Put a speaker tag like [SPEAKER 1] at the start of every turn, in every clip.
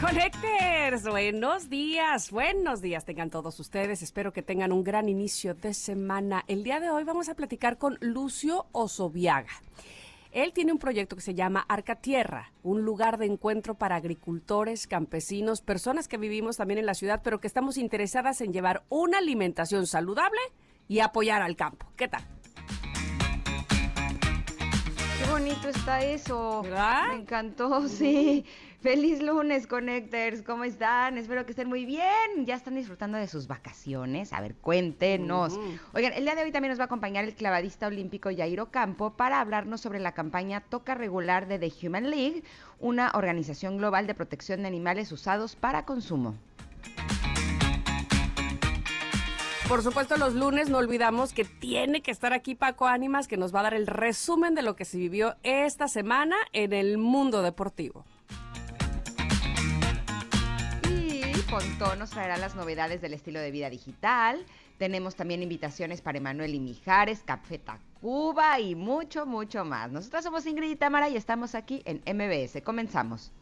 [SPEAKER 1] Connectors, buenos días, buenos días tengan todos ustedes. Espero que tengan un gran inicio de semana. El día de hoy vamos a platicar con Lucio Osoviaga. Él tiene un proyecto que se llama Arca Tierra, un lugar de encuentro para agricultores, campesinos, personas que vivimos también en la ciudad, pero que estamos interesadas en llevar una alimentación saludable y apoyar al campo. ¿Qué tal?
[SPEAKER 2] Qué bonito está eso.
[SPEAKER 1] ¿Verdad?
[SPEAKER 2] Me encantó, sí. Feliz lunes, Connectors. ¿Cómo están? Espero que estén muy bien. ¿Ya están disfrutando de sus vacaciones? A ver, cuéntenos. Oigan, el día de hoy también nos va a acompañar el clavadista olímpico Yairo Campo para hablarnos sobre la campaña Toca Regular de The Human League, una organización global de protección de animales usados para consumo.
[SPEAKER 1] Por supuesto, los lunes no olvidamos que tiene que estar aquí Paco Ánimas, que nos va a dar el resumen de lo que se vivió esta semana en el mundo deportivo.
[SPEAKER 2] Pontón nos traerá las novedades del estilo de vida digital. Tenemos también invitaciones para Emanuel y Mijares, Café Tacuba y mucho, mucho más. Nosotras somos Ingrid y Tamara y estamos aquí en MBS. Comenzamos.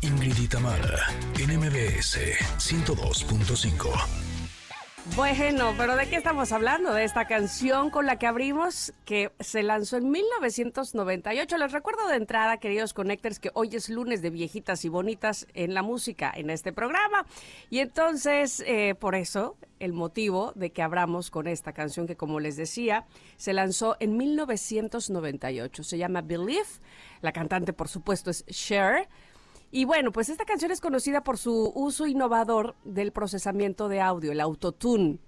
[SPEAKER 3] Ingrid y Tamara en MBS 102.5.
[SPEAKER 1] Bueno, pero ¿de qué estamos hablando? De esta canción con la que abrimos, que se lanzó en 1998. Les recuerdo de entrada, queridos connectors, que hoy es lunes de viejitas y bonitas en la música en este programa. Y entonces, eh, por eso, el motivo de que abramos con esta canción que, como les decía, se lanzó en 1998. Se llama Believe. La cantante, por supuesto, es Cher. Y bueno, pues esta canción es conocida por su uso innovador del procesamiento de audio, el autotune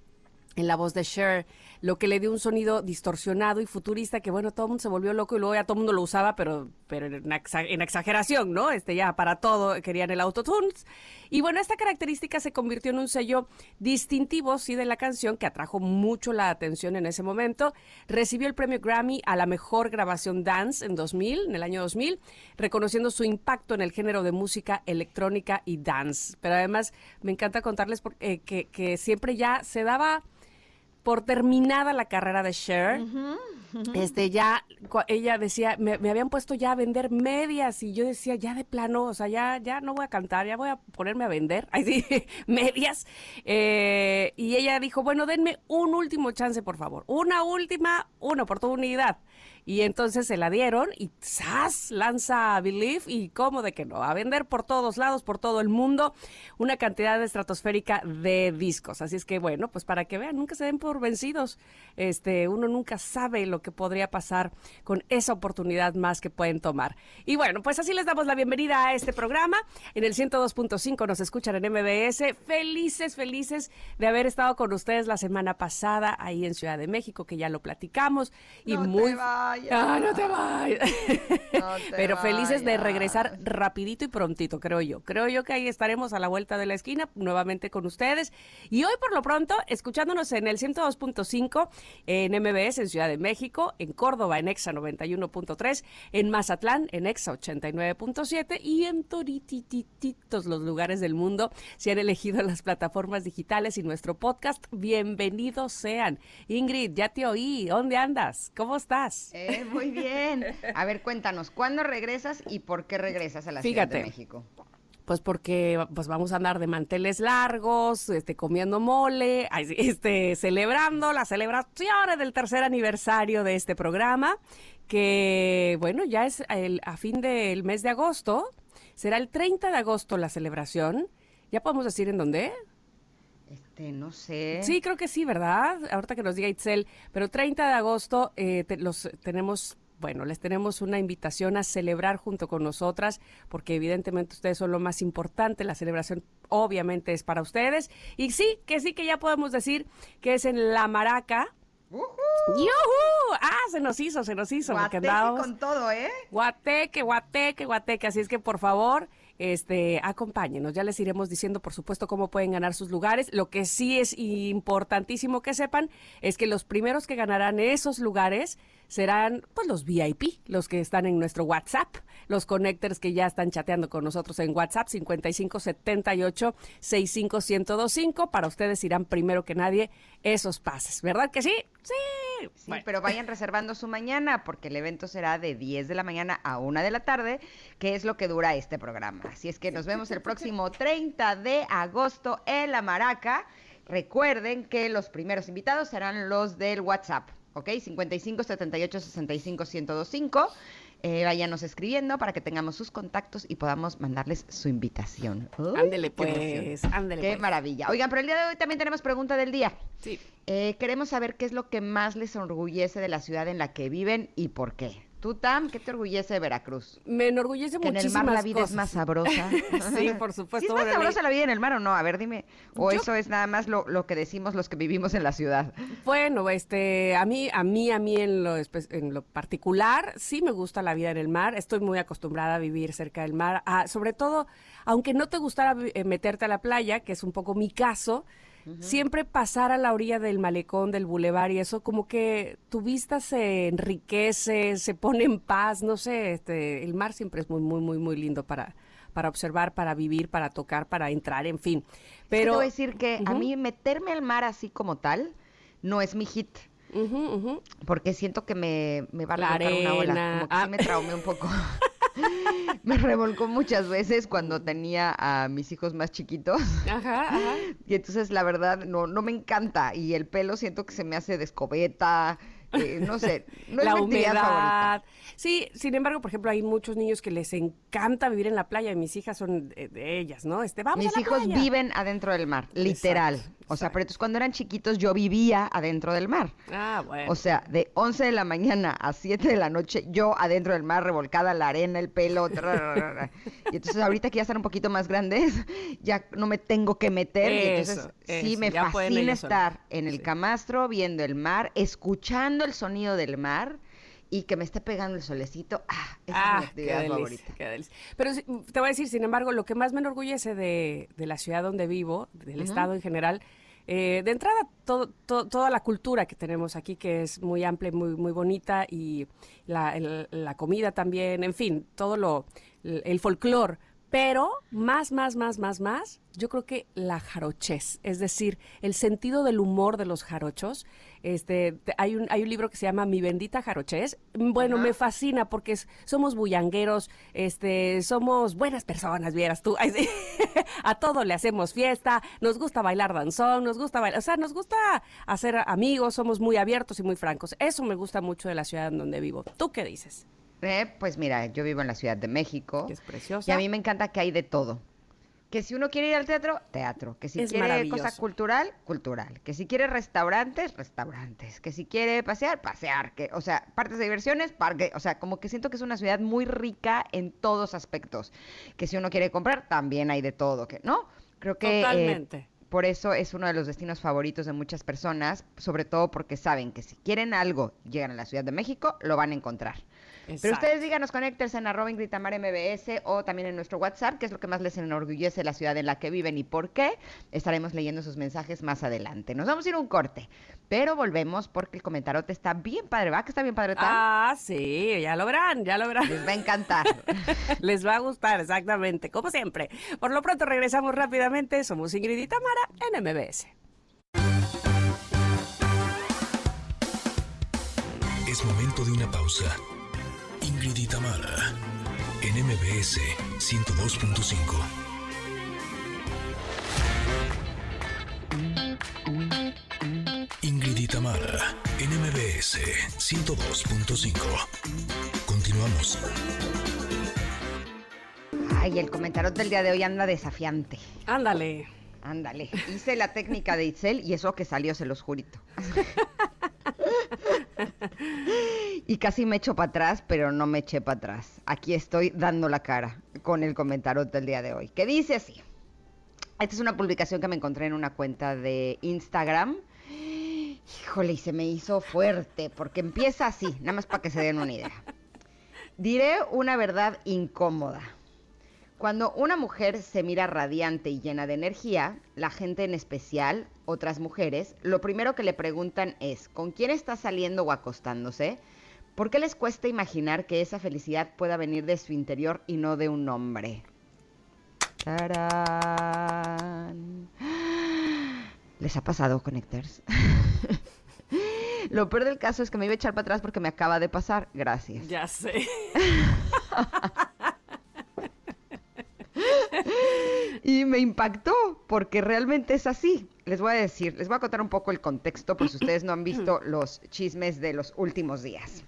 [SPEAKER 1] en la voz de Cher, lo que le dio un sonido distorsionado y futurista que bueno, todo el mundo se volvió loco y luego ya todo el mundo lo usaba, pero, pero en, exa- en exageración, ¿no? Este ya para todo querían el autotune. Y bueno, esta característica se convirtió en un sello distintivo, sí, de la canción que atrajo mucho la atención en ese momento. Recibió el premio Grammy a la mejor grabación dance en 2000, en el año 2000, reconociendo su impacto en el género de música electrónica y dance. Pero además me encanta contarles por- eh, que siempre ya se daba por terminada la carrera de Cher. Este ya ella decía, me, me habían puesto ya a vender medias y yo decía, ya de plano, o sea, ya ya no voy a cantar, ya voy a ponerme a vender, ahí sí, medias. Eh, y ella dijo, bueno, denme un último chance, por favor, una última, una oportunidad. Y entonces se la dieron y ¡zas! lanza Believe y cómo de que no, a vender por todos lados, por todo el mundo, una cantidad estratosférica de discos. Así es que bueno, pues para que vean, nunca se den por vencidos. Este, uno nunca sabe lo que podría pasar con esa oportunidad más que pueden tomar. Y bueno, pues así les damos la bienvenida a este programa. En el 102.5 nos escuchan en MBS. Felices, felices de haber estado con ustedes la semana pasada ahí en Ciudad de México, que ya lo platicamos. Y
[SPEAKER 2] te
[SPEAKER 1] muy
[SPEAKER 2] vayas.
[SPEAKER 1] Ah, no te vayas.
[SPEAKER 2] No te
[SPEAKER 1] Pero felices de regresar rapidito y prontito, creo yo. Creo yo que ahí estaremos a la vuelta de la esquina nuevamente con ustedes. Y hoy por lo pronto, escuchándonos en el 102.5 en MBS en Ciudad de México, en Córdoba en Exa 91.3, en Mazatlán en Exa 89.7 y en toritititos los lugares del mundo se han elegido las plataformas digitales y nuestro podcast. Bienvenidos sean. Ingrid, ya te oí. ¿Dónde andas? ¿Cómo estás?
[SPEAKER 2] Eh, muy bien. A ver, cuéntanos, ¿cuándo regresas y por qué regresas a la Ciudad de México?
[SPEAKER 1] Pues porque pues vamos a andar de manteles largos, este, comiendo mole, este, celebrando las celebraciones del tercer aniversario de este programa, que bueno, ya es el- a fin del mes de agosto, será el 30 de agosto la celebración. ¿Ya podemos decir en dónde?
[SPEAKER 2] Este, no sé.
[SPEAKER 1] Sí, creo que sí, ¿verdad? Ahorita que nos diga Itzel. Pero 30 de agosto eh, te- los tenemos, bueno, les tenemos una invitación a celebrar junto con nosotras, porque evidentemente ustedes son lo más importante. La celebración obviamente es para ustedes. Y sí, que sí, que ya podemos decir que es en La Maraca. ¡Yujú! Ah, se nos hizo, se nos hizo. porque
[SPEAKER 2] Guateque
[SPEAKER 1] andábamos-
[SPEAKER 2] con todo, ¿eh?
[SPEAKER 1] Guateque, guateque, guateque. Así es que por favor, este, acompáñenos. Ya les iremos diciendo, por supuesto, cómo pueden ganar sus lugares. Lo que sí es importantísimo que sepan es que los primeros que ganarán esos lugares serán pues los VIP, los que están en nuestro WhatsApp, los connectors que ya están chateando con nosotros en WhatsApp 5578 65125. Para ustedes irán primero que nadie esos pases, ¿verdad que sí? Sí.
[SPEAKER 2] Sí, pero vayan reservando su mañana porque el evento será de 10 de la mañana a 1 de la tarde, que es lo que dura este programa. Así es que nos vemos el próximo 30 de agosto en La Maraca. Recuerden que los primeros invitados serán los del WhatsApp. ¿Ok? 55 78 65 1025. Eh, váyanos escribiendo para que tengamos sus contactos y podamos mandarles su invitación.
[SPEAKER 1] ándele pues, ándele
[SPEAKER 2] Qué
[SPEAKER 1] pues.
[SPEAKER 2] maravilla. Oigan, pero el día de hoy también tenemos pregunta del día.
[SPEAKER 1] Sí.
[SPEAKER 2] Eh, queremos saber qué es lo que más les enorgullece de la ciudad en la que viven y por qué. Tú, Tam, ¿qué te orgullece de Veracruz?
[SPEAKER 1] Me enorgullece muchísimas
[SPEAKER 2] En el mar la vida
[SPEAKER 1] cosas.
[SPEAKER 2] es más sabrosa.
[SPEAKER 1] sí, por supuesto.
[SPEAKER 2] ¿Sí es más
[SPEAKER 1] Órale.
[SPEAKER 2] sabrosa la vida en el mar o no? A ver, dime. O
[SPEAKER 1] Yo-
[SPEAKER 2] eso es nada más lo, lo que decimos los que vivimos en la ciudad.
[SPEAKER 1] Bueno, este, a mí, a mí, a mí en lo, en lo particular, sí me gusta la vida en el mar. Estoy muy acostumbrada a vivir cerca del mar. Ah, sobre todo, aunque no te gustara eh, meterte a la playa, que es un poco mi caso, siempre pasar a la orilla del malecón, del bulevar y eso, como que tu vista se enriquece, se pone en paz. No sé, este, el mar siempre es muy, muy, muy, muy lindo para para observar, para vivir, para tocar, para entrar, en fin.
[SPEAKER 2] Pero decir que a mí meterme al mar así como tal no es mi hit. Porque siento que me, me va a
[SPEAKER 1] La
[SPEAKER 2] una ola. Como que
[SPEAKER 1] Ah.
[SPEAKER 2] sí me traumé un poco. me revolcó muchas veces cuando tenía a mis hijos más chiquitos.
[SPEAKER 1] Ajá, ajá.
[SPEAKER 2] Y entonces la verdad no, no me encanta. Y el pelo siento que se me hace de escobeta. eh, no sé, no
[SPEAKER 1] la
[SPEAKER 2] es mi actividad favorita.
[SPEAKER 1] Sí, sin embargo, por ejemplo, hay muchos niños que les encanta vivir en la playa y mis hijas son de, de ellas, ¿no? Este, vamos
[SPEAKER 2] Mis
[SPEAKER 1] a la
[SPEAKER 2] hijos
[SPEAKER 1] playa.
[SPEAKER 2] viven adentro del mar, literal.
[SPEAKER 1] Exacto,
[SPEAKER 2] O sea, pero entonces cuando eran chiquitos yo vivía adentro del mar.
[SPEAKER 1] Ah, bueno.
[SPEAKER 2] O sea, de 11 de la mañana a 7 de la noche, yo adentro del mar, revolcada la arena, el pelo. y entonces ahorita que ya están un poquito más grandes, ya no me tengo que meter. y entonces
[SPEAKER 1] Eso,
[SPEAKER 2] sí me fascina estar en el
[SPEAKER 1] Sí.
[SPEAKER 2] camastro, viendo el mar, escuchando el sonido del mar y que me esté pegando el solecito. Ah, esa es mi
[SPEAKER 1] Ah, qué
[SPEAKER 2] actividad
[SPEAKER 1] delicia,
[SPEAKER 2] favorita.
[SPEAKER 1] Pero te voy a decir, sin embargo, lo que más me enorgullece de, de la ciudad donde vivo, del estado en general, eh, de entrada, todo, toda la cultura que tenemos aquí, que es muy amplia y muy, muy bonita, y la, el- la comida también, en fin, todo lo, el, el folclore. Pero más, más, más, más, más, yo creo que la jarochez, es decir, el sentido del humor de los jarochos. Este, te- hay un, hay un libro que se llama Mi bendita jarochez. Bueno,
[SPEAKER 2] Ajá.
[SPEAKER 1] me fascina porque es- somos bullangueros, este, somos buenas personas, vieras tú. Ay, sí. A todo le hacemos fiesta, nos gusta bailar danzón, nos gusta bailar, o sea, nos gusta hacer amigos, somos muy abiertos y muy francos. Eso me gusta mucho de la ciudad en donde vivo. ¿Tú qué dices?
[SPEAKER 2] Eh, pues mira, yo vivo en la Ciudad de México.
[SPEAKER 1] Que es preciosa.
[SPEAKER 2] Y a mí me encanta que hay de todo. Que si uno quiere ir al teatro, teatro. Que si
[SPEAKER 1] Es
[SPEAKER 2] quiere cosa cultural, cultural. Que si quiere restaurantes, restaurantes. Que si quiere pasear, pasear. Que, o sea, partes de diversiones, parque. O sea, como que siento que es una ciudad muy rica en todos aspectos. Que si uno quiere comprar, también hay de todo. Que, ¿No? Creo que... eh,
[SPEAKER 1] Totalmente.
[SPEAKER 2] por eso es uno de los destinos favoritos de muchas personas, sobre todo porque saben que si quieren algo, llegan a la Ciudad de México, lo van a encontrar. Pero ustedes díganos, conéctense en arroba Ingrid Tamara MBS o también en nuestro WhatsApp, que es lo que más les enorgullece la ciudad en la que viven y por qué. Estaremos leyendo sus mensajes más adelante. Nos vamos a ir a un corte, pero volvemos porque el comentarote está bien padre, ¿va? Que está bien padre?
[SPEAKER 1] Ah, sí, ya lo verán, ya lo verán.
[SPEAKER 2] Les va a encantar.
[SPEAKER 1] Les va a gustar, exactamente, como siempre. Por lo pronto regresamos rápidamente. Somos Ingrid y Tamara en MBS.
[SPEAKER 3] Es momento de una pausa. Ingrid y Tamara, en MBS 102.5. Ingrid y Tamara, en MBS 102.5. Continuamos.
[SPEAKER 2] Ay, el comentarote del día de hoy anda desafiante.
[SPEAKER 1] Ándale.
[SPEAKER 2] Ándale. Hice la técnica de Itzel y eso que salió, se los jurito. y casi me echo para atrás, pero no me eché para atrás. Aquí estoy dando la cara con el comentarote del día de hoy, que dice así. Esta es una publicación que me encontré en una cuenta de Instagram. Híjole, y se me hizo fuerte, porque empieza así, nada más para que se den una idea. Diré una verdad incómoda. Cuando una mujer se mira radiante y llena de energía, la gente en especial, otras mujeres, lo primero que le preguntan es, ¿con quién está saliendo o acostándose? ¿Por qué les cuesta imaginar que esa felicidad pueda venir de su interior y no de un hombre? ¡Tarán! ¿Les ha pasado, Connectors? Lo peor del caso es que me iba a echar para atrás porque me acaba de pasar. Gracias.
[SPEAKER 1] Ya sé.
[SPEAKER 2] y me impactó porque realmente es así. Les voy a decir, les voy a contar un poco el contexto por si ustedes no han visto los chismes de los últimos días.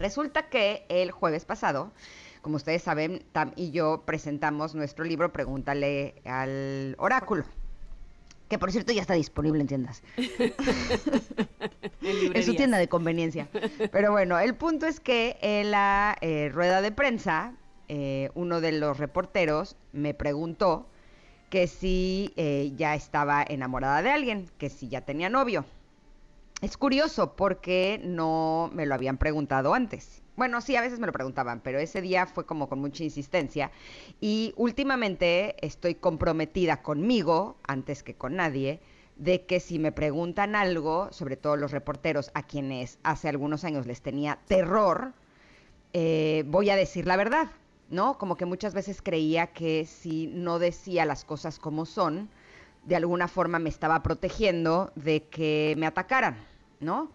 [SPEAKER 2] Resulta que el jueves pasado, como ustedes saben, Tam y yo presentamos nuestro libro Pregúntale al oráculo que por cierto ya está disponible en tiendas. en, su tienda de conveniencia. Pero bueno, el punto es que en la eh, rueda de prensa, eh, uno de los reporteros me preguntó que si eh, ya estaba enamorada de alguien, que si ya tenía novio. Es curioso porque no me lo habían preguntado antes. Bueno, sí, a veces me lo preguntaban, pero ese día fue como con mucha insistencia. Y últimamente estoy comprometida conmigo, antes que con nadie, de que si me preguntan algo, sobre todo los reporteros a quienes hace algunos años les tenía terror, eh, voy a decir la verdad, ¿no? Como que muchas veces creía que si no decía las cosas como son, de alguna forma me estaba protegiendo de que me atacaran, ¿no?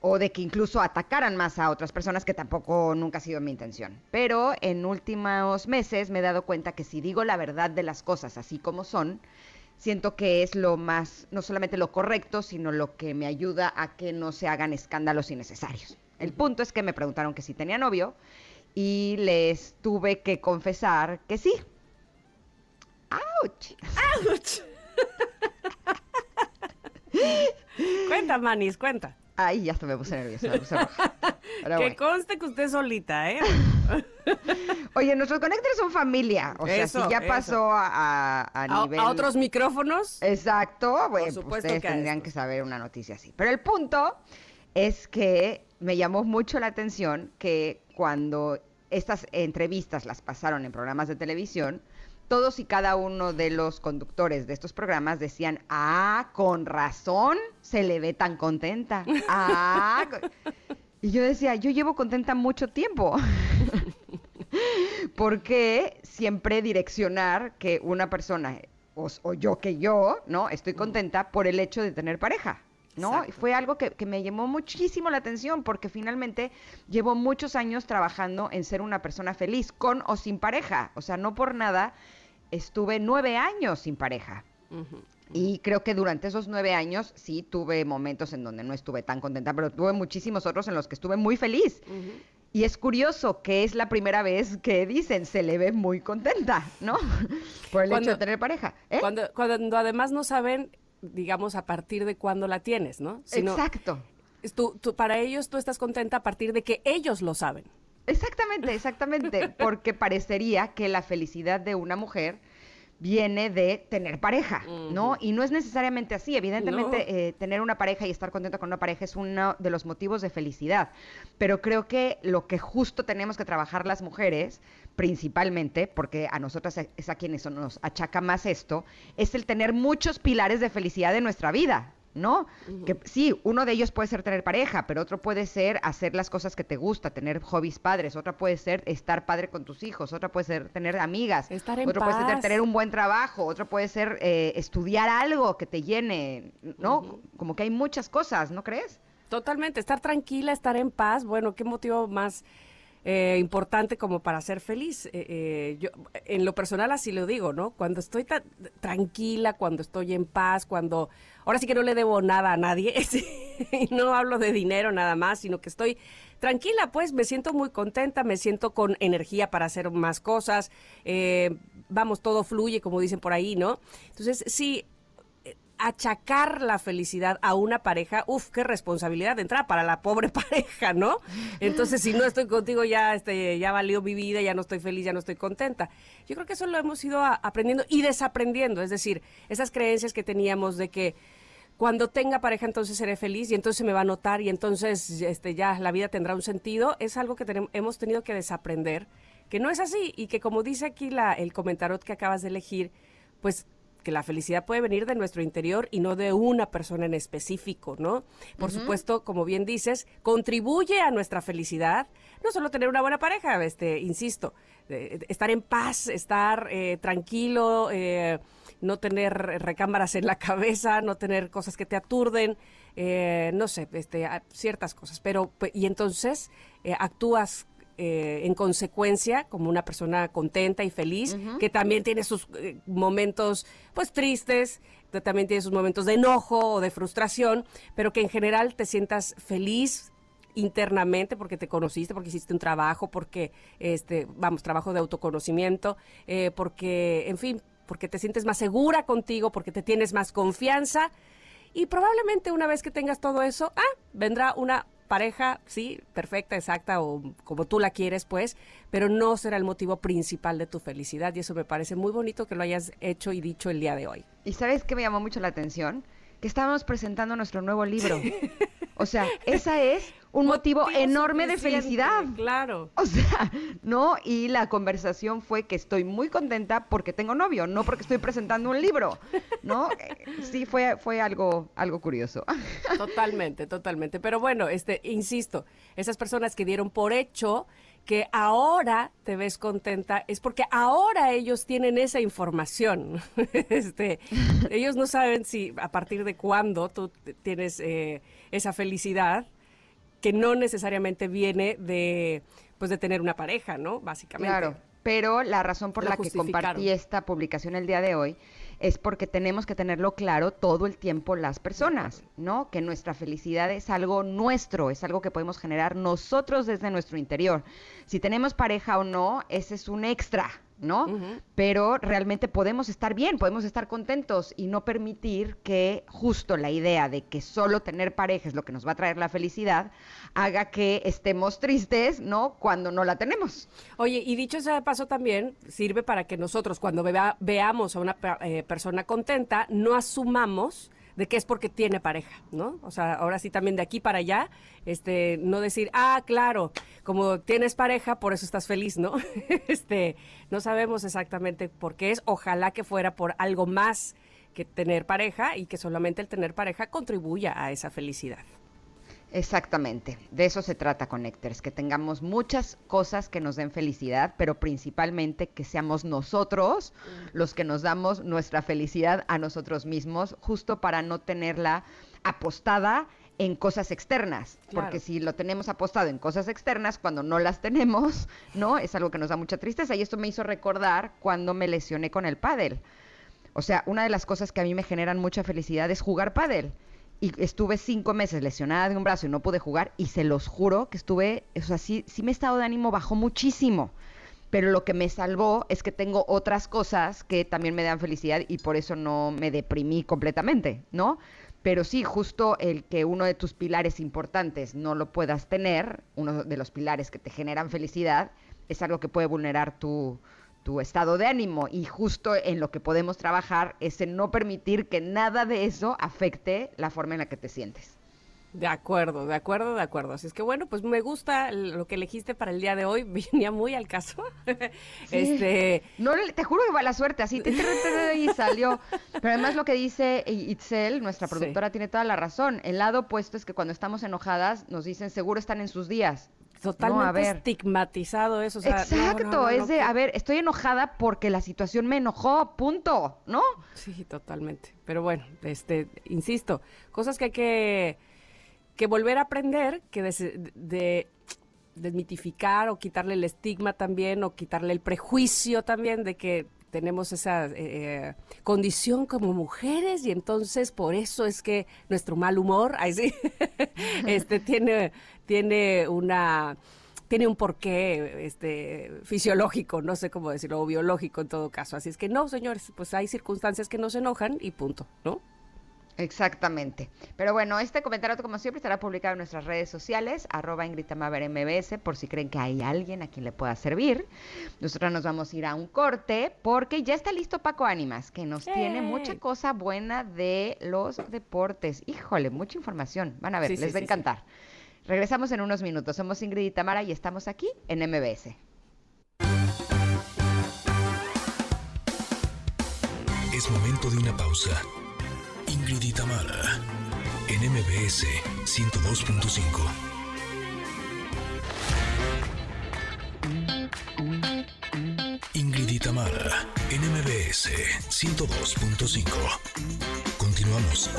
[SPEAKER 2] o de que incluso atacaran más a otras personas, que tampoco nunca ha sido mi intención. Pero en últimos meses me he dado cuenta que si digo la verdad de las cosas así como son, siento que es lo más, no solamente lo correcto, sino lo que me ayuda a que no se hagan escándalos innecesarios. El punto es que me preguntaron que si tenía novio y les tuve que confesar que sí. ¡Auch!
[SPEAKER 1] ¡Auch! cuenta, Manis, cuenta.
[SPEAKER 2] Ay, ya hasta me puse nerviosa.
[SPEAKER 1] que conste que usted solita, ¿eh?
[SPEAKER 2] Oye, nuestros conectores son familia. O sea, si ya pasó a, a, nivel...
[SPEAKER 1] ¿A otros micrófonos?
[SPEAKER 2] Exacto. Bueno, pues ustedes tendrían que saber una noticia así. Pero el punto es que me llamó mucho la atención que cuando estas entrevistas las pasaron en programas de televisión, todos y cada uno de los conductores de estos programas decían, ah, con razón se le ve tan contenta. Ah, y yo decía, yo llevo contenta mucho tiempo. Porque siempre direccionar que una persona, o, o, yo que yo, ¿no? Estoy contenta por el hecho de tener pareja. ¿no? Fue algo que, que, me llamó muchísimo la atención porque finalmente llevo muchos años trabajando en ser una persona feliz, con o sin pareja. O sea, no por nada estuve nueve años sin pareja. Y creo que durante esos nueve años sí tuve momentos en donde no estuve tan contenta, pero tuve muchísimos otros en los que estuve muy feliz. Y es curioso que es la primera vez que dicen se le ve muy contenta, ¿no? Por el hecho de tener pareja.
[SPEAKER 1] ¿eh? Cuando, cuando además no saben, digamos, a partir de cuándo la tienes, ¿no?
[SPEAKER 2] Exacto.
[SPEAKER 1] Tú, para ellos tú estás contenta a partir de que ellos lo saben.
[SPEAKER 2] Exactamente, exactamente, porque parecería que la felicidad de una mujer viene de tener pareja, ¿no? Y no es necesariamente así. Evidentemente, eh, tener una pareja y estar contento con una pareja es uno de los motivos de felicidad. Pero creo que lo que justo tenemos que trabajar las mujeres, principalmente, porque a nosotras es a quienes nos achaca más esto, es el tener muchos pilares de felicidad en nuestra vida. ¿No? Que sí, uno de ellos puede ser tener pareja, pero otro puede ser hacer las cosas que te gusta, tener hobbies padres, otra puede ser estar padre con tus hijos, otra puede ser tener amigas,
[SPEAKER 1] estar en
[SPEAKER 2] otro puede ser tener un buen trabajo, otro puede ser eh, estudiar algo que te llene, ¿no? Como que hay muchas cosas, ¿no crees?
[SPEAKER 1] Totalmente, estar tranquila, estar en paz, bueno, qué motivo más eh, importante como para ser feliz. Eh, eh, yo, en lo personal así lo digo, ¿no? Cuando estoy tranquila, cuando estoy en paz, cuando ahora sí que no le debo nada a nadie, y no hablo de dinero nada más, sino que estoy tranquila, pues me siento muy contenta, me siento con energía para hacer más cosas, vamos, todo fluye, como dicen por ahí, ¿no? Entonces, sí, achacar la felicidad a una pareja, uf, qué responsabilidad de entrada para la pobre pareja, ¿no? Entonces, si no estoy contigo, ya, este, ya valió mi vida, ya no estoy feliz, ya no estoy contenta. Yo creo que eso lo hemos ido aprendiendo y desaprendiendo, es decir, esas creencias que teníamos de que cuando tenga pareja entonces seré feliz y entonces me va a notar y entonces este, ya la vida tendrá un sentido, es algo que hemos tenido que desaprender que no es así y que como dice aquí el comentario que acabas de elegir, pues que la felicidad puede venir de nuestro interior y no de una persona en específico, ¿no? Por supuesto, como bien dices, contribuye a nuestra felicidad, no solo tener una buena pareja, este, insisto, estar en paz, estar eh, tranquilo, eh, no tener recámaras en la cabeza, no tener cosas que te aturden, eh, no sé, este, ciertas cosas. Pero, y entonces actúas en consecuencia como una persona contenta y feliz, que también tiene sus momentos pues tristes, también tiene sus momentos de enojo o de frustración, pero que en general te sientas feliz, internamente porque te conociste, porque hiciste un trabajo, porque, este, vamos, trabajo de autoconocimiento, eh, porque, en fin, porque te sientes más segura contigo, porque te tienes más confianza. Y probablemente una vez que tengas todo eso, ah, vendrá una pareja, sí, perfecta, exacta o como tú la quieres, pues, pero no será el motivo principal de tu felicidad y eso me parece muy bonito que lo hayas hecho y dicho el día de hoy.
[SPEAKER 2] ¿Y sabes qué me llamó mucho la atención? Que estábamos presentando nuestro nuevo libro. O sea, esa es un motivo, enorme de felicidad.
[SPEAKER 1] Claro.
[SPEAKER 2] O sea, ¿no? Y la conversación fue que estoy muy contenta porque tengo novio, no porque estoy presentando un libro, ¿no? Sí, fue, fue algo, algo curioso.
[SPEAKER 1] Totalmente, totalmente. Pero bueno, este, insisto, esas personas que dieron por hecho que ahora te ves contenta es porque ahora ellos tienen esa información. este, ellos no saben si a partir de cuándo tú tienes eh, esa felicidad que no necesariamente viene de, pues, de tener una pareja, ¿no? Básicamente.
[SPEAKER 2] Claro, pero la razón por la, que compartí esta publicación el día de hoy es porque tenemos que tenerlo claro todo el tiempo las personas, ¿no? Que nuestra felicidad es algo nuestro, es algo que podemos generar nosotros desde nuestro interior. Si tenemos pareja o no, ese es un extra, ¿no? Pero realmente podemos estar bien, podemos estar contentos y no permitir que justo la idea de que solo tener pareja es lo que nos va a traer la felicidad haga que estemos tristes, ¿no? Cuando no la tenemos.
[SPEAKER 1] Oye, y dicho ese paso también, sirve para que nosotros cuando veamos a una eh, persona contenta, no asumamos de que es porque tiene pareja, ¿no? O sea, ahora sí también de aquí para allá, este, no decir, ah, claro, como tienes pareja, por eso estás feliz, ¿no? este, no sabemos exactamente por qué es, ojalá que fuera por algo más que tener pareja y que solamente el tener pareja contribuya a esa felicidad.
[SPEAKER 2] Exactamente, de eso se trata Connectors, que tengamos muchas cosas que nos den felicidad, pero principalmente que seamos nosotros los que nos damos nuestra felicidad a nosotros mismos, justo para no tenerla apostada en cosas externas, porque si lo tenemos apostado en cosas externas, cuando no las tenemos, ¿no? Es algo que nos da mucha tristeza y esto me hizo recordar cuando me lesioné con el pádel. O sea, una de las cosas que a mí me generan mucha felicidad es jugar pádel y estuve cinco meses lesionada de un brazo y no pude jugar y se los juro que estuve, o sea, sí, sí mi estado de ánimo bajó muchísimo. Pero lo que me salvó es que tengo otras cosas que también me dan felicidad y por eso no me deprimí completamente, ¿no? Pero sí, justo el que uno de tus pilares importantes no lo puedas tener, uno de los pilares que te generan felicidad, es algo que puede vulnerar tu, tu estado de ánimo y justo en lo que podemos trabajar es en no permitir que nada de eso afecte la forma en la que te sientes.
[SPEAKER 1] De acuerdo, de acuerdo, de acuerdo. Así es que bueno, pues me gusta lo que elegiste para el día de hoy, venía muy al caso. este,
[SPEAKER 2] no te juro que va la suerte, así y salió. Pero además lo que dice Itzel, nuestra productora, tiene toda la razón. El lado opuesto es que cuando estamos enojadas nos dicen seguro están en sus días
[SPEAKER 1] totalmente estigmatizado eso.
[SPEAKER 2] Exacto, es de, a ver, estoy enojada porque la situación me enojó, punto, ¿no?
[SPEAKER 1] Sí, totalmente. Pero bueno, este, insisto, cosas que hay que, que volver a aprender, que de, desmitificar o quitarle el estigma también, o quitarle el prejuicio también de que tenemos esa eh, eh, condición como mujeres y entonces por eso es que nuestro mal humor, ahí sí, este tiene tiene una tiene un porqué este fisiológico, no sé cómo decirlo, o biológico en todo caso. Así es que no, señores, pues hay circunstancias que nos enojan y punto, ¿no?
[SPEAKER 2] Exactamente. Pero bueno, este comentario, como siempre, estará publicado en nuestras redes sociales, arroba Ingrid MBS, por si creen que hay alguien a quien le pueda servir. Nosotros nos vamos a ir a un corte porque ya está listo Paco Ánimas, que nos tiene mucha cosa buena de los deportes. Híjole, mucha información. Van a ver, les va a encantar. Regresamos en unos minutos. Somos Ingrid y Tamara y estamos aquí en MBS.
[SPEAKER 3] Es momento de una pausa. Ingrid y Tamara en MBS 102.5. Ingrid Itamar, NMBS 102.5. Continuamos.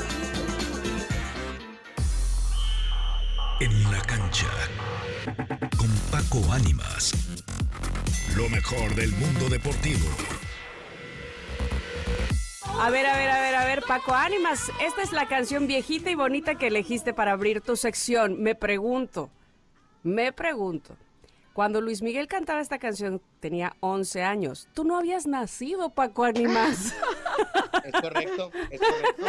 [SPEAKER 3] En la cancha, con Paco Ánimas. Lo mejor del mundo deportivo.
[SPEAKER 1] A ver, a ver, a ver, a ver, Paco Ánimas, esta es la canción viejita y bonita que elegiste para abrir tu sección. Me pregunto, me pregunto, cuando Luis Miguel cantaba esta canción tenía 11 años. Tú no habías nacido, Paco Ánimas.
[SPEAKER 4] Es correcto, es correcto.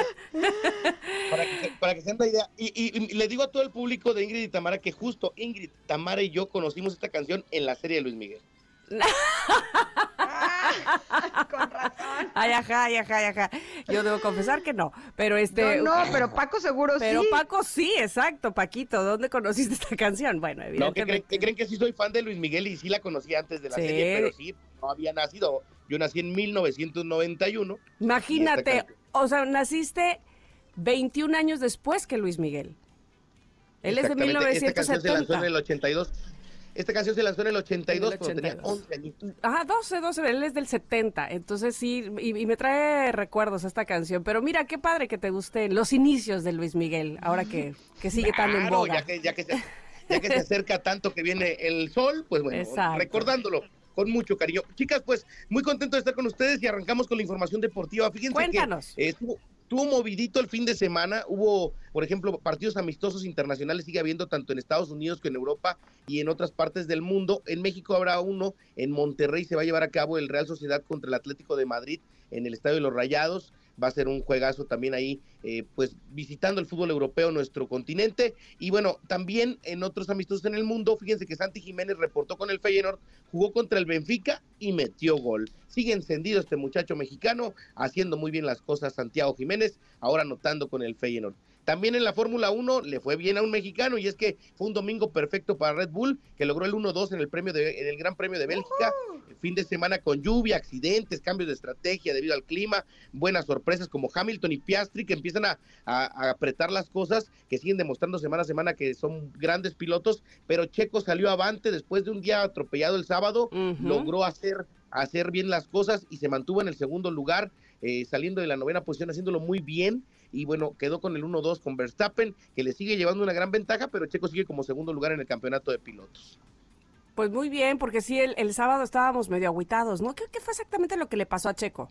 [SPEAKER 4] Para que, se- para que se den la idea. Y, y- y le digo a todo el público de Ingrid y Tamara que justo Ingrid, Tamara y yo conocimos esta canción en la serie de Luis Miguel.
[SPEAKER 2] Ah, con razón.
[SPEAKER 1] Ay, ajá, ay, ajá, ay, ajá. Yo debo confesar que no, pero este...
[SPEAKER 2] Yo no, pero Paco seguro
[SPEAKER 1] Pero
[SPEAKER 2] sí.
[SPEAKER 1] Paco sí, exacto, Paquito, ¿dónde conociste esta canción? Bueno,
[SPEAKER 4] No, que
[SPEAKER 1] evidentemente.
[SPEAKER 4] creen, que creen que sí soy fan de Luis Miguel y sí la conocí antes de la
[SPEAKER 1] Sí.
[SPEAKER 4] serie, pero sí, no había nacido. Yo nací en 1991.
[SPEAKER 1] Imagínate, o sea, naciste 21 años después que Luis Miguel. Él es de
[SPEAKER 4] Exactamente, Esta canción se lanzó en
[SPEAKER 1] 1970.
[SPEAKER 4] el 82. Esta canción se lanzó en el 82
[SPEAKER 1] En el
[SPEAKER 4] cuando tenía
[SPEAKER 1] 82.
[SPEAKER 4] 11 añitos.
[SPEAKER 1] Ajá, 12, 12, él es del 70, entonces sí, y, y me trae recuerdos esta canción, pero mira, qué padre que te gusten los inicios de Luis Miguel, ahora que, que sigue tan en boga.
[SPEAKER 4] ya que, ya que se, ya que se acerca tanto que viene el sol, pues bueno,
[SPEAKER 1] Exacto.
[SPEAKER 4] recordándolo con mucho cariño. Chicas, pues muy contento de estar con ustedes y arrancamos con la información deportiva. Fíjense
[SPEAKER 1] Cuéntanos.
[SPEAKER 4] que eh, estuvo, estuvo movidito el fin de semana. Hubo, por ejemplo, partidos amistosos internacionales, sigue habiendo tanto en Estados Unidos que en Europa y en otras partes del mundo. En México habrá uno, en Monterrey se va a llevar a cabo el Real Sociedad contra el Atlético de Madrid en el Estadio de los Rayados. Va a ser un juegazo también ahí, eh, pues visitando el fútbol europeo, nuestro continente. Y bueno, también en otros amistosos en el mundo, fíjense que Santi Jiménez reportó con el Feyenoord, jugó contra el Benfica y metió gol. Sigue encendido este muchacho mexicano, haciendo muy bien las cosas Santiago Jiménez, ahora anotando con el Feyenoord. También en la Fórmula 1 le fue bien a un mexicano y es que fue un domingo perfecto para Red Bull, que logró el 1-2 en el premio de, en el Gran Premio de Bélgica. Fin de semana con lluvia, accidentes, cambios de estrategia debido al clima, buenas sorpresas como Hamilton y Piastri que empiezan a, a- a apretar las cosas, que siguen demostrando semana a semana que son grandes pilotos, pero Checo salió avante después de un día atropellado el sábado, logró hacer, hacer bien las cosas y se mantuvo en el segundo lugar, eh, saliendo de la novena posición, haciéndolo muy bien. Y bueno, quedó con el 1-2 con Verstappen, que le sigue llevando una gran ventaja, pero Checo sigue como segundo lugar en el campeonato de pilotos.
[SPEAKER 1] Pues muy bien, porque sí, el, el sábado estábamos medio agüitados, ¿no? ¿Qué, qué fue exactamente lo que le pasó a Checo?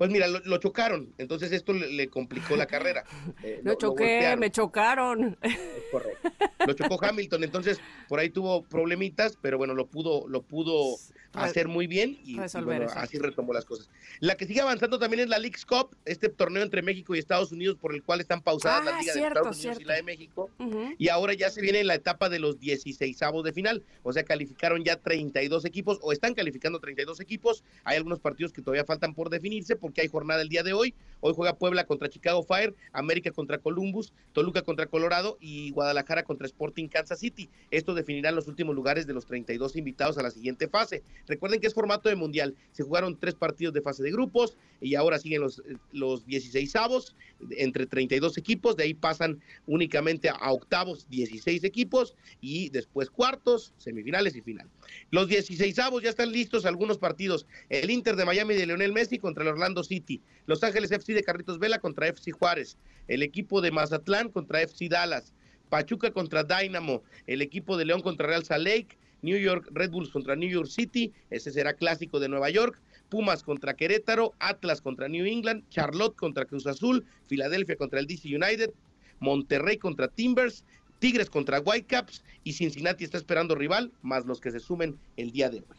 [SPEAKER 4] Pues mira, lo, lo chocaron, entonces esto le, le complicó la carrera. Eh,
[SPEAKER 1] No
[SPEAKER 4] lo- lo
[SPEAKER 1] choqué, me chocaron.
[SPEAKER 4] Es correcto. Lo chocó Hamilton, entonces por ahí tuvo problemitas, pero bueno, lo pudo, lo pudo hacer muy bien y, bueno, así retomó las cosas. La que sigue avanzando también es la League's Cup, este torneo entre México y Estados Unidos por el cual están pausadas
[SPEAKER 1] Ah,
[SPEAKER 4] las ligas
[SPEAKER 1] cierto,
[SPEAKER 4] de Estados Unidos
[SPEAKER 1] cierto.
[SPEAKER 4] y la de México. Y ahora ya se viene la etapa de los 16 avos de final. O sea, calificaron ya 32 equipos o están calificando 32 equipos. Hay algunos partidos que todavía faltan por definirse porque hay jornada el día de hoy. Hoy juega Puebla contra Chicago Fire, América contra Columbus, Toluca contra Colorado y Guadalajara contra Sporting Kansas City. Esto definirá los últimos lugares de los 32 invitados a la siguiente fase. Recuerden que es formato de mundial. Se jugaron tres partidos de fase de grupos y ahora siguen los, los 16 avos entre 32 equipos. De ahí pasan únicamente a octavos 16 equipos y después cuartos, semifinales y final. Los 16 avos ya están listos algunos partidos. El Inter de Miami de Lionel Messi contra el Orlando City. Los Ángeles FC de Carritos Vela contra FC Juárez. El equipo de Mazatlán contra FC Dallas. Pachuca contra Dynamo. El equipo de León contra Real Salt Lake. New York Red Bulls contra New York City. Ese será clásico de Nueva York. Pumas contra Querétaro. Atlas contra New England. Charlotte contra Cruz Azul. Filadelfia contra el DC United. Monterrey contra Timbers. Tigres contra Whitecaps y Cincinnati está esperando rival, más los que se sumen el día de hoy.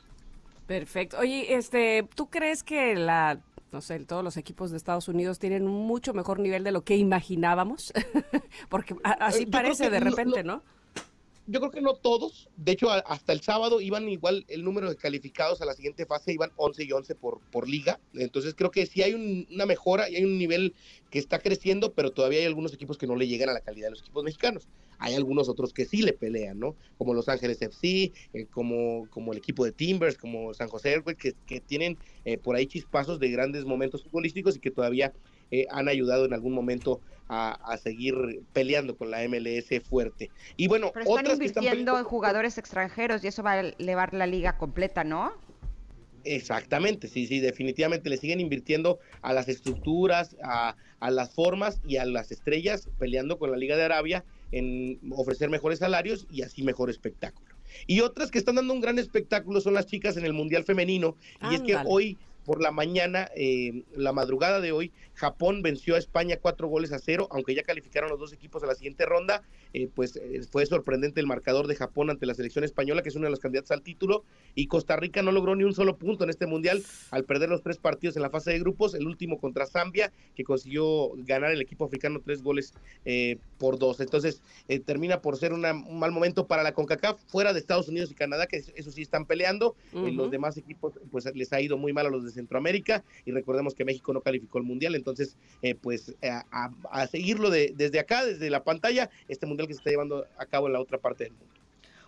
[SPEAKER 1] Perfecto. Oye, este, ¿tú crees que la, no sé, todos los equipos de Estados Unidos tienen un mucho mejor nivel de lo que imaginábamos? Porque así
[SPEAKER 4] Eh, yo creo
[SPEAKER 1] parece de repente,
[SPEAKER 4] no-
[SPEAKER 1] ¿no?
[SPEAKER 4] Yo creo que no todos, de hecho hasta el sábado iban igual el número de calificados a la siguiente fase, iban 11 y 11 por, por liga, entonces creo que sí hay un- una mejora y hay un nivel que está creciendo, pero todavía hay algunos equipos que no le llegan a la calidad de los equipos mexicanos. Hay algunos otros que sí le pelean, ¿no? Como Los Ángeles FC, eh, como, como el equipo de Timbers, como San José que, que tienen eh, por ahí chispazos de grandes momentos futbolísticos y que todavía eh, han ayudado en algún momento a, seguir peleando con la MLS fuerte. Y bueno,
[SPEAKER 2] Pero están invirtiendo en jugadores extranjeros y eso va a elevar la liga completa, ¿no?
[SPEAKER 4] Exactamente, sí, sí, definitivamente le siguen invirtiendo a las estructuras, a, a, las formas y a las estrellas, peleando con la Liga de Arabia en ofrecer mejores salarios y así mejor espectáculo. Y otras que están dando un gran espectáculo son las chicas en el Mundial Femenino, y es que hoy por la mañana, eh, la madrugada de hoy, Japón venció a España cuatro goles a cero, aunque ya calificaron los dos equipos a la siguiente ronda, eh, pues eh, fue sorprendente el marcador de Japón ante la selección española, que es una de las candidatas al título, y Costa Rica no logró ni un solo punto en este mundial al perder los tres partidos en la fase de grupos, el último contra Zambia, que consiguió ganar el equipo africano tres goles por dos. Entonces, termina por ser un mal momento para la CONCACAF, fuera de Estados Unidos y Canadá, que eso sí están peleando, los demás equipos pues les ha ido muy mal a los de Centroamérica, y recordemos que México no calificó el mundial, entonces, eh, pues eh, a, seguirlo de, desde acá, desde la pantalla, este mundial que se está llevando a cabo en la otra parte del mundo.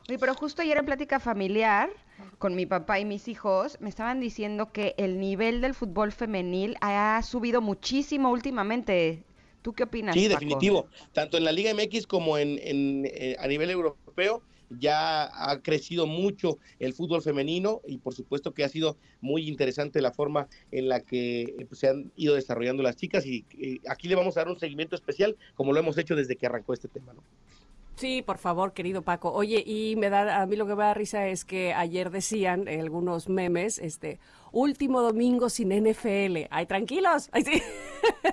[SPEAKER 2] Oye, pero justo ayer en plática familiar con mi papá y mis hijos me estaban diciendo que el nivel del fútbol femenil ha subido muchísimo últimamente. ¿Tú qué opinas?
[SPEAKER 4] Sí, definitivo. Tanto en la Liga MX como en, eh, a nivel europeo ya ha crecido mucho el fútbol femenino y por supuesto que ha sido muy interesante la forma en la que eh, pues, se han ido desarrollando las chicas y eh, aquí le vamos a dar un seguimiento especial como lo hemos hecho desde que arrancó este tema, ¿no?
[SPEAKER 1] Sí, por favor, querido Paco. Oye, y me da a mí lo que me da risa es que ayer decían en algunos memes, este, último domingo sin NFL. Ay, tranquilos. Ay, sí.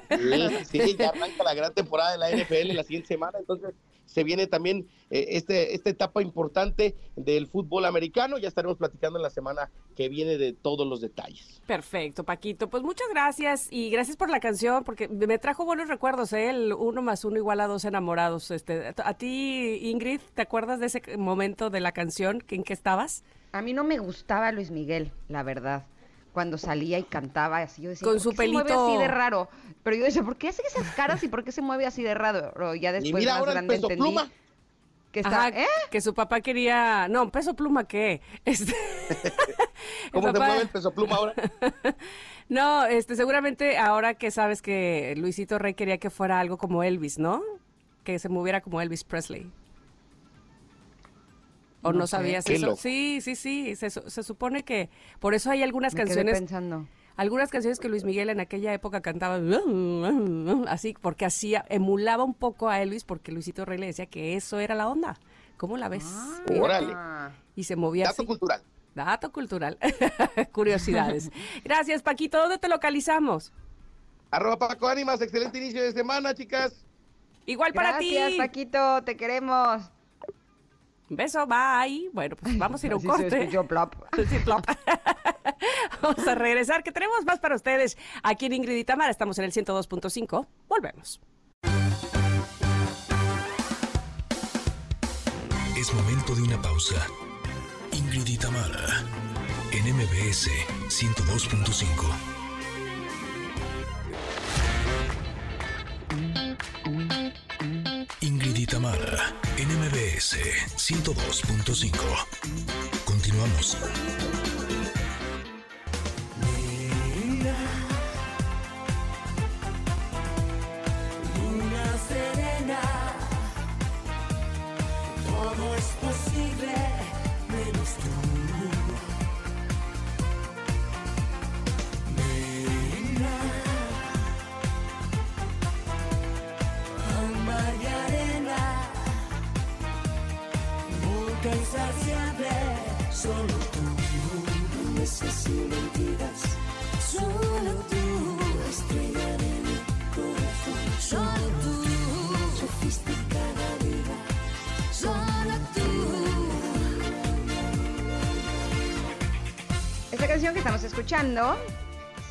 [SPEAKER 4] sí, ya arranca la gran temporada de la NFL la siguiente semana, entonces se viene también eh, este, esta etapa importante del fútbol americano. Ya estaremos platicando en la semana que viene de todos los detalles.
[SPEAKER 1] Perfecto, Paquito. Pues muchas gracias y gracias por la canción porque me trajo buenos recuerdos, ¿eh? el uno más uno igual a dos enamorados. Este, a ti, Ingrid, ¿te acuerdas de ese momento de la canción en que estabas?
[SPEAKER 2] A mí no me gustaba Luis Miguel, la verdad cuando salía y cantaba así. Yo decía,
[SPEAKER 1] con su pelito. Se mueve
[SPEAKER 2] así de raro. Pero yo decía, ¿por qué hace esas caras y por qué se mueve así de raro? Ya después más grande entendí. Pluma.
[SPEAKER 1] Que, está, ¿eh? que su papá quería. No, peso pluma, ¿qué?
[SPEAKER 4] Este... ¿Cómo se mueve el peso pluma ahora?
[SPEAKER 1] no, este, seguramente ahora que sabes que Luisito Rey quería que fuera algo como Elvis, ¿no? Que se moviera como Elvis Presley. ¿O no, sabías eso? Sí, sí, sí. Se, se, supone que por eso hay algunas canciones.
[SPEAKER 2] pensando.
[SPEAKER 1] Algunas canciones que Luis Miguel en aquella época cantaba así, porque hacía, emulaba un poco a Elvis, porque Luisito Rey le decía que eso era la onda. ¿Cómo la ves?
[SPEAKER 4] Ah, órale.
[SPEAKER 1] Y se movía
[SPEAKER 4] Dato cultural.
[SPEAKER 1] Dato cultural. Curiosidades. Gracias, Paquito. ¿Dónde te localizamos?
[SPEAKER 4] Arroba Paco Ánimas. Excelente inicio de semana, chicas.
[SPEAKER 1] Igual para
[SPEAKER 2] ti. Gracias, Paquito. Te queremos.
[SPEAKER 1] Beso, bye. Bueno, pues vamos a ir a un corte.
[SPEAKER 2] plop.
[SPEAKER 1] Sí, plop. vamos a regresar, que tenemos más para ustedes. Aquí en Ingrid y Tamara estamos en el 102.5. Volvemos.
[SPEAKER 3] Es momento de una pausa. Ingrid y Tamara en MBS 102.5. NMBS 102.5. Continuamos.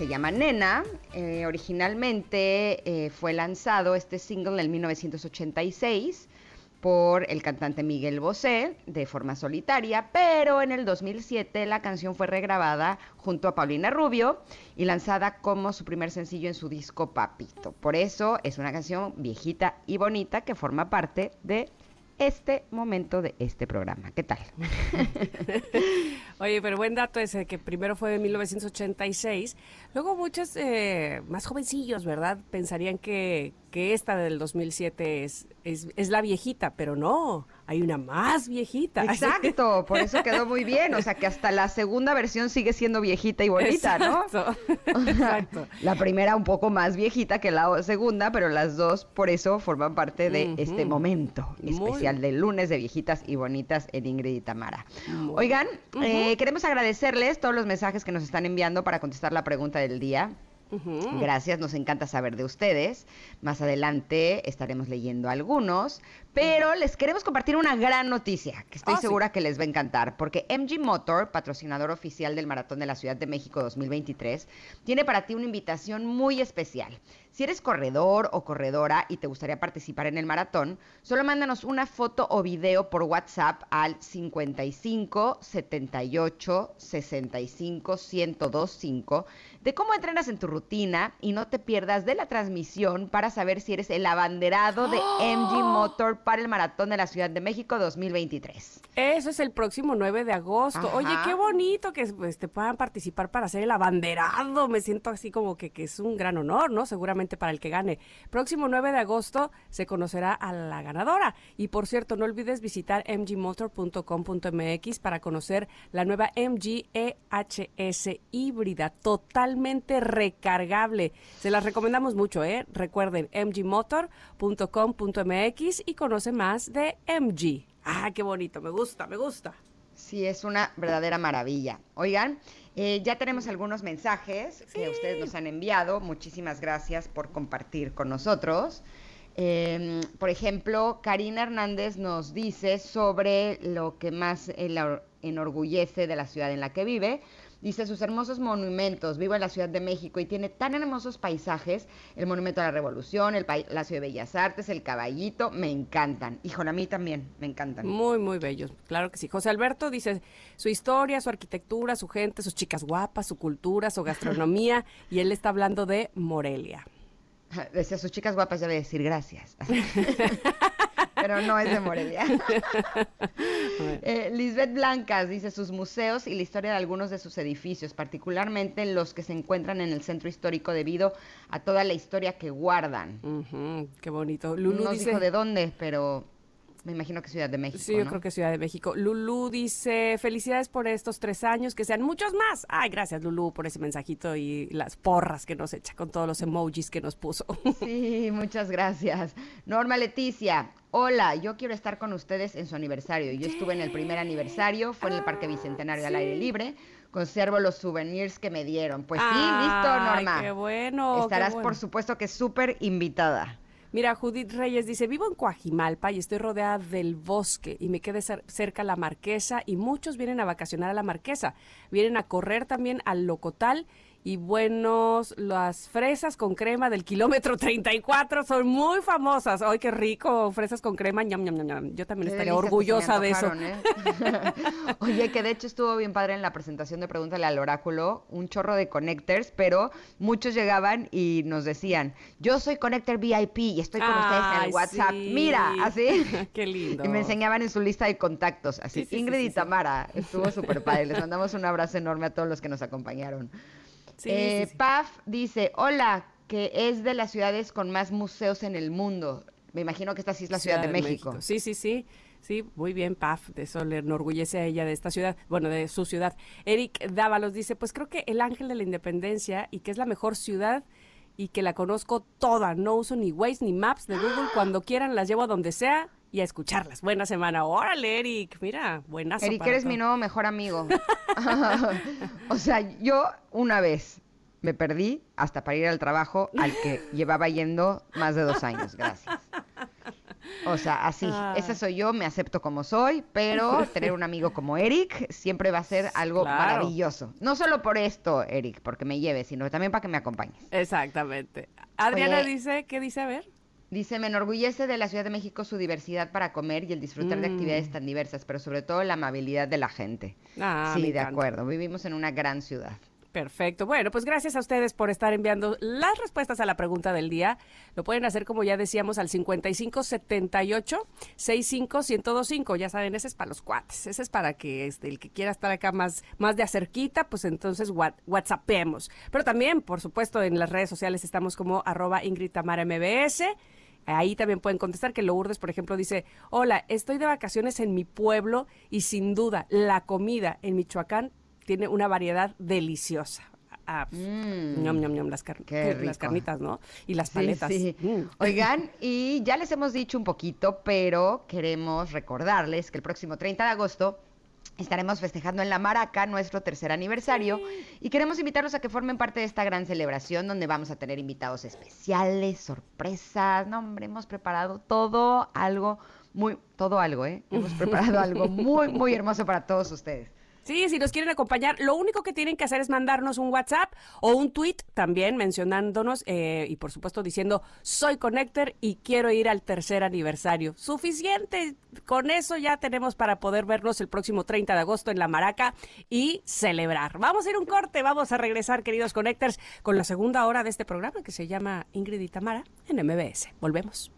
[SPEAKER 2] Llama Nena. Eh, originalmente eh, fue lanzado este single en 1986 por el cantante Miguel Bosé de forma solitaria, pero en el 2007 la canción fue regrabada junto a Paulina Rubio y lanzada como su primer sencillo en su disco Papito. Por eso es una canción viejita y bonita que forma parte de este momento de este programa. ¿Qué tal?
[SPEAKER 1] Oye, pero buen dato ese, que primero fue en 1986. Luego muchos eh, más jovencillos, ¿verdad? Pensarían que, que esta del 2007 es, es, es la viejita, pero no, hay una más viejita.
[SPEAKER 2] Exacto, por eso quedó muy bien. O sea, que hasta la segunda versión sigue siendo viejita y bonita, ¿no?
[SPEAKER 1] Exacto.
[SPEAKER 2] O sea,
[SPEAKER 1] Exacto.
[SPEAKER 2] La primera un poco más viejita que la segunda, pero las dos por eso forman parte de este momento
[SPEAKER 1] Muy
[SPEAKER 2] especial del lunes de viejitas y bonitas en Ingrid y Tamara.
[SPEAKER 1] Muy
[SPEAKER 2] Oigan, eh, queremos agradecerles todos los mensajes que nos están enviando para contestar la pregunta del día. Gracias, nos encanta saber de ustedes. Más adelante estaremos leyendo algunos, pero les queremos compartir una gran noticia que estoy
[SPEAKER 1] Ah, sí.
[SPEAKER 2] segura que les va a encantar, porque MG Motor, patrocinador oficial del Maratón de la Ciudad de México 2023, tiene para ti una invitación muy especial. Si eres corredor o corredora y te gustaría participar en el maratón, solo mándanos una foto o video por WhatsApp al 55 78 65 1025 de cómo entrenas en tu rutina y no te pierdas de la transmisión para saber si eres el abanderado de MG Motor para el Maratón de la Ciudad de México 2023.
[SPEAKER 1] Eso es el próximo 9 de agosto. Oye, qué bonito que pues, te puedan participar para ser el abanderado. Me siento así como que, que es un gran honor, ¿no? Seguramente para el que gane. Próximo 9 de agosto se conocerá a la ganadora. Y por cierto, no olvides visitar mgmotor.com.mx para conocer la nueva MG EHS híbrida, totalmente recargable. Se las recomendamos mucho, ¿eh? Recuerden, mgmotor.com.mx y conoce más de MG. Ah, qué bonito, me gusta, me gusta.
[SPEAKER 2] Sí, es una verdadera maravilla. Oigan, eh, ya tenemos algunos mensajes que ustedes nos han enviado. Muchísimas gracias por compartir con nosotros. Eh, por ejemplo, Karina Hernández nos dice sobre lo que más enorgullece de la ciudad en la que vive. Dice sus hermosos monumentos. Vivo en la Ciudad de México y tiene tan hermosos paisajes. El Monumento a la Revolución, el Palacio de Bellas Artes, el Caballito, me encantan. Híjole, a mí también, me encantan.
[SPEAKER 1] Muy, muy bellos, claro que sí. José Alberto dice su historia, su arquitectura, su gente, sus chicas guapas, su cultura, su gastronomía, y él está hablando de Morelia.
[SPEAKER 2] Decía, sus chicas guapas debe decir gracias. Pero no es de Morelia. Eh, Lisbeth Blancas dice sus museos y la historia de algunos de sus edificios, particularmente los que se encuentran en el centro histórico debido a toda la historia que guardan.
[SPEAKER 1] Qué bonito. Lulu
[SPEAKER 2] no
[SPEAKER 1] dice...
[SPEAKER 2] dijo de dónde, pero me imagino que Ciudad de México.
[SPEAKER 1] Sí, yo
[SPEAKER 2] ¿no?
[SPEAKER 1] creo que Ciudad de México. Lulú dice, felicidades por estos tres años, que sean muchos más. Ay, gracias Lulú por ese mensajito y las porras que nos echa con todos los emojis que nos puso.
[SPEAKER 2] Sí, muchas gracias. Norma Leticia, hola, yo quiero estar con ustedes en su aniversario. Yo estuve en el primer aniversario, fue en el Parque Bicentenario al aire libre. Conservo los souvenirs que me dieron. Pues sí, listo, Norma.
[SPEAKER 1] qué bueno, qué
[SPEAKER 2] Estarás,
[SPEAKER 1] bueno.
[SPEAKER 2] por supuesto, que súper invitada.
[SPEAKER 1] Mira, Judith Reyes dice, vivo en Coajimalpa y estoy rodeada del bosque y me quedé cer- cerca la Marquesa y muchos vienen a vacacionar a la Marquesa. Vienen a correr también al Locotal y buenos, las fresas con crema del kilómetro 34 son muy famosas. ¡Ay, qué rico! Fresas con crema, ñam, ñam. Yo también
[SPEAKER 2] Qué
[SPEAKER 1] estaría orgullosa de eso.
[SPEAKER 2] ¿eh? Oye, que de hecho estuvo bien padre en la presentación de Pregúntale al Oráculo, un chorro de connectors, pero muchos llegaban y nos decían, yo soy connector VIP y estoy con ustedes en el WhatsApp.
[SPEAKER 1] sí.
[SPEAKER 2] Mira, así.
[SPEAKER 1] Qué lindo.
[SPEAKER 2] Y me enseñaban en su lista de contactos, así.
[SPEAKER 1] Sí, sí, sí,
[SPEAKER 2] Ingrid y. Tamara, estuvo súper padre. Les mandamos un abrazo enorme a todos los que nos acompañaron.
[SPEAKER 1] Sí,
[SPEAKER 2] Eh,
[SPEAKER 1] sí, sí.
[SPEAKER 2] Paf dice, hola, que es de las ciudades con más museos en el mundo. Me imagino que esta sí es la Ciudad, de, México.
[SPEAKER 1] Sí, sí, sí. Sí, muy bien, Paf. De eso le enorgullece a ella de esta ciudad, bueno, de su ciudad. Eric Dávalos dice, pues creo que el Ángel de la Independencia y que es la mejor ciudad y que la conozco toda. No uso ni Waze ni Maps de Google. Cuando quieran las llevo a donde sea y a escucharlas. Buena semana. Órale, Eric. Mira, buenazo.
[SPEAKER 2] Eric, eres
[SPEAKER 1] todo.
[SPEAKER 2] mi nuevo mejor amigo. o sea, yo una vez me perdí hasta para ir al trabajo al que llevaba yendo más de dos años. Gracias. O sea, así,
[SPEAKER 1] Ah.
[SPEAKER 2] ese soy yo, me acepto como soy, pero tener un amigo como Eric siempre va a ser algo
[SPEAKER 1] Claro.
[SPEAKER 2] maravilloso. No solo por esto, Eric, porque me lleve, sino también para que me acompañes.
[SPEAKER 1] Exactamente. Adriana
[SPEAKER 2] Oye.
[SPEAKER 1] dice, ¿qué dice? A ver.
[SPEAKER 2] Dice, me enorgullece de la Ciudad de México su diversidad para comer y el disfrutar de
[SPEAKER 1] Mm.
[SPEAKER 2] actividades tan diversas, pero sobre todo la amabilidad de la gente.
[SPEAKER 1] Ah,
[SPEAKER 2] sí, de
[SPEAKER 1] encanta.
[SPEAKER 2] acuerdo. Vivimos en una gran ciudad.
[SPEAKER 1] Perfecto. Bueno, pues gracias a ustedes por estar enviando las respuestas a la pregunta del día. Lo pueden hacer, como ya decíamos, al 5578 65125. Ya saben, ese es para los cuates. Ese es para que este, el que quiera estar acá más, más de acerquita, pues entonces what, whatsappemos. Pero también, por supuesto, en las redes sociales estamos como arroba Ingrid Tamara MBS. Ahí también pueden contestar que Lourdes, por ejemplo, dice, hola, estoy de vacaciones en mi pueblo y sin duda la comida en Michoacán tiene una variedad deliciosa. Ah, pues,
[SPEAKER 2] Mm.
[SPEAKER 1] ñom, ñom, ñom, las, car- las
[SPEAKER 2] rico.
[SPEAKER 1] carnitas, ¿no? Y las
[SPEAKER 2] Sí,
[SPEAKER 1] paletas.
[SPEAKER 2] sí.
[SPEAKER 1] Mm.
[SPEAKER 2] Oigan, y ya les hemos dicho un poquito, pero queremos recordarles que el próximo 30 de agosto estaremos festejando en La Maraca nuestro tercer aniversario y queremos invitarlos a que formen parte de esta gran celebración donde vamos a tener invitados especiales, sorpresas. No, hombre, hemos preparado todo algo muy, todo algo, ¿eh? Hemos preparado algo muy, muy hermoso para todos ustedes.
[SPEAKER 1] Sí, si nos quieren acompañar, lo único que tienen que hacer es mandarnos un WhatsApp o un tweet también mencionándonos eh, y por supuesto diciendo soy Connector y quiero ir al tercer aniversario. Suficiente, con eso ya tenemos para poder vernos el próximo 30 de agosto en La Maraca y celebrar. Vamos a ir un corte, vamos a regresar queridos Connectors con la segunda hora de este programa que se llama Ingrid y Tamara en MBS. Volvemos.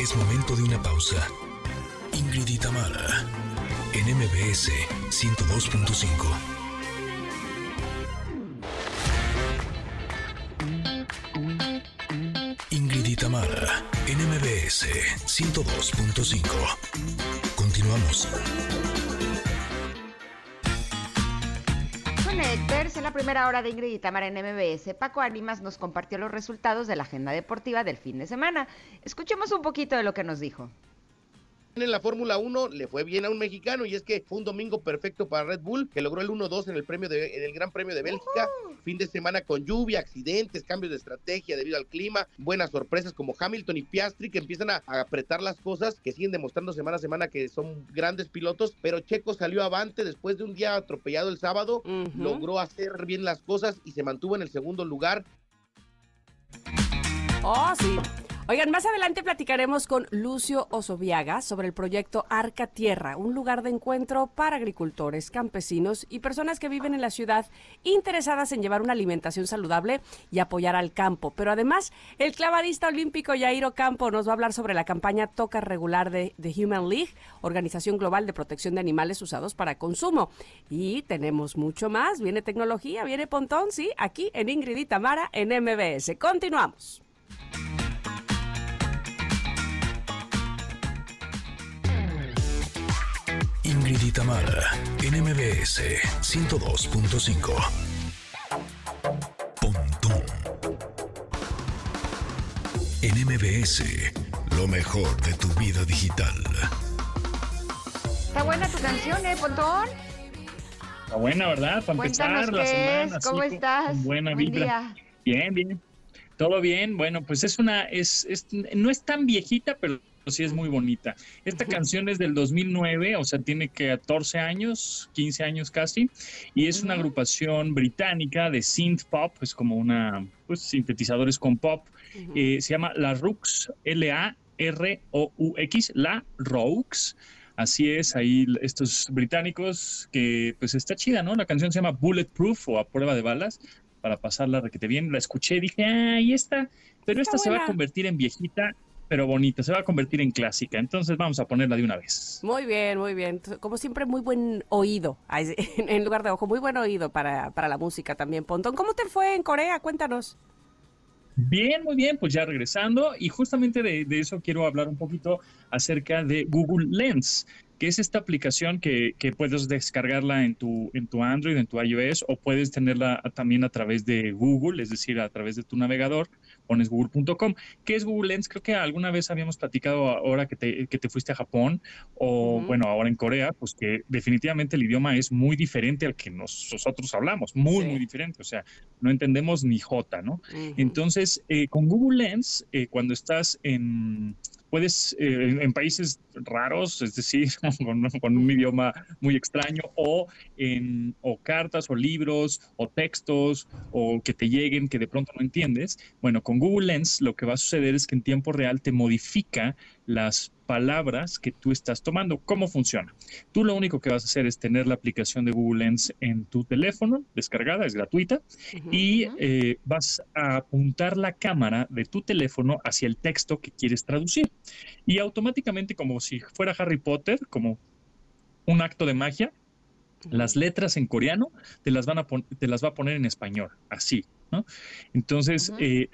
[SPEAKER 3] Es momento de una pausa. Ingrid y Tamara, en MBS 102.5. Ingrid y Tamara, en MBS 102.5. Continuamos.
[SPEAKER 2] En la primera hora de Ingrid y en MBS, Paco Ánimas nos compartió los resultados de la agenda deportiva del fin de semana. Escuchemos un poquito de lo que nos dijo.
[SPEAKER 4] En la Fórmula 1 le fue bien a un mexicano y es que fue un domingo perfecto para Red Bull, que logró el 1-2 en el premio de, en el Gran Premio de Bélgica. Fin de semana con lluvia, accidentes, cambios de estrategia debido al clima, buenas sorpresas como Hamilton y Piastri que empiezan a, a apretar las cosas, que siguen demostrando semana a semana que son grandes pilotos, pero Checo salió avante después de un día atropellado el sábado, logró hacer bien las cosas y se mantuvo en el segundo lugar.
[SPEAKER 1] Oh, sí. Oigan, más adelante platicaremos con Lucio Osoviaga sobre el proyecto Arca Tierra, un lugar de encuentro para agricultores, campesinos y personas que viven en la ciudad interesadas en llevar una alimentación saludable y apoyar al campo. Pero además, el clavadista olímpico Yairo Campo nos va a hablar sobre la campaña Toca Regular de The Human League, organización global de protección de animales usados para consumo. Y tenemos mucho más. Viene tecnología, viene Pontón, sí, aquí en Ingrid y Tamara en MBS. Continuamos.
[SPEAKER 3] Ingrid y Tamara, en MBS 102.5. Pontón. En MBS, lo mejor de tu vida digital.
[SPEAKER 2] Está buena tu canción, ¿eh, Pontón?
[SPEAKER 5] Está buena, ¿verdad? Para
[SPEAKER 2] Cuéntanos
[SPEAKER 5] empezar la
[SPEAKER 2] qué
[SPEAKER 5] semana.
[SPEAKER 2] es, ¿cómo estás?
[SPEAKER 5] con buena
[SPEAKER 2] Buen
[SPEAKER 5] vibra.
[SPEAKER 2] día.
[SPEAKER 5] Bien, bien. Todo bien. Bueno, pues es una, es, es, no es tan viejita, pero sí es muy bonita. Esta canción es del 2009, o sea, tiene 14 años, 15 años casi, y es una agrupación británica de synth pop, es como una, pues, sintetizadores con pop. Eh, se llama La Rux, L-A-R-O-U-X, La Roux. Así es, ahí estos británicos que pues está chida, ¿no? La canción se llama Bulletproof o a prueba de balas para pasarla requete bien. La escuché dije, ay, esta, pero
[SPEAKER 1] Está
[SPEAKER 5] esta se va a convertir en viejita, pero bonita, se va a convertir en clásica. Entonces vamos a ponerla de una vez.
[SPEAKER 1] Muy bien, muy bien. Como siempre, muy buen oído, en lugar de ojo, muy buen oído para, para la música también, Pontón. ¿Cómo te fue en Corea? Cuéntanos.
[SPEAKER 5] Bien, muy bien, pues ya regresando y justamente de, de eso quiero hablar un poquito acerca de Google Lens, que es esta aplicación que, que puedes descargarla en tu, en tu Android, en tu iOS, o puedes tenerla también a través de Google, es decir, a través de tu navegador, pones google.com. ¿Qué es Google Lens? Creo que alguna vez habíamos platicado ahora que te, que te fuiste a Japón, o bueno, ahora en Corea, pues que definitivamente el idioma es muy diferente al que nos- nosotros hablamos, muy,
[SPEAKER 1] Sí.
[SPEAKER 5] muy diferente, o sea, no entendemos ni J, ¿no? Entonces, eh, con Google Lens, eh, cuando estás en, puedes, eh, en, en países raros, es decir, con, con un idioma muy extraño, o en o cartas, o libros, o textos, o que te lleguen que de pronto no entiendes, bueno, con Google Lens lo que va a suceder es que en tiempo real te modifica las palabras que tú estás tomando. ¿Cómo funciona? Tú lo único que vas a hacer es tener la aplicación de Google Lens en tu teléfono, descargada, es gratuita, y eh, vas a apuntar la cámara de tu teléfono hacia el texto que quieres traducir. Y automáticamente, como si fuera Harry Potter, como un acto de magia, las letras en coreano te las, van a te las va a poner en español, así, ¿no? Entonces, eh,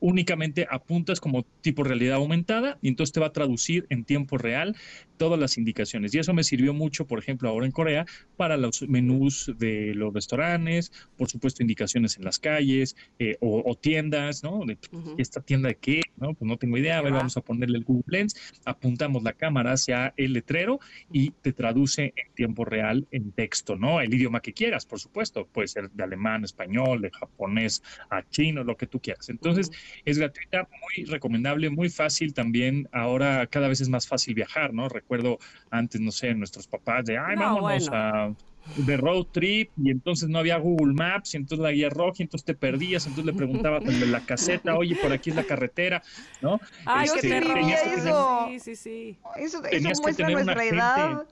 [SPEAKER 5] únicamente apuntas como tipo realidad aumentada y entonces te va a traducir en tiempo real todas las indicaciones. Y eso me sirvió mucho, por ejemplo, ahora en Corea, para los menús de los restaurantes, por supuesto, indicaciones en las calles eh, o, o tiendas, ¿no? De. ¿Esta tienda de qué? ¿No? Pues no tengo idea. A ver, vamos a ponerle el Google Lens, apuntamos la cámara hacia el letrero y te traduce en tiempo real en texto, ¿no? El idioma que quieras, por supuesto. Puede ser de alemán, español, de japonés a chino, lo que tú quieras. Entonces, es gratuita, muy recomendable, muy fácil también. Ahora cada vez es más fácil viajar, ¿no? Recuerdo antes, no sé, nuestros papás de, ay,
[SPEAKER 1] No,
[SPEAKER 5] vámonos
[SPEAKER 1] bueno.
[SPEAKER 5] a de road trip y entonces no había Google Maps y entonces la guía roja y entonces te perdías, entonces le preguntabas en la caseta, oye, por aquí es la carretera, ¿no?
[SPEAKER 1] Ay,
[SPEAKER 5] Este,
[SPEAKER 1] qué terror.
[SPEAKER 5] tenías
[SPEAKER 2] que tener-
[SPEAKER 1] Sí, sí, sí.
[SPEAKER 2] Eso, eso muestra
[SPEAKER 5] tener una
[SPEAKER 2] nuestra
[SPEAKER 5] gente-
[SPEAKER 2] edad.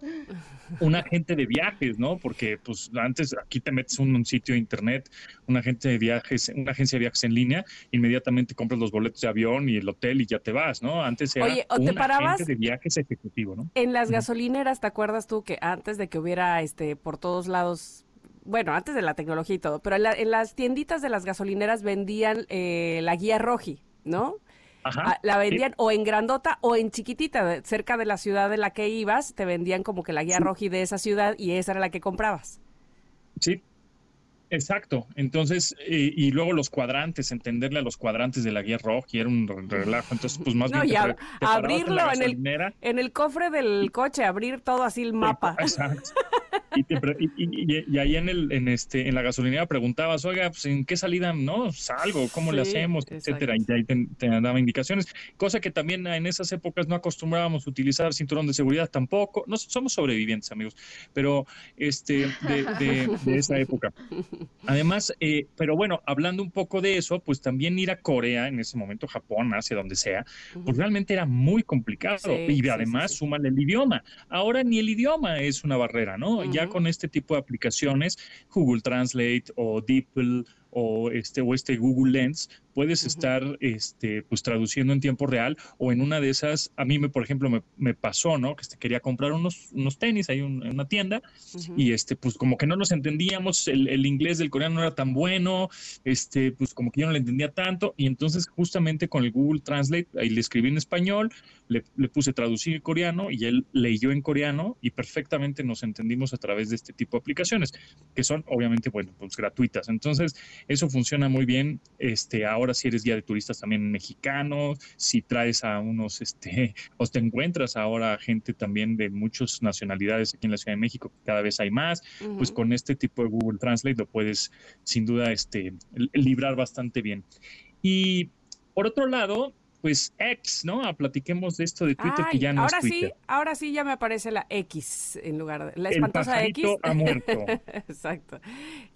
[SPEAKER 5] un agente de viajes, ¿no? Porque pues antes aquí te metes en un sitio de internet, un agente de viajes, una agencia de viajes en línea, inmediatamente compras los boletos de avión y el hotel y ya te vas, ¿no? Antes era
[SPEAKER 1] Oye, ¿o te
[SPEAKER 5] un
[SPEAKER 1] parabas?
[SPEAKER 5] agente de viajes ejecutivo, ¿no?
[SPEAKER 1] En las gasolineras, ¿te acuerdas tú que antes de que hubiera este por todos lados, bueno, antes de la tecnología y todo, pero en, la- en las tienditas de las gasolineras vendían eh, la guía roji, ¿no?
[SPEAKER 5] Ajá.
[SPEAKER 1] Ah, la
[SPEAKER 5] sí.
[SPEAKER 1] vendían o en grandota o en chiquitita, cerca de la ciudad de la que ibas, te vendían como que la guía
[SPEAKER 5] Sí.
[SPEAKER 1] roji de esa ciudad y esa era la que comprabas.
[SPEAKER 5] Sí, exacto. Entonces, eh, y luego los cuadrantes, entenderle a los cuadrantes de la guía roja, y era un re- relajo. Entonces, pues más
[SPEAKER 1] No,
[SPEAKER 5] bien te
[SPEAKER 1] ab-
[SPEAKER 5] te en
[SPEAKER 1] abrirlo en el- En el cofre del coche, abrir todo así el mapa.
[SPEAKER 5] Exacto. Y, te y- y- y ahí en el en este en la gasolinera preguntabas, oiga, pues en qué salida no salgo, cómo le
[SPEAKER 1] Sí,
[SPEAKER 5] hacemos, etcétera, y ahí te, te daba indicaciones, cosa que también en esas épocas no acostumbrábamos a utilizar cinturón de seguridad tampoco. No somos sobrevivientes, amigos, pero este de, de- de esa época. Además, eh, pero bueno, hablando un poco de eso, pues también ir a Corea en ese momento, Japón, Asia, donde sea, pues realmente era muy complicado.
[SPEAKER 1] Sí,
[SPEAKER 5] y
[SPEAKER 1] sí,
[SPEAKER 5] además,
[SPEAKER 1] sí.
[SPEAKER 5] súmale el idioma. Ahora ni el idioma es una barrera, ¿no? Ya con este tipo de aplicaciones, Google Translate o DeepL o este, o este Google Lens, puedes
[SPEAKER 1] Ujú.
[SPEAKER 5] estar este, pues traduciendo en tiempo real o en una de esas, a mí me, por ejemplo, me, me pasó, ¿no? Que este, quería comprar unos, unos tenis ahí un- en una tienda
[SPEAKER 1] Ujú.
[SPEAKER 5] y este, pues como que no nos entendíamos, el, el inglés del coreano no era tan bueno, este, pues como que yo no le entendía tanto, y entonces justamente con el Google Translate, ahí le escribí en español, le, le puse traducir coreano y él leyó en coreano y perfectamente nos entendimos a través de este tipo de aplicaciones, que son obviamente, bueno, pues gratuitas. Entonces, eso funciona muy bien. Este, ahora si eres guía de turistas también mexicano, si traes a unos, este, o te encuentras ahora gente también de muchas nacionalidades aquí en la Ciudad de México, que cada vez hay más, pues con este tipo de Google Translate lo puedes sin duda este, li- librar bastante bien. Y por otro lado, pues X, ¿no? Ah, Platiquemos de esto de Twitter que ya no
[SPEAKER 1] ahora
[SPEAKER 5] es Twitter.
[SPEAKER 1] sí, ahora sí ya me aparece la X en lugar de la
[SPEAKER 5] El
[SPEAKER 1] espantosa X.
[SPEAKER 5] pajarito ha muerto.
[SPEAKER 1] Exacto.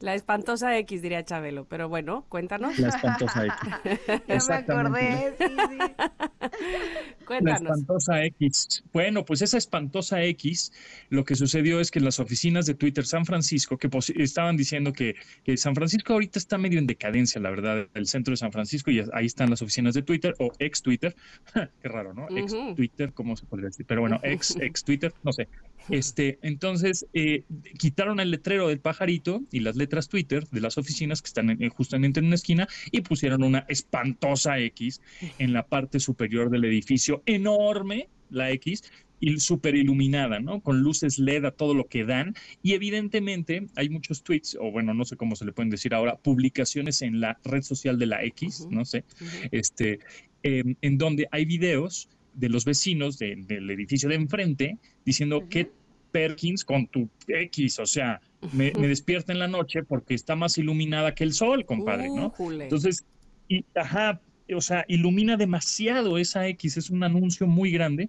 [SPEAKER 1] La espantosa X diría Chabelo, pero bueno, cuéntanos.
[SPEAKER 5] La espantosa X.
[SPEAKER 2] Ya me acordé, sí, sí.
[SPEAKER 5] La
[SPEAKER 1] Cuéntanos.
[SPEAKER 5] espantosa X. Bueno, pues esa espantosa X, lo que sucedió es que las oficinas de Twitter San Francisco, que posi- estaban diciendo que, que San Francisco ahorita está medio en decadencia, la verdad, el centro de San Francisco, y ahí están las oficinas de Twitter, o ex Twitter, qué raro, ¿no? Ex. Twitter, ¿cómo se podría decir? Pero bueno, ex, ex Twitter, no sé. Este, entonces, eh, quitaron el letrero del pajarito y las letras Twitter de las oficinas que están en- justamente en una esquina y pusieron una espantosa X en la parte superior del edificio, enorme, la X, y súper iluminada, ¿no? Con luces LED a todo lo que dan. Y evidentemente hay muchos tweets, o bueno, no sé cómo se le pueden decir ahora, publicaciones en la red social de la X, no sé, este, em, en donde hay videos de los vecinos de- del edificio de enfrente diciendo que Perkins con tu X, o sea, me, me despierta en la noche porque está más iluminada que el sol, compadre, ¿no? Entonces, y, ajá, o sea, ilumina demasiado esa X, es un anuncio muy grande.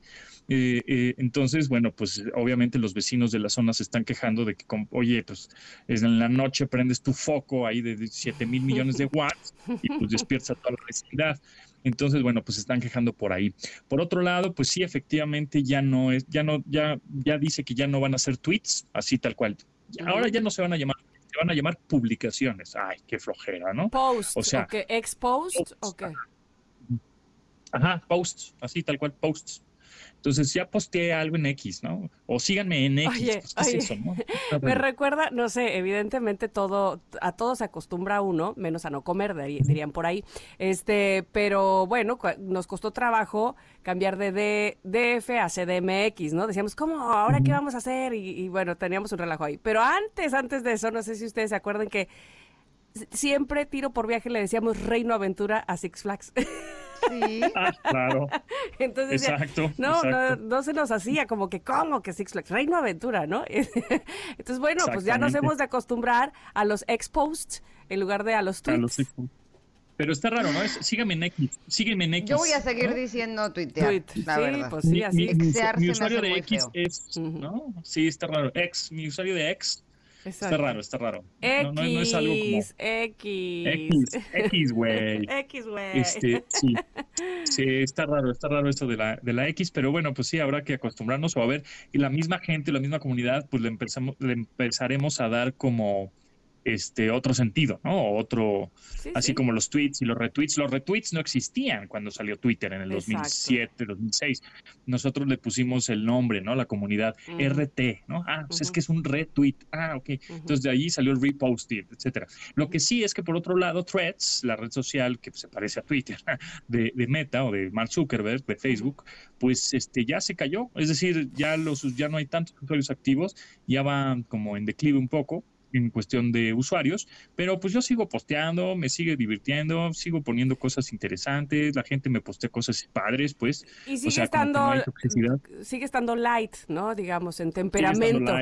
[SPEAKER 5] Eh, eh, entonces, bueno, pues obviamente los vecinos de la zona se están quejando de que, oye, pues es en la noche prendes tu foco ahí de 7 mil millones de watts y pues despiertas a toda la vecindad. Entonces, bueno, pues se están quejando por ahí. Por otro lado, pues sí, efectivamente ya no es, ya no, ya, ya dice que ya no van a ser tweets, así tal cual. Ahora ya no se van a llamar, se van a llamar publicaciones. Ay, qué flojera, ¿no?
[SPEAKER 1] Post,
[SPEAKER 5] O sea,
[SPEAKER 1] ¿o qué? ¿Ex-post? ¿O qué?
[SPEAKER 5] Ajá, posts, así tal cual, posts. Entonces ya posteé algo en X, ¿no? O síganme en X.
[SPEAKER 1] Oye,
[SPEAKER 5] pues, ¿qué es eso, no?
[SPEAKER 1] Me recuerda, no sé, evidentemente todo, a todo se acostumbra uno, menos a no comer, dirían por ahí. Este, pero bueno, nos costó trabajo cambiar de DF a CDMX, ¿no? Decíamos, ¿cómo? ¿Ahora qué vamos a hacer? Y, y bueno, teníamos un relajo ahí. Pero antes, antes de eso, no sé si ustedes se acuerdan que siempre tiro por viaje le decíamos Reino Aventura a Six Flags.
[SPEAKER 2] Sí.
[SPEAKER 5] Ah, claro,
[SPEAKER 1] Entonces,
[SPEAKER 5] exacto.
[SPEAKER 1] no, no,
[SPEAKER 5] exacto.
[SPEAKER 1] no se nos hacía como que, ¿cómo que Six Flags? Reino Aventura, ¿no? Entonces, bueno, pues ya nos hemos de acostumbrar a los ex-posts en lugar de a los
[SPEAKER 5] A
[SPEAKER 1] tweets.
[SPEAKER 5] los X. Pero está raro, ¿no? Es- síganme en X, sígueme en X.
[SPEAKER 2] Yo voy a seguir
[SPEAKER 5] ¿no?
[SPEAKER 2] diciendo tuitear, la
[SPEAKER 1] Sí,
[SPEAKER 2] verdad.
[SPEAKER 1] pues sí, así.
[SPEAKER 5] mi, usuario de X
[SPEAKER 2] feo.
[SPEAKER 5] es. ¿no? Sí, está raro. X, mi usuario de X está raro, está raro.
[SPEAKER 1] X,
[SPEAKER 5] No, no, no es algo como
[SPEAKER 1] X,
[SPEAKER 5] X, X, güey.
[SPEAKER 1] X, güey.
[SPEAKER 5] Este, sí, sí, está raro, está raro esto de la, de la X, pero bueno, pues sí, habrá que acostumbrarnos o a ver, y la misma gente, la misma comunidad, pues le, empezamos, le empezaremos a dar como este otro sentido, ¿no? Otro,
[SPEAKER 1] Sí,
[SPEAKER 5] así
[SPEAKER 1] sí.
[SPEAKER 5] como los tweets y los retweets. Los retweets no existían cuando salió Twitter en el
[SPEAKER 1] Exacto.
[SPEAKER 5] 2007, 2006. Nosotros le pusimos el nombre, ¿no? La comunidad,
[SPEAKER 1] Ujú.
[SPEAKER 5] RT, ¿no? Ah, pues es que es un retweet. Ah, ok. Entonces de ahí salió el reposted, etcétera. Lo que sí es que por otro lado, Threads, la red social que se parece a Twitter de, de Meta o de Mark Zuckerberg de Facebook, pues este ya se cayó. Es decir, ya los ya no hay tantos usuarios activos, ya va como en declive un poco en cuestión de usuarios, pero pues yo sigo posteando, me sigue divirtiendo, sigo poniendo cosas interesantes, la gente me postea cosas padres, pues,
[SPEAKER 1] Y sigue
[SPEAKER 5] o sea,
[SPEAKER 1] estando,
[SPEAKER 5] no
[SPEAKER 1] sigue estando light, ¿no? Digamos, en temperamento.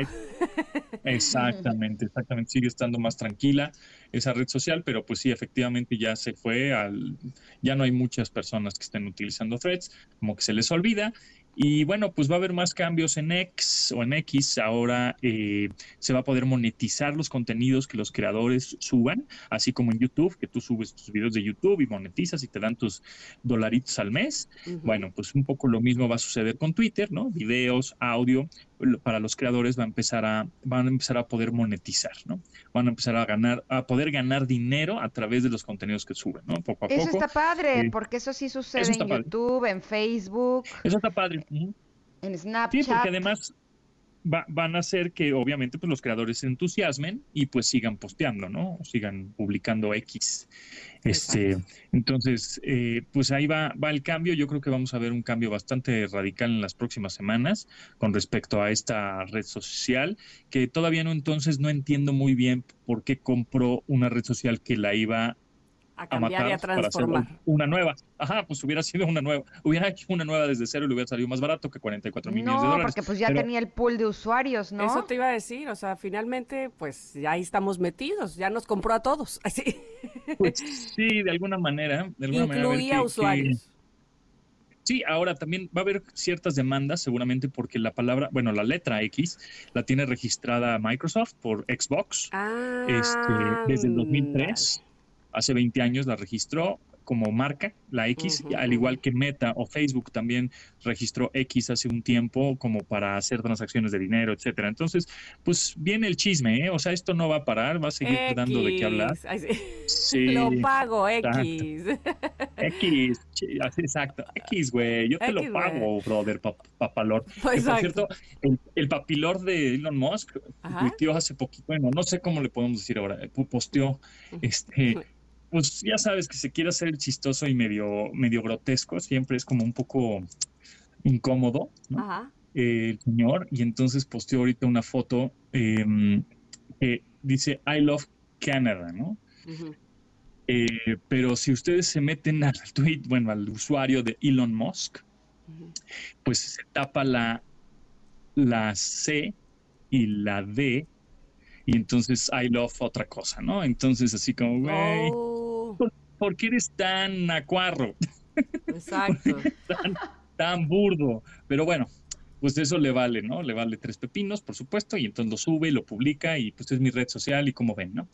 [SPEAKER 5] Exactamente, exactamente. Sigue estando más tranquila esa red social, pero pues sí, efectivamente ya se fue al. Ya no hay muchas personas que estén utilizando threads, como que se les olvida. Y bueno, pues va a haber más cambios en X o en X. Ahora eh, se va a poder monetizar los contenidos que los creadores suban, así como en YouTube, que tú subes tus videos de YouTube y monetizas y te dan tus dolaritos al mes. Bueno, pues un poco lo mismo va a suceder con Twitter, ¿no? Videos, audio, para los creadores va a empezar a, van a empezar a poder monetizar, ¿no? Van a empezar a ganar, a poder ganar dinero a través de los contenidos que suben, ¿no? Poco a
[SPEAKER 2] Eso
[SPEAKER 5] poco.
[SPEAKER 2] está padre,
[SPEAKER 5] eh,
[SPEAKER 2] porque eso sí sucede
[SPEAKER 5] eso
[SPEAKER 2] en
[SPEAKER 5] padre.
[SPEAKER 2] YouTube, en Facebook,
[SPEAKER 5] Eso está padre.
[SPEAKER 2] En
[SPEAKER 5] Sí,
[SPEAKER 2] Snapchat.
[SPEAKER 5] porque además va- van a hacer que obviamente pues los creadores se entusiasmen y pues sigan posteando, ¿no? Sigan publicando X. Este,
[SPEAKER 1] Exacto.
[SPEAKER 5] entonces, eh, pues ahí va, va el cambio. Yo creo que vamos a ver un cambio bastante radical en las próximas semanas con respecto a esta red social, que todavía no entonces no entiendo muy bien por qué compró una red social que la iba
[SPEAKER 1] A
[SPEAKER 5] a
[SPEAKER 1] cambiar y a
[SPEAKER 5] para hacer
[SPEAKER 1] transformar.
[SPEAKER 5] una nueva. Ajá, pues hubiera sido una nueva, hubiera hecho una nueva desde cero y le hubiera salido más barato que 44 mil millones de
[SPEAKER 2] No,
[SPEAKER 5] dólares.
[SPEAKER 2] porque pues ya
[SPEAKER 5] Pero-
[SPEAKER 2] tenía el pool de usuarios, ¿no?
[SPEAKER 1] Eso te iba a decir, o sea, finalmente, pues ya ahí estamos metidos, ya nos compró a todos. Así.
[SPEAKER 5] Pues sí, de alguna manera. De alguna manera, a
[SPEAKER 1] Incluía
[SPEAKER 5] qué- qué-
[SPEAKER 1] usuarios.
[SPEAKER 5] Sí, ahora también va a haber ciertas demandas, seguramente porque la palabra, bueno, la letra X la tiene registrada Microsoft por Xbox
[SPEAKER 1] Ah,
[SPEAKER 5] este, desde el 2003. Hace 20 años la registró como marca, la X, al igual que Meta o Facebook también registró X hace un tiempo como para hacer transacciones de dinero, etcétera. Entonces, pues viene el chisme, ¿eh? O sea, esto no va a parar, va a seguir dando de qué hablar.
[SPEAKER 1] X, sí. Lo pago. X.
[SPEAKER 5] X, exacto. X, güey, yo te
[SPEAKER 1] X,
[SPEAKER 5] lo pago, brother, pap- papalor. Que, por cierto, el, el papilor de Elon Musk tuiteó hace poquito, bueno, no sé cómo le podemos decir ahora, eh, posteó, este, pues ya sabes que se quiere hacer chistoso y medio, medio grotesco, siempre es como un poco incómodo, ¿no?
[SPEAKER 1] Ajá.
[SPEAKER 5] Eh, el señor, y entonces posteó ahorita una foto em, que dice I love Canada, ¿no? Eh, pero si ustedes se meten al tweet, bueno, al usuario de Elon Musk, pues se tapa la, la C y la D, y entonces I love otra cosa, ¿no? Entonces así como, güey,
[SPEAKER 1] Oh,
[SPEAKER 5] ¿por qué eres tan acuarro,
[SPEAKER 1] Exacto.
[SPEAKER 5] tan, tan burdo? Pero bueno, pues eso le vale, ¿no? Le vale tres pepinos, por supuesto, y entonces lo sube, lo publica y pues es mi red social y como ven, ¿no?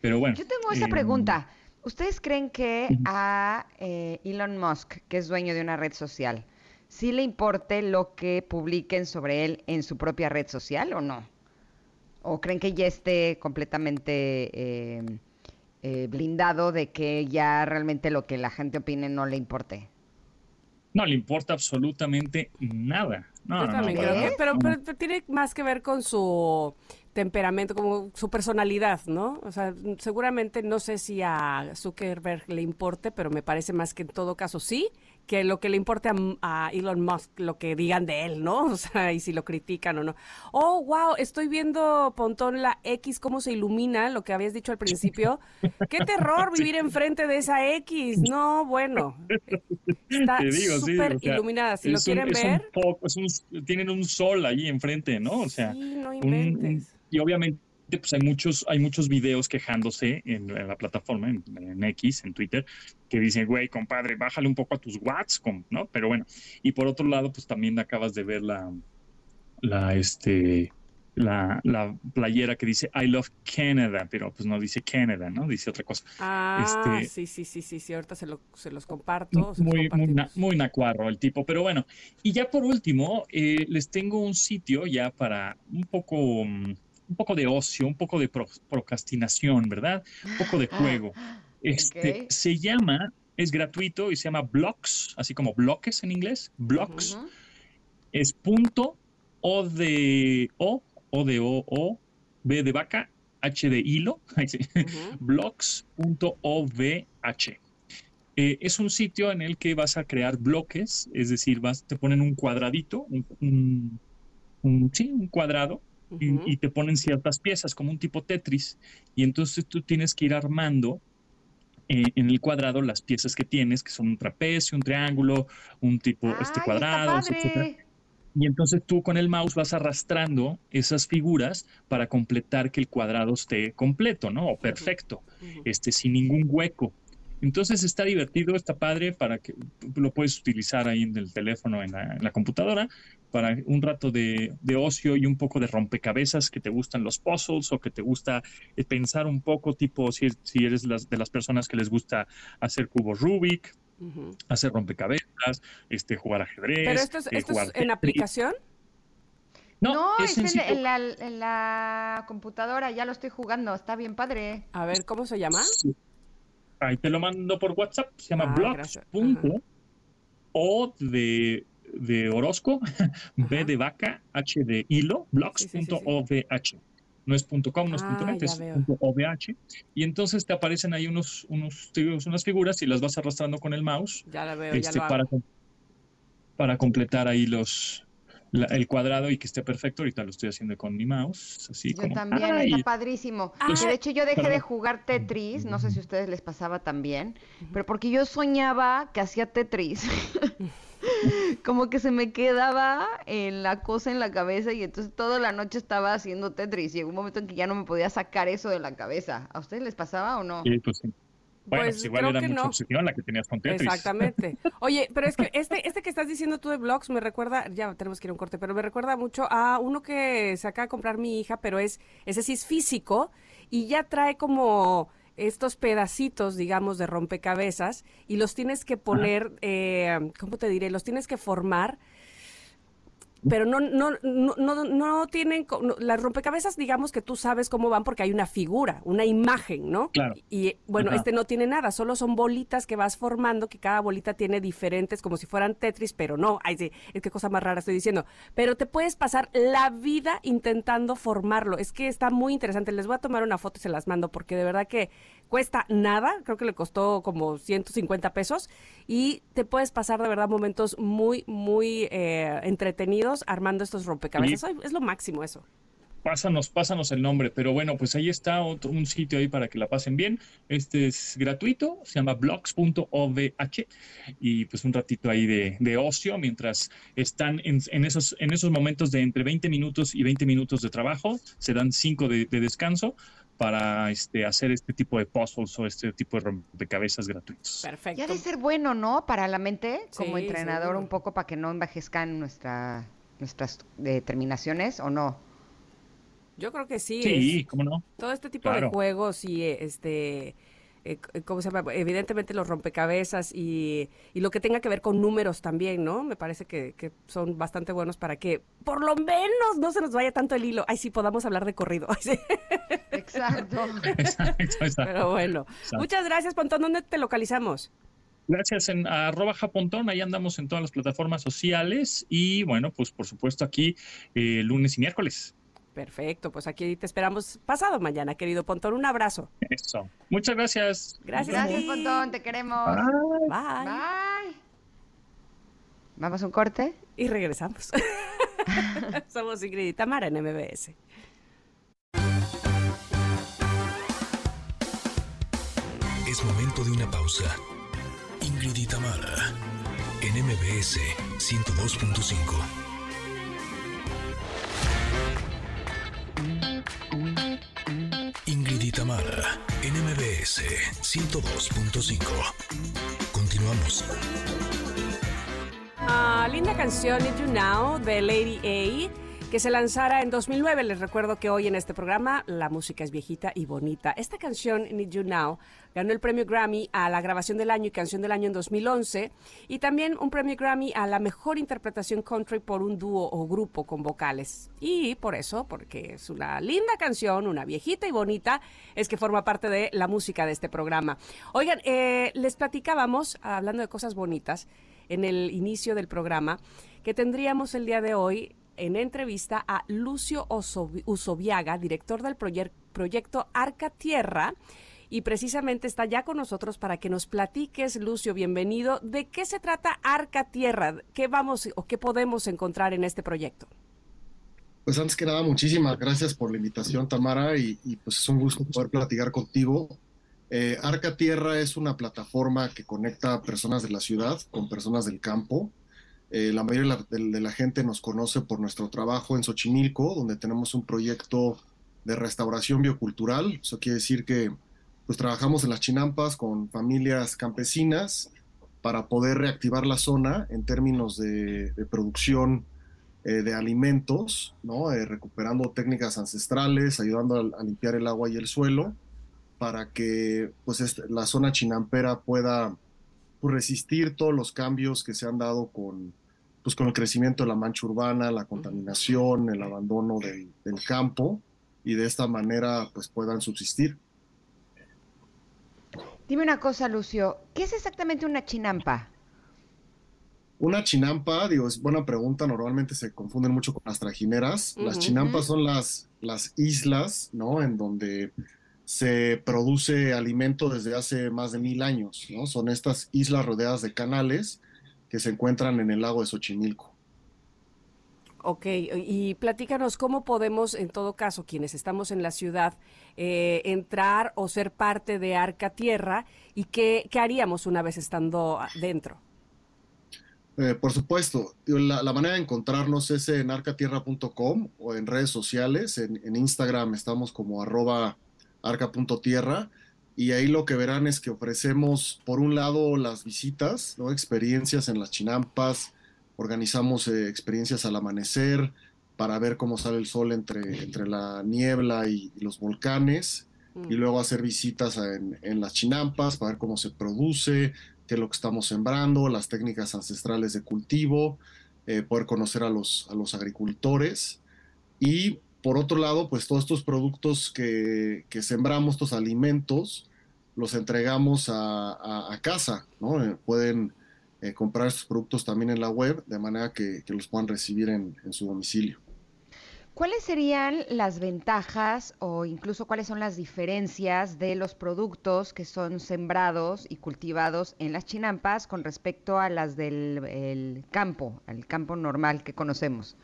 [SPEAKER 5] Pero bueno.
[SPEAKER 2] Yo tengo esa
[SPEAKER 5] em,
[SPEAKER 2] pregunta. ¿Ustedes creen que a eh, Elon Musk, que es dueño de una red social, sí le importe lo que publiquen sobre él en su propia red social o no? ¿O creen que ya esté completamente eh, eh, blindado de que ya realmente lo que la gente opine no le importe?
[SPEAKER 5] No le importa absolutamente nada. No,
[SPEAKER 1] Yo
[SPEAKER 5] no,
[SPEAKER 1] también
[SPEAKER 5] no,
[SPEAKER 1] creo que,
[SPEAKER 5] nada.
[SPEAKER 1] pero, pero te- tiene más que ver con su temperamento, como su personalidad, ¿no? O sea, seguramente no sé si a Zuckerberg le importe, pero me parece más que en todo caso sí, que lo que le importe a, a Elon Musk, lo que digan de él, ¿no? O sea, y si lo critican o no. Oh, wow, estoy viendo, Pontón, la X, cómo se ilumina, lo que habías dicho al principio. ¡Qué terror vivir enfrente de esa X! No, bueno, está
[SPEAKER 5] sí,
[SPEAKER 1] súper
[SPEAKER 5] o sea,
[SPEAKER 1] iluminada. Si lo quieren
[SPEAKER 5] un
[SPEAKER 1] ver...
[SPEAKER 5] un- tienen un sol ahí enfrente, ¿no? O sea,
[SPEAKER 1] Sí, no inventes.
[SPEAKER 5] y obviamente pues hay muchos hay muchos videos quejándose en, en la plataforma en, en X en Twitter que dicen güey compadre bájale un poco a tus watts no pero bueno y por otro lado pues también acabas de ver la la este la, la playera que dice I love Canada pero pues no dice Canada no dice otra cosa
[SPEAKER 1] Ah,
[SPEAKER 5] este-
[SPEAKER 1] sí, sí, sí, sí, sí, ahorita se, lo- se los comparto. se los
[SPEAKER 5] muy, muy, na- muy nacuarro el tipo, pero bueno. Y ya por último, eh, les tengo un sitio ya para un poco, mm, un poco de ocio, un poco de pro- procrastinación, ¿verdad? Un poco de juego. Este. Se llama, es gratuito y se llama Blocks, así como bloques en inglés. Blocks es punto O de O, O de O, O, B de vaca, H de hilo, sí,
[SPEAKER 1] Ujú.
[SPEAKER 5] blogs.ovh. Eh, es un sitio en el que vas a crear bloques, es decir, vas, te ponen un cuadradito, un, un- un- sí, un cuadrado, y, te ponen ciertas piezas, como un tipo Tetris, y entonces tú tienes que ir armando eh, en el cuadrado las piezas que tienes, que son un trapecio, un triángulo, un tipo
[SPEAKER 2] Ay,
[SPEAKER 5] este cuadrado,
[SPEAKER 2] padre.
[SPEAKER 5] Y entonces tú con el mouse vas arrastrando esas figuras para completar que el cuadrado esté completo, ¿no? O perfecto, este, sin ningún hueco. Entonces está divertido, está padre para que lo puedes utilizar ahí en el teléfono, en la, en la computadora, para un rato de, de ocio y un poco de rompecabezas que te gustan los puzzles o que te gusta eh, pensar un poco, tipo si, si eres las, de las personas que les gusta hacer cubos Rubik, hacer rompecabezas, este, jugar ajedrez.
[SPEAKER 1] Pero esto es,
[SPEAKER 5] eh,
[SPEAKER 1] esto es
[SPEAKER 5] jugar
[SPEAKER 1] en aplicación.
[SPEAKER 5] No,
[SPEAKER 2] No,
[SPEAKER 5] es
[SPEAKER 2] es en, la, en la computadora, ya lo estoy jugando, está bien padre.
[SPEAKER 1] A ver, ¿cómo se llama?
[SPEAKER 5] Ahí te lo mando por WhatsApp. Se llama
[SPEAKER 1] Ah,
[SPEAKER 5] punto, O de, de Orozco, B de vaca, H de hilo,
[SPEAKER 1] Sí, sí, sí, sí.
[SPEAKER 5] blogs.ovh. No es punto .com, no es punto
[SPEAKER 1] Ah,
[SPEAKER 5] .net, es punto .ovh. Y entonces te aparecen ahí unos, unos, unas figuras y las vas arrastrando con el mouse
[SPEAKER 1] Ya la veo, ya
[SPEAKER 5] este,
[SPEAKER 1] lo
[SPEAKER 5] para,
[SPEAKER 1] hago.
[SPEAKER 5] para completar ahí los, la- el cuadrado y que esté perfecto. Ahorita lo estoy haciendo con mi mouse. Así
[SPEAKER 2] Yo
[SPEAKER 5] como,
[SPEAKER 2] también,
[SPEAKER 5] ¡ay!
[SPEAKER 2] está padrísimo.
[SPEAKER 1] Ah.
[SPEAKER 2] Que de hecho yo dejé de jugar Tetris, no sé si a ustedes les pasaba también, pero porque yo soñaba que hacía Tetris. Como que se me quedaba en la cosa en la cabeza y entonces toda la noche estaba haciendo Tetris y llegó un momento en que ya no me podía sacar eso de la cabeza. ¿A ustedes les pasaba o no?
[SPEAKER 5] Sí, pues sí. Bueno,
[SPEAKER 1] Pues
[SPEAKER 5] pues igual
[SPEAKER 1] creo
[SPEAKER 5] era
[SPEAKER 1] que
[SPEAKER 5] mucha
[SPEAKER 1] no.
[SPEAKER 5] obsesión la que tenías con Tetris.
[SPEAKER 1] Exactamente. Oye, pero es que este, este que estás diciendo tú de blogs me recuerda, ya tenemos que ir a un corte, pero me recuerda mucho a uno que se acaba de comprar mi hija, pero es, ese sí es físico y ya trae como estos pedacitos, digamos, de rompecabezas y los tienes que poner, eh, ¿cómo te diré? Los tienes que formar pero no, no, no, no, no tienen, no- las rompecabezas digamos que tú sabes cómo van porque hay una figura, una imagen, ¿no?
[SPEAKER 5] Claro.
[SPEAKER 1] Y bueno,
[SPEAKER 5] Ajá.
[SPEAKER 1] este no tiene nada, solo son bolitas que vas formando, que cada bolita tiene diferentes, como si fueran Tetris, pero no, ay, sí, es que cosa más rara estoy diciendo. Pero te puedes pasar la vida intentando formarlo, es que está muy interesante, les voy a tomar una foto y se las mando porque de verdad que cuesta nada, creo que le costó como 150 pesos y te puedes pasar de verdad momentos muy, muy eh, entretenidos armando estos rompecabezas. Es lo máximo eso.
[SPEAKER 5] Pásanos, pásanos el nombre, pero bueno, pues ahí está otro, un sitio ahí para que la pasen bien. Este es gratuito, se llama blogs.ovh y pues un ratito ahí de, de ocio mientras están en, en esos, en esos momentos de entre 20 minutos y 20 minutos de trabajo, se dan 5 de, de descanso para este, hacer este tipo de puzzles o este tipo de rompecabezas gratuitos.
[SPEAKER 1] Perfecto.
[SPEAKER 2] Y ha de ser bueno, ¿no? Para la mente, como
[SPEAKER 1] Sí,
[SPEAKER 2] entrenador,
[SPEAKER 1] seguro.
[SPEAKER 2] un poco para que no envejezcan nuestra, nuestras determinaciones, ¿o no?
[SPEAKER 1] Yo creo que sí.
[SPEAKER 5] Sí,
[SPEAKER 1] es-
[SPEAKER 5] ¿cómo no?
[SPEAKER 1] todo este tipo de juegos y este eh, c- ¿cómo se llama? Evidentemente los rompecabezas y, y lo que tenga que ver con números también, ¿no? Me parece que, que son bastante buenos para que por lo menos no se nos vaya tanto el hilo. Ay, sí, podamos hablar de corrido. Ay, sí.
[SPEAKER 2] Exacto.
[SPEAKER 5] Exacto, exacto.
[SPEAKER 1] Pero bueno.
[SPEAKER 5] Exacto.
[SPEAKER 1] Muchas gracias, Pontón. ¿Dónde te localizamos?
[SPEAKER 5] Gracias en arroba japontón, ahí andamos en todas las plataformas sociales y bueno, pues por supuesto aquí eh, lunes y miércoles.
[SPEAKER 1] Perfecto, pues aquí te esperamos pasado mañana, querido Pontón. Un abrazo.
[SPEAKER 5] Eso. Muchas gracias.
[SPEAKER 1] Gracias.
[SPEAKER 2] Gracias. Pontón, te queremos.
[SPEAKER 5] Bye.
[SPEAKER 1] Bye.
[SPEAKER 2] Bye. ¿Vamos a un corte?
[SPEAKER 1] Y regresamos. Somos Ingrid y Tamara en MBS.
[SPEAKER 3] Es momento de una pausa. Ingrid y Tamara, en MBS 102.5. y Tamara, en MBS 102.5. Continuamos.
[SPEAKER 1] Ah, linda canción Need You Now de Lady A que se lanzara en 2009. Les recuerdo que hoy en este programa la música es viejita y bonita. Esta canción Need You Now ganó el premio Grammy a la grabación del año y canción del año en 2011 y también un premio Grammy a la mejor interpretación country por un dúo o grupo con vocales. Y por eso, porque es una linda canción, una viejita y bonita, es que forma parte de la música de este programa. Oigan, eh, les platicábamos, hablando de cosas bonitas, en el inicio del programa, que tendríamos el día de hoy en entrevista a Lucio Usoviaga, director del proye- proyecto Arca Tierra, y precisamente está ya con nosotros para que nos platiques, Lucio, bienvenido, de qué se trata Arca Tierra, qué vamos o qué podemos encontrar en este proyecto.
[SPEAKER 6] Pues antes que nada, muchísimas gracias por la invitación, Tamara, y, y, pues es un gusto poder platicar contigo. Eh, Arca Tierra es una plataforma que conecta personas de la ciudad con personas del campo. Eh, la mayoría de la, gente nos conoce por nuestro trabajo en Xochimilco, donde tenemos un proyecto de restauración biocultural. Eso quiere decir que pues trabajamos en las chinampas con familias campesinas para poder reactivar la zona en términos de, producción eh, de alimentos, ¿no? Eh, recuperando técnicas ancestrales, ayudando a, a limpiar el agua y el suelo, para que pues, la zona chinampera pueda pues, resistir todos los cambios que se han dado con, pues, con el crecimiento de la mancha urbana, la contaminación, el abandono del, del campo, y de esta manera pues, puedan subsistir.
[SPEAKER 2] Dime una cosa, Lucio, ¿qué es exactamente una chinampa?
[SPEAKER 6] Una chinampa, digo, es buena pregunta, normalmente se confunden mucho con las trajineras. Las chinampas son las, las islas, ¿no? En donde se produce alimento desde hace más de mil años, ¿no? Son estas islas rodeadas de canales que se encuentran en el lago de Xochimilco.
[SPEAKER 1] Ok, y platícanos cómo podemos, en todo caso, quienes estamos en la ciudad, eh, entrar o ser parte de Arca Tierra y qué, qué haríamos una vez estando dentro.
[SPEAKER 6] Eh, por supuesto, la, la manera de encontrarnos es en arcatierra.com o en redes sociales. En, en Instagram estamos como arroba arca.tierra y ahí lo que verán es que ofrecemos, por un lado, las visitas, ¿no? experiencias en las chinampas, organizamos eh, experiencias al amanecer para ver cómo sale el sol entre, entre la niebla y, y los volcanes
[SPEAKER 1] Mm.
[SPEAKER 6] y luego hacer visitas en, en las chinampas para ver cómo se produce, qué es lo que estamos sembrando, las técnicas ancestrales de cultivo, eh, poder conocer a los, a los agricultores y por otro lado, pues todos estos productos que, que sembramos, estos alimentos, los entregamos a, casa, ¿no? Eh, pueden eh, comprar estos productos también en la web de manera que, los puedan recibir en, en su domicilio.
[SPEAKER 2] ¿Cuáles serían las ventajas o incluso cuáles son las diferencias de los productos que son sembrados y cultivados en las chinampas con respecto a las del el campo, al campo normal que conocemos?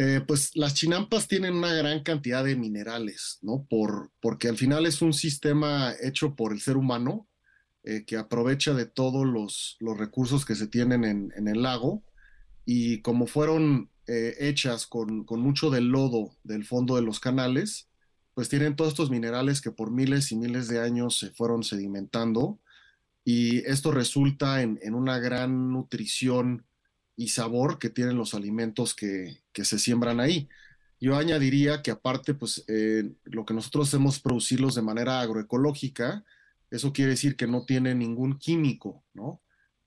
[SPEAKER 6] Eh, pues las chinampas tienen una gran cantidad de minerales, ¿no? Por, porque al final es un sistema hecho por el ser humano eh, que aprovecha de todos los, los recursos que se tienen en, el lago y como fueron eh, hechas con, con mucho del lodo del fondo de los canales, pues tienen todos estos minerales que por miles y miles de años se fueron sedimentando y esto resulta en, en una gran nutrición y sabor que tienen los alimentos que, que se siembran ahí. Yo añadiría que aparte, pues eh, lo que nosotros hacemos producirlos de manera agroecológica, eso quiere decir que no tiene ningún químico, ¿no?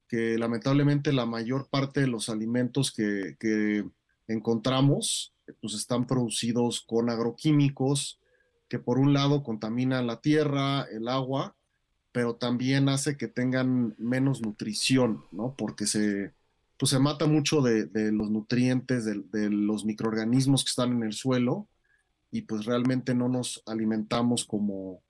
[SPEAKER 6] Que lamentablemente la mayor parte de los alimentos que, que encontramos, pues están producidos con agroquímicos, que por un lado contaminan la tierra, el agua, pero también hace que tengan menos nutrición, ¿no? Porque se, pues se mata mucho de, de los nutrientes, de, de, los microorganismos que están en el suelo y pues realmente no nos alimentamos como,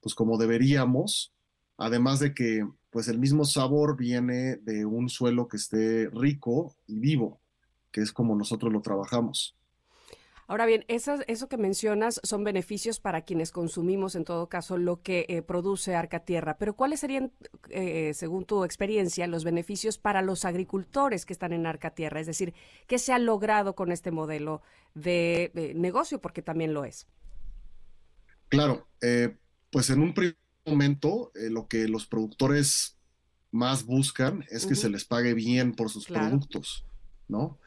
[SPEAKER 6] pues como deberíamos, además de que pues el mismo sabor viene de un suelo que esté rico y vivo, que es como nosotros lo trabajamos.
[SPEAKER 1] Ahora bien, esas, eso que mencionas son beneficios para quienes consumimos, en todo caso, lo que eh, produce Arca Tierra. Pero ¿cuáles serían, eh, según tu experiencia, los beneficios para los agricultores que están en Arca Tierra? Es decir, ¿qué se ha logrado con este modelo de, de negocio? Porque también lo es.
[SPEAKER 6] Claro, eh, pues en un primer momento eh, lo que los productores más buscan es que uh -huh. se les pague bien por sus claro. productos, ¿no?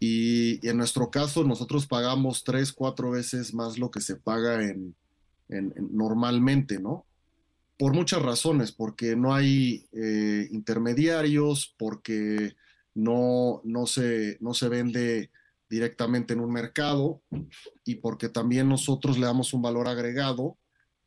[SPEAKER 6] Y, en nuestro caso, nosotros pagamos tres, cuatro veces más lo que se paga en, en, en normalmente, ¿no? Por muchas razones, porque no hay eh, intermediarios, porque no, no, se, no se vende directamente en un mercado y porque también nosotros le damos un valor agregado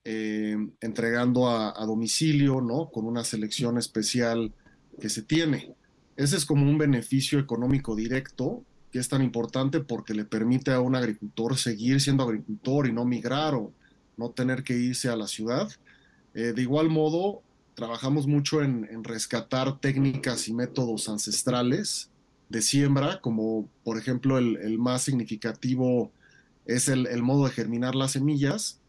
[SPEAKER 6] eh, entregando a, domicilio, ¿no? Con una selección especial que se tiene. Ese es como un beneficio económico directo que es tan importante porque le permite a un agricultor seguir siendo agricultor y no migrar o no tener que irse a la ciudad. Eh, de igual modo, trabajamos mucho en, rescatar técnicas y métodos ancestrales de siembra, como por ejemplo el, más significativo es el, el, modo de germinar las semillas,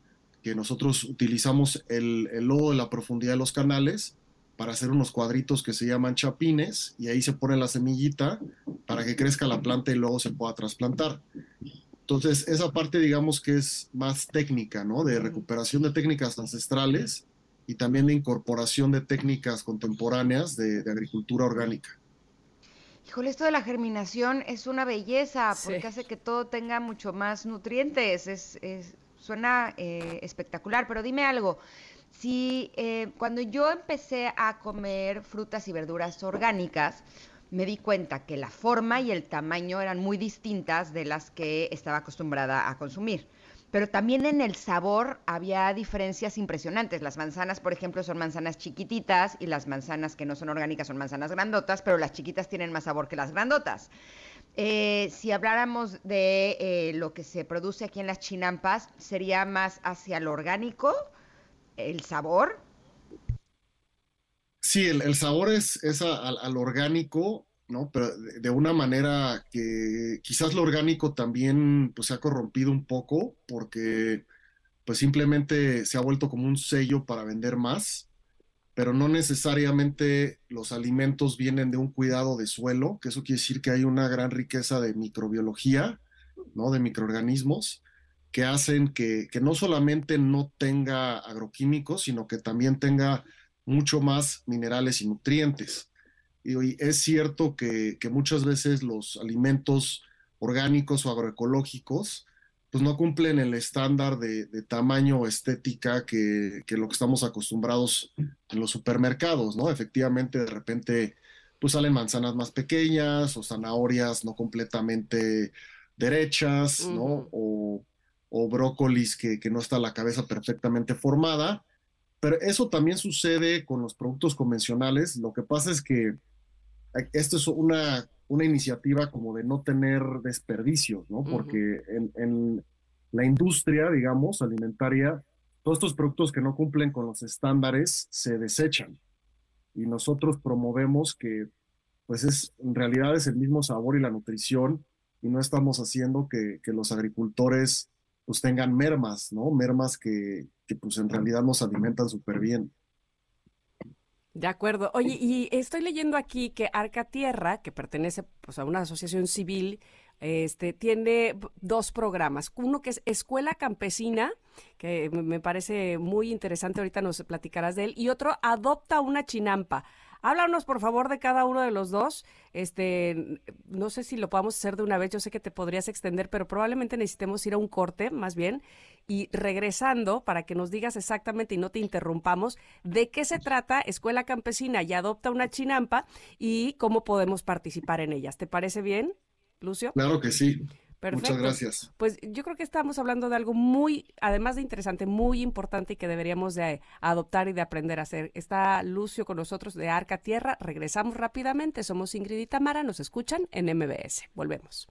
[SPEAKER 6] que nosotros utilizamos el, el lodo de la profundidad de los canales para hacer unos cuadritos que se llaman chapines y ahí se pone la semillita para que crezca la planta y luego se pueda trasplantar. Entonces, esa parte digamos que es más técnica, ¿no? De recuperación de técnicas ancestrales y también de incorporación de técnicas contemporáneas de, de agricultura orgánica.
[SPEAKER 2] Híjole, esto de la germinación es una belleza porque sí. hace que todo tenga mucho más nutrientes. Es, es suena eh, espectacular, pero dime algo. Si eh, cuando yo empecé a comer frutas y verduras orgánicas, me di cuenta que la forma y el tamaño eran muy distintas de las que estaba acostumbrada a consumir. Pero también en el sabor había diferencias impresionantes. Las manzanas, por ejemplo, son manzanas chiquititas y las manzanas que no son orgánicas son manzanas grandotas, pero las chiquitas tienen más sabor que las grandotas. Eh, si habláramos de eh, lo que se produce aquí en las chinampas, sería más hacia lo orgánico, el sabor.
[SPEAKER 6] Sí, el, sabor es, es al orgánico, ¿no? Pero de, de, una manera que quizás lo orgánico también pues, se ha corrompido un poco porque pues simplemente se ha vuelto como un sello para vender más pero no necesariamente los alimentos vienen de un cuidado de suelo, que eso quiere decir que hay una gran riqueza de microbiología, ¿no? De microorganismos que hacen que, que no solamente no tenga agroquímicos, sino que también tenga mucho más minerales y nutrientes. Y es cierto que, que muchas veces los alimentos orgánicos o agroecológicos pues no cumplen el estándar de, de tamaño o estética que, que, lo que estamos acostumbrados en los supermercados, ¿no? Efectivamente, de repente, pues salen manzanas más pequeñas o zanahorias no completamente derechas, uh -huh. ¿no? O, o brócolis que, que, no está la cabeza perfectamente formada. Pero eso también sucede con los productos convencionales. Lo que pasa es que esto es una una iniciativa como de no tener desperdicios, ¿no? Porque uh -huh. en, en, la industria, digamos, alimentaria, todos estos productos que no cumplen con los estándares se desechan. Y nosotros promovemos que, pues, es, en realidad es el mismo sabor y la nutrición, y no estamos haciendo que, que los agricultores, pues, tengan mermas, ¿no? Mermas que, que pues, en realidad nos alimentan súper bien.
[SPEAKER 1] De acuerdo. Oye, y estoy leyendo aquí que Arca Tierra, que pertenece pues, a una asociación civil, Este tiene dos programas. Uno que es Escuela Campesina, que me parece muy interesante, ahorita nos platicarás de él, y otro Adopta una chinampa. Háblanos, por favor, de cada uno de los dos. Este, no sé si lo podamos hacer de una vez. Yo sé que te podrías extender, pero probablemente necesitemos ir a un corte, más bien, y regresando para que nos digas exactamente y no te interrumpamos de qué se trata Escuela Campesina y Adopta una chinampa y cómo podemos participar en ellas. ¿Te parece bien, Lucio?
[SPEAKER 6] Claro que sí.
[SPEAKER 1] Perfecto.
[SPEAKER 6] Muchas gracias.
[SPEAKER 1] Pues yo creo que estamos hablando de algo muy, además de interesante, muy importante y que deberíamos de adoptar y de aprender a hacer. Está Lucio con nosotros de Arca Tierra. Regresamos rápidamente. Somos Ingrid y Tamara. Nos escuchan en MBS. Volvemos.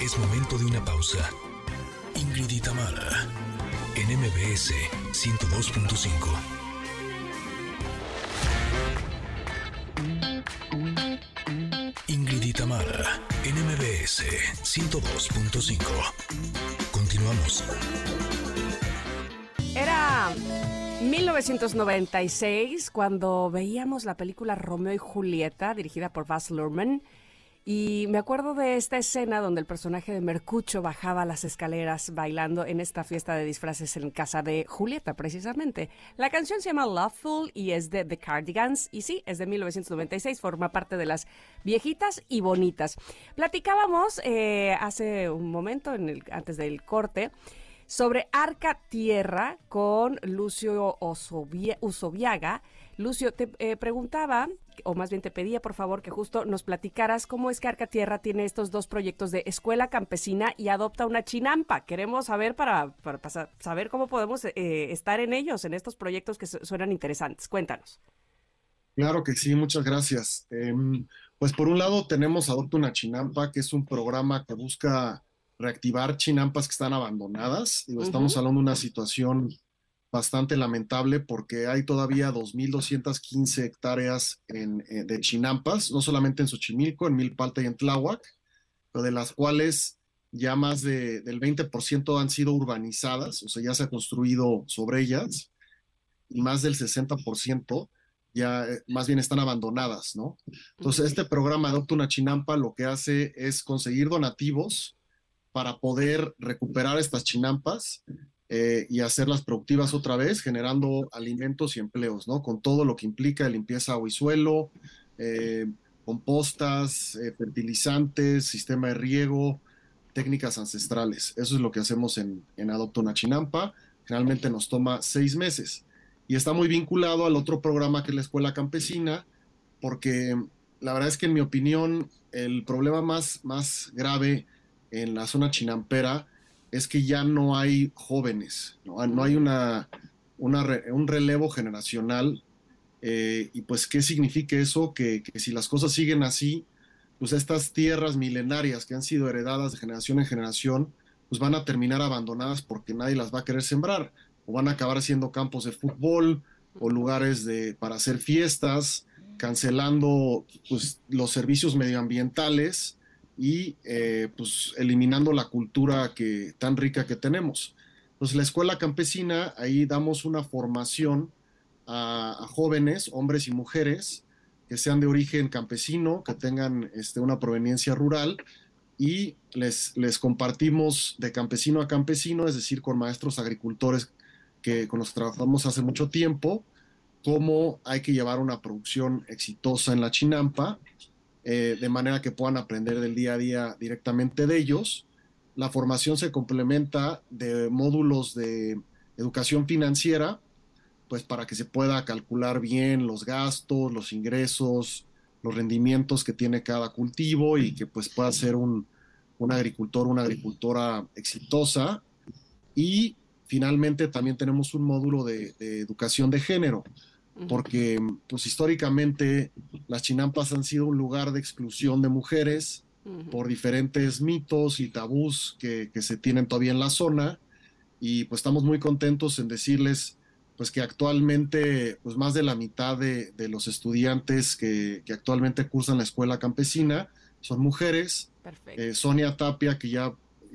[SPEAKER 3] Es momento de una pausa. Ingrid y Tamara, en MBS 102.5. Ingrid y Tamara, en MBS 102.5. Continuamos.
[SPEAKER 1] Era 1996 cuando veíamos la película Romeo y Julieta, dirigida por Baz Luhrmann. Y me acuerdo de esta escena donde el personaje de Mercucho bajaba las escaleras bailando en esta fiesta de disfraces en casa de Julieta, precisamente. La canción se llama Loveful y es de The Cardigans. Y sí, es de 1996, forma parte de las viejitas y bonitas. Platicábamos eh, hace un momento, en el, antes del corte, sobre Arca Tierra con Lucio Usobiaga. Lucio, te eh, preguntaba, o más bien te pedía por favor que justo nos platicaras cómo es que Arca Tierra tiene estos dos proyectos de Escuela Campesina y Adopta una Chinampa. Queremos saber para, para saber cómo podemos eh, estar en ellos, en estos proyectos que su- suenan interesantes. Cuéntanos.
[SPEAKER 6] Claro que sí, muchas gracias. Em, pues por un lado tenemos Adopta una Chinampa, que es un programa que busca reactivar chinampas que están abandonadas. Digo, estamos hablando de una situación bastante lamentable porque hay todavía 2.215 hectáreas en, eh, de chinampas, no solamente en Xochimilco, en Milpalta y en Tláhuac, pero de las cuales ya más de- del 20% han sido urbanizadas, o sea, ya se ha construido sobre ellas, y más del 60% ya eh, más bien están abandonadas, ¿no? Entonces, este programa Adopta una Chinampa lo que hace es conseguir donativos para poder recuperar estas chinampas eh, y hacerlas productivas otra vez, generando alimentos y empleos, ¿no? Con todo lo que implica limpieza agua y suelo, eh, compostas, eh, fertilizantes, sistema de riego, técnicas ancestrales. Eso es lo que hacemos en, en Adopta una Chinampa. Generalmente nos toma seis meses y está muy vinculado al otro programa que es la Escuela Campesina, porque la verdad es que en mi opinión el problema más, más grave en la zona chinampera es que ya no hay jóvenes, no, no hay una, un relevo generacional. eh, y pues, ¿qué significa eso? Que, que si las cosas siguen así, pues estas tierras milenarias que han sido heredadas de generación en generación, pues van a terminar abandonadas porque nadie las va a querer sembrar, o van a acabar siendo campos de fútbol o lugares de, para hacer fiestas, cancelando pues, los servicios medioambientales y eh, pues eliminando la cultura que, tan rica que tenemos. Entonces la escuela campesina, ahí damos una formación a, a jóvenes, hombres y mujeres, que sean de origen campesino, que tengan este, una proveniencia rural y les, les compartimos de campesino a campesino, es decir, con maestros agricultores que con los que trabajamos hace mucho tiempo, cómo hay que llevar una producción exitosa en la chinampa, eh, de manera que puedan aprender del día a día directamente de ellos. La formación se complementa de módulos de educación financiera, pues para que se pueda calcular bien los gastos, los ingresos, los rendimientos que tiene cada cultivo y que pues pueda ser un, un agricultor, una agricultora exitosa. Y finalmente también tenemos un módulo de, de educación de género, porque pues históricamente las chinampas han sido un lugar de exclusión de mujeres por diferentes mitos y tabús que, que se tienen todavía en la zona y pues estamos muy contentos en decirles pues que actualmente pues más de la mitad de, de los estudiantes que, que actualmente cursan la escuela campesina son mujeres.
[SPEAKER 1] Perfecto.
[SPEAKER 6] Eh, Sonia Tapia, que ya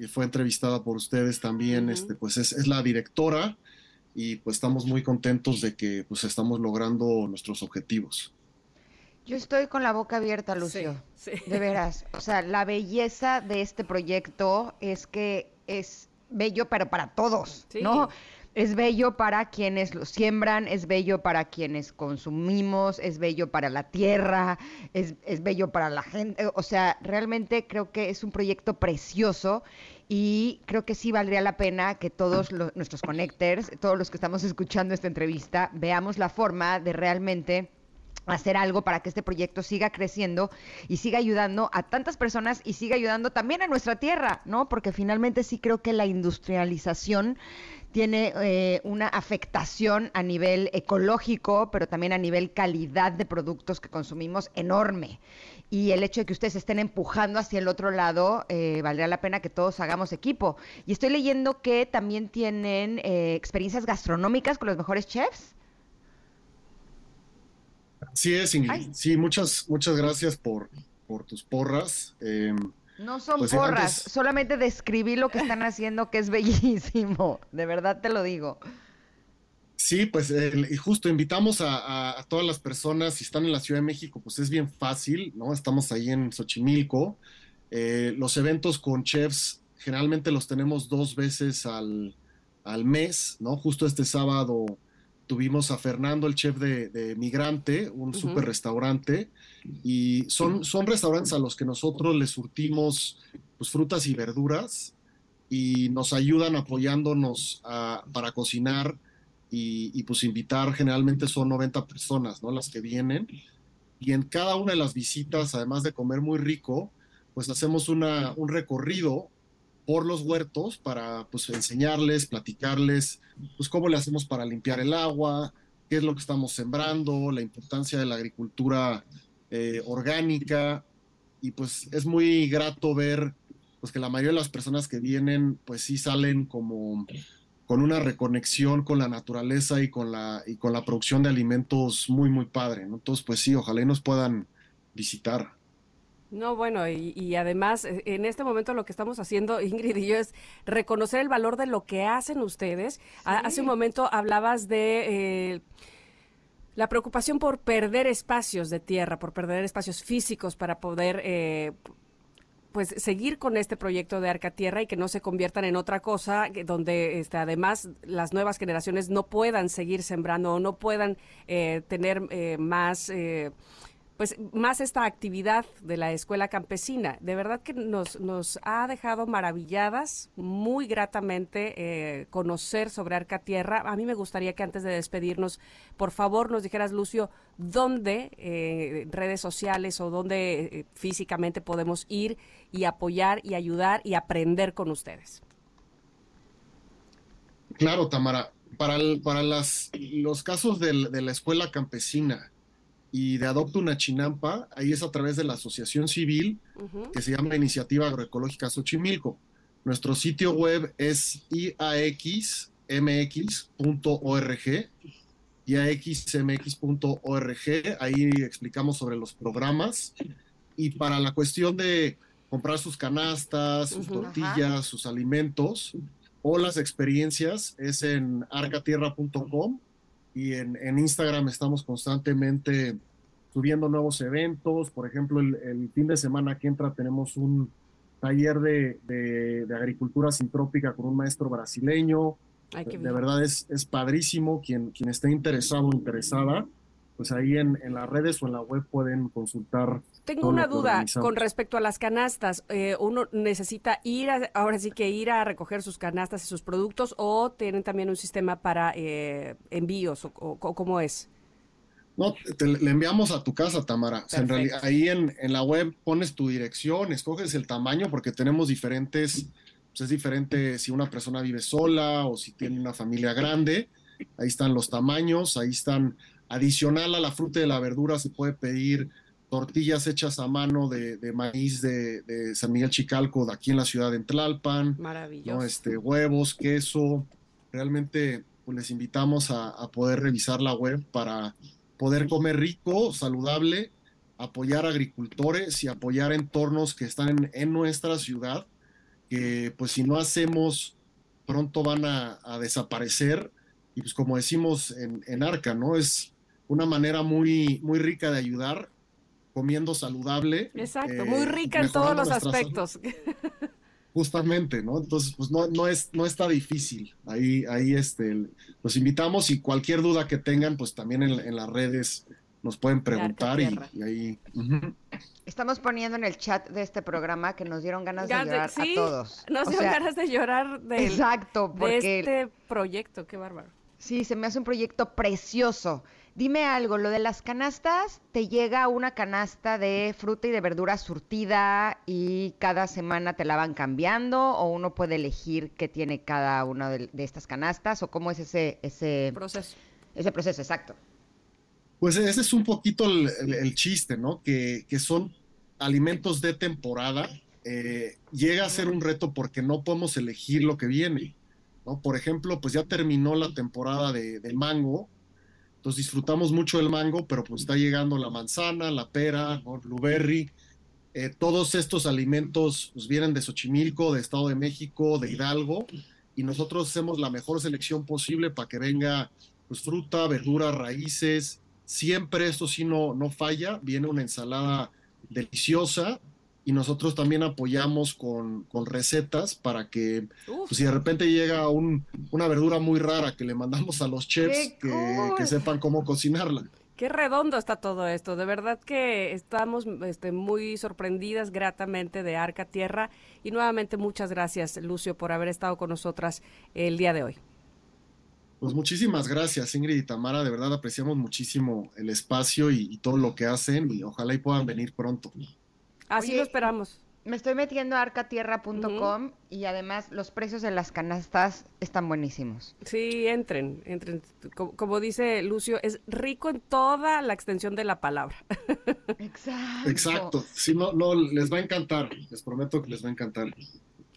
[SPEAKER 6] fue entrevistada por ustedes también, este, pues es, es la directora y pues estamos muy contentos de que pues estamos logrando nuestros objetivos.
[SPEAKER 2] Yo estoy con la boca abierta, Lucio.
[SPEAKER 1] Sí, sí.
[SPEAKER 2] De veras. O sea, la belleza de este proyecto es que es bello, pero para todos,
[SPEAKER 1] Sí.
[SPEAKER 2] ¿no? Es bello para quienes lo siembran, es bello para quienes consumimos, es bello para la tierra, es, es bello para la gente. O sea, realmente creo que es un proyecto precioso y creo que sí valdría la pena que todos nuestros connectors, todos los que estamos escuchando esta entrevista, veamos la forma de realmente hacer algo para que este proyecto siga creciendo y siga ayudando a tantas personas y siga ayudando también a nuestra tierra, ¿no? Porque finalmente sí creo que la industrialización tiene eh, una afectación a nivel ecológico, pero también a nivel calidad de productos que consumimos enorme. Y el hecho de que ustedes estén empujando hacia el otro lado, eh, valdría la pena que todos hagamos equipo. Y estoy leyendo que también tienen eh, experiencias gastronómicas con los mejores chefs.
[SPEAKER 6] Sí es, Ingrid.
[SPEAKER 2] Ay.
[SPEAKER 6] Sí, muchas, muchas gracias por, por tus porras. Eh,
[SPEAKER 2] No son
[SPEAKER 6] Pues
[SPEAKER 2] porras,
[SPEAKER 6] antes-
[SPEAKER 2] solamente describí lo que están haciendo, que es bellísimo. De verdad te lo digo.
[SPEAKER 6] Sí, pues y justo invitamos a, a- a todas las personas, si están en la Ciudad de México, pues es bien fácil, ¿no? Estamos ahí en Xochimilco. Eh, los eventos con chefs generalmente los tenemos dos veces al, al mes, ¿no? Justo este sábado tuvimos a Fernando, el chef de, de Migrante, un super restaurante, y son, son restaurantes a los que nosotros les surtimos pues, frutas y verduras y nos ayudan apoyándonos a- para cocinar y, pues invitar, generalmente son 90 personas, ¿no? Las que vienen. Y en cada una de las visitas, además de comer muy rico, pues hacemos una, un recorrido por los huertos para pues enseñarles, platicarles, pues cómo le hacemos para limpiar el agua, qué es lo que estamos sembrando, la importancia de la agricultura eh, orgánica. Y pues es muy grato ver pues que la mayoría de las personas que vienen pues sí salen como con una reconexión con la naturaleza y con la, y con la producción de alimentos muy, muy padre, ¿no? Entonces, pues sí, ojalá y nos puedan visitar.
[SPEAKER 1] No, bueno, y, y además eh, en este momento lo que estamos haciendo, Ingrid y yo, es reconocer el valor de lo que hacen ustedes. Hace un momento hablabas de eh, la preocupación por perder espacios de tierra, por perder espacios físicos para poder eh, pues seguir con este proyecto de Arca Tierra y que no se conviertan en otra cosa donde este, además las nuevas generaciones no puedan seguir sembrando o no puedan eh, tener eh, más eh, pues más esta actividad de la escuela campesina. De verdad que nos, nos ha dejado maravilladas, muy gratamente eh, conocer sobre Arca Tierra. A mí me gustaría que antes de despedirnos, por favor, nos dijeras, Lucio, dónde, eh, redes sociales o dónde eh, físicamente podemos ir y apoyar y ayudar y aprender con ustedes.
[SPEAKER 6] Claro, Tamara, para, el- para las, los casos del- de la escuela campesina y de Adopta una Chinampa, ahí es a través de la asociación civil que se llama Iniciativa Agroecológica Xochimilco. Nuestro sitio web es iaxmx.org, iaxmx.org, ahí explicamos sobre los programas. Y para la cuestión de comprar sus canastas, sus tortillas, sus alimentos o las experiencias, es en arcatierra.com y en, en Instagram estamos constantemente subiendo nuevos eventos. Por ejemplo, el, el fin de semana que entra tenemos un taller de, de- de agricultura sintrópica con un maestro brasileño.
[SPEAKER 1] Ay,
[SPEAKER 6] de verdad es, es padrísimo. Quien, quien esté interesado o interesada, pues ahí en, en las redes o en la web pueden consultar.
[SPEAKER 1] Tengo una duda con respecto a las canastas. Eh, ¿Uno necesita ir, a- ahora sí que ir a recoger sus canastas y sus productos o tienen también un sistema para eh, envíos o, o- o cómo es?
[SPEAKER 6] No, te, le enviamos a tu casa, Tamara. O sea, en realidad, ahí en, en la web pones tu dirección, escoges el tamaño porque tenemos diferentes, pues es diferente si una persona vive sola o si tiene una familia grande. Ahí están los tamaños, ahí están, adicional a la fruta y la verdura se puede pedir tortillas hechas a mano de, de maíz de, de San Miguel Chicalco, de aquí en la ciudad de Tlalpan.
[SPEAKER 1] Maravilloso.
[SPEAKER 6] ¿no? Este, huevos, queso. Realmente pues, les invitamos a, a poder revisar la web para poder comer rico, saludable, apoyar agricultores y apoyar entornos que están en, en nuestra ciudad, que pues si no hacemos pronto van a, a desaparecer. Y pues como decimos en, en Arca, ¿no? Es una manera muy, muy rica de ayudar comiendo saludable.
[SPEAKER 1] Exacto,
[SPEAKER 6] eh,
[SPEAKER 1] muy rica en todos los aspectos.
[SPEAKER 6] Justamente, ¿no? Entonces, pues no, no es, no está difícil. Ahí, ahí este, los invitamos y cualquier duda que tengan, pues también en, en las redes nos pueden preguntar y, ahí.
[SPEAKER 2] Estamos poniendo en el chat de este programa que nos dieron ganas de
[SPEAKER 1] de-
[SPEAKER 2] llorar
[SPEAKER 1] sí,
[SPEAKER 2] a todos.
[SPEAKER 1] Nos
[SPEAKER 2] O sea,
[SPEAKER 1] ganas de llorar del-
[SPEAKER 2] Exacto,
[SPEAKER 1] de este proyecto, qué bárbaro.
[SPEAKER 2] sí, se me hace un proyecto precioso. Dime algo, lo de las canastas, ¿te llega una canasta de fruta y de verdura surtida y cada semana te la van cambiando o uno puede elegir qué tiene cada una de, de estas canastas o cómo es ese, ese,
[SPEAKER 1] Proceso.
[SPEAKER 2] ese proceso? Exacto.
[SPEAKER 6] Pues ese es un poquito el, el- el chiste, ¿no? Que, que son alimentos de temporada. Eh, llega a ser un reto porque no podemos elegir lo que viene, ¿no? Por ejemplo, pues ya terminó la temporada de, de mango, entonces disfrutamos mucho el mango, pero pues está llegando la manzana, la pera, ¿no? blueberry. Eh, todos estos alimentos pues, vienen de Xochimilco, de Estado de México, de Hidalgo, y nosotros hacemos la mejor selección posible para que venga pues, fruta, verdura, raíces. Siempre esto sí no, no falla, viene una ensalada deliciosa y nosotros también apoyamos con, con recetas para que pues, si de repente llega un- una verdura muy rara que le mandamos a los chefs
[SPEAKER 2] ¡Qué
[SPEAKER 6] que,
[SPEAKER 2] cool!
[SPEAKER 6] que sepan cómo cocinarla.
[SPEAKER 1] qué redondo está todo esto. De verdad que estamos este, muy sorprendidas gratamente de Arca Tierra. Y nuevamente muchas gracias, Lucio, por haber estado con nosotras el día de hoy.
[SPEAKER 6] Pues muchísimas gracias, Ingrid y Tamara. De verdad apreciamos muchísimo el espacio y, y todo lo que hacen y ojalá y puedan venir pronto.
[SPEAKER 1] Así
[SPEAKER 2] Oye,
[SPEAKER 1] lo esperamos.
[SPEAKER 2] Me estoy metiendo a arcatierra.com y además los precios de las canastas están buenísimos.
[SPEAKER 1] Sí, entren, entren. Como, como dice Lucio, es rico en toda la extensión de la palabra.
[SPEAKER 2] Exacto.
[SPEAKER 6] Exacto. Si no, no, les va a encantar. Les prometo que les va a encantar.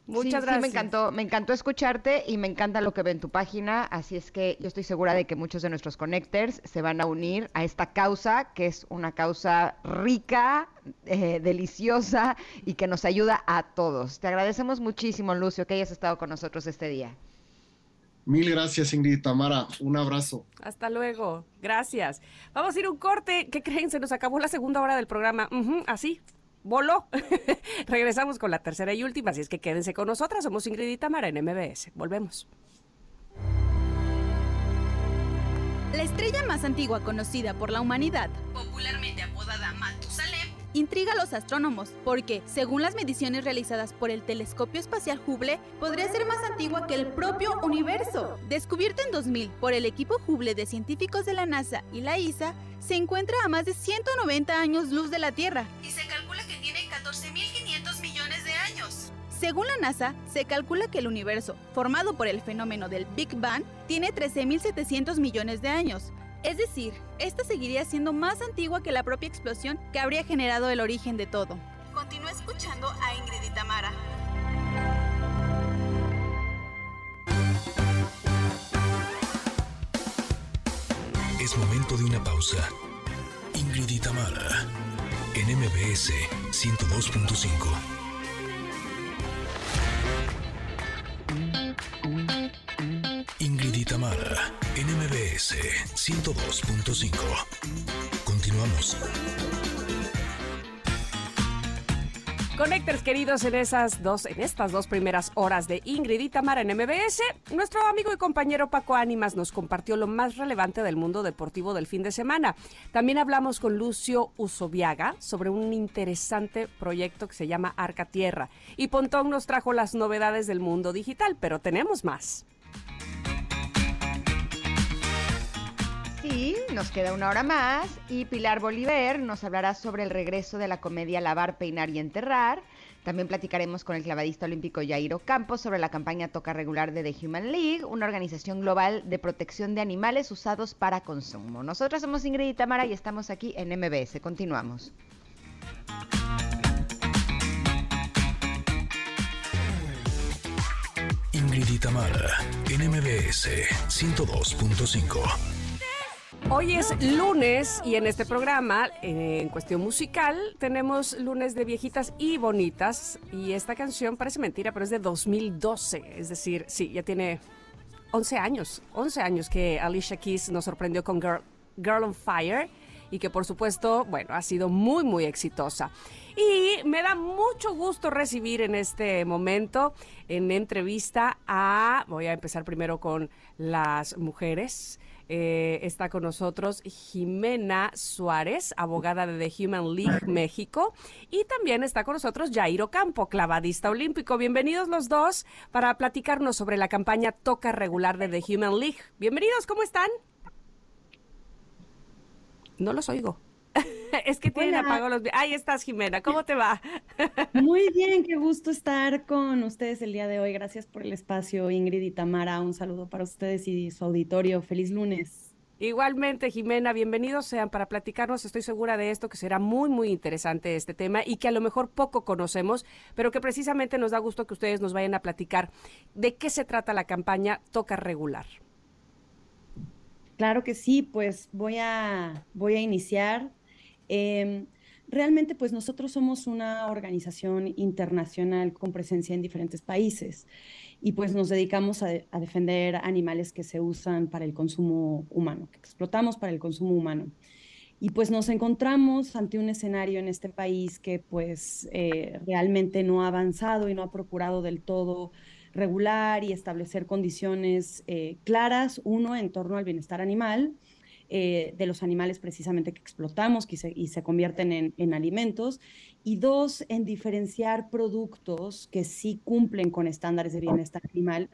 [SPEAKER 1] Muchas
[SPEAKER 2] Sí, sí,
[SPEAKER 1] gracias.
[SPEAKER 2] me encantó, me encantó escucharte y me encanta lo que ve en tu página, así es que yo estoy segura de que muchos de nuestros connectors se van a unir a esta causa, que es una causa rica, eh, deliciosa y que nos ayuda a todos. Te agradecemos muchísimo, Lucio, que hayas estado con nosotros este día.
[SPEAKER 6] Mil gracias, Ingrid y Tamara. Un abrazo.
[SPEAKER 1] Hasta luego. Gracias. Vamos a ir a un corte. ¿Qué creen? Se nos acabó la segunda hora del programa. Así. Voló. Regresamos con la tercera y última, así es que quédense con nosotras. Somos Ingrid y Tamara en MBS. Volvemos.
[SPEAKER 7] La estrella más antigua conocida por la humanidad, popularmente apodada Matusalem, intriga a los astrónomos porque, según las mediciones realizadas por el telescopio espacial Hubble, podría ser más antigua que el propio universo. Descubierto en 2000 por el equipo Hubble de científicos de la NASA y la ESA, se encuentra a más de 190 años luz de la Tierra y se calcula que tiene 14.500 millones de años. Según la NASA, se calcula que el universo, formado por el fenómeno del Big Bang, tiene 13.700 millones de años. Es decir, esta seguiría siendo más antigua que la propia explosión que habría generado el origen de todo. Continúa escuchando a Ingrid y Tamara.
[SPEAKER 3] Es momento de una pausa. Ingrid y Tamara, en MBS 102.5. Ingrid y Tamara, MBS 102.5. Continuamos.
[SPEAKER 1] Connectors queridos, en esas dos, en estas dos primeras horas de Ingrid y Tamara en MBS, nuestro amigo y compañero Paco Ánimas nos compartió lo más relevante del mundo deportivo del fin de semana. También hablamos con Lucio Usoviaga sobre un interesante proyecto que se llama Arca Tierra. Y Pontón nos trajo las novedades del mundo digital, pero tenemos más.
[SPEAKER 2] Sí, nos queda una hora más y Pilar Bolívar nos hablará sobre el regreso de la comedia Lavar, Peinar y Enterrar. También platicaremos con el clavadista olímpico Jairo Campos sobre la campaña Toca Regular de The Human League, una organización global de protección de animales usados para consumo. Nosotras somos Ingrid y Tamara y estamos aquí en MBS. Continuamos.
[SPEAKER 3] Ingrid y Tamara, en MBS 102.5.
[SPEAKER 1] Hoy es lunes y en este programa, eh, en cuestión musical, tenemos lunes de viejitas y bonitas. Y esta canción parece mentira, pero es de 2012. Es decir, sí, ya tiene 11 años. 11 años que Alicia Keys nos sorprendió con Girl, Girl on Fire. y que por supuesto, bueno, ha sido muy, muy exitosa. Y me da mucho gusto recibir en este momento en entrevista a, voy a empezar primero con las mujeres. Eh, está con nosotros Jimena Suárez, abogada de The Human League México, y también está con nosotros Jairo Campo, clavadista olímpico. Bienvenidos los dos para platicarnos sobre la campaña Toca Regular de The Human League. Bienvenidos, ¿cómo están? No los oigo. es que tienen
[SPEAKER 8] Hola.
[SPEAKER 1] apagado los... Ahí estás, Jimena. ¿Cómo te va?
[SPEAKER 8] Muy bien, qué gusto estar con ustedes el día de hoy. Gracias por el espacio, Ingrid y Tamara. Un saludo para ustedes y su auditorio. Feliz lunes.
[SPEAKER 1] Igualmente, Jimena, bienvenidos sean para platicarnos. Estoy segura de esto, que será muy, muy interesante este tema y que a lo mejor poco conocemos, pero que precisamente nos da gusto que ustedes nos vayan a platicar de qué se trata la campaña Toca Regular.
[SPEAKER 8] Claro que sí, pues voy a, voy a iniciar. Em, realmente, pues nosotros somos una organización internacional con presencia en diferentes países y pues nos dedicamos a, a defender animales que se usan para el consumo humano, que explotamos para el consumo humano. Y pues nos encontramos ante un escenario en este país que pues eh, realmente no ha avanzado y no ha procurado del todo regular y establecer condiciones eh, claras, uno, en torno al bienestar animal, eh, de los animales precisamente que explotamos que se- y se convierten en, en alimentos, y dos, en diferenciar productos que sí cumplen con estándares de bienestar animal,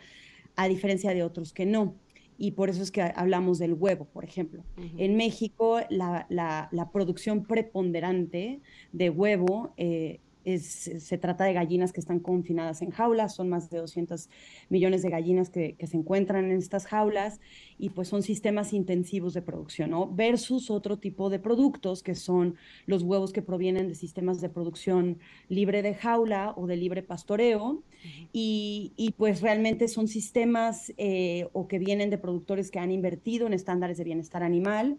[SPEAKER 8] a diferencia de otros que no. Y por eso es que hablamos del huevo, por ejemplo. En México, la, la- la producción preponderante de huevo eh, es, se trata de gallinas que están confinadas en jaulas, son más de 200 millones de gallinas que, que se encuentran en estas jaulas y pues son sistemas intensivos de producción, ¿no? Versus otro tipo de productos que son los huevos que provienen de sistemas de producción libre de jaula o de libre pastoreo y, y, pues realmente son sistemas eh, o que vienen de productores que han invertido en estándares de bienestar animal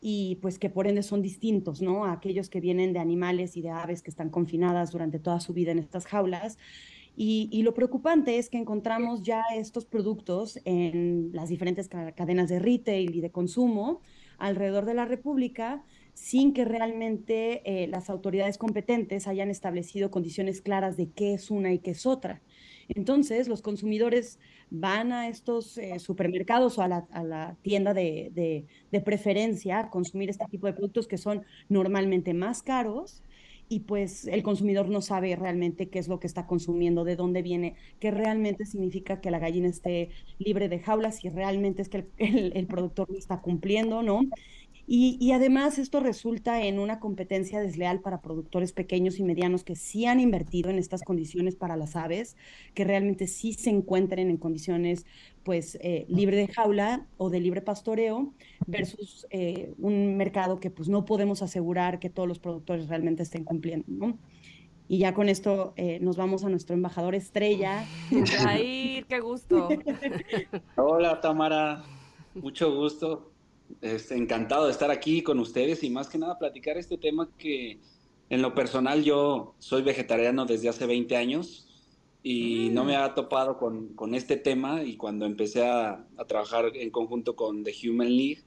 [SPEAKER 8] y pues que por ende son distintos, ¿no? A aquellos que vienen de animales y de aves que están confinadas durante toda su vida en estas jaulas. Y, lo preocupante es que encontramos ya estos productos en las diferentes ca- cadenas de retail y de consumo alrededor de la República sin que realmente eh, las autoridades competentes hayan establecido condiciones claras de qué es una y qué es otra. Entonces, los consumidores van a estos eh, supermercados o a la, tienda de, preferencia a consumir este tipo de productos que son normalmente más caros y pues el consumidor no sabe realmente qué es lo que está consumiendo, de dónde viene, qué realmente significa que la gallina esté libre de jaulas, si realmente es que el, el- el productor lo está cumpliendo, ¿no? Y, y además esto resulta en una competencia desleal para productores pequeños y medianos que sí han invertido en estas condiciones para las aves, que realmente sí se encuentren en condiciones pues eh, libre de jaula o de libre pastoreo versus eh, un mercado que pues no podemos asegurar que todos los productores realmente estén cumpliendo, ¿no? Y ya con esto eh, nos vamos a nuestro embajador estrella.
[SPEAKER 1] Jair, qué gusto.
[SPEAKER 9] Hola Tamara, mucho gusto. Este, encantado de estar aquí con ustedes y más que nada platicar este tema que en lo personal yo soy vegetariano desde hace 20 años y no me había topado con, con este tema y cuando empecé a, a trabajar en conjunto con The Human League,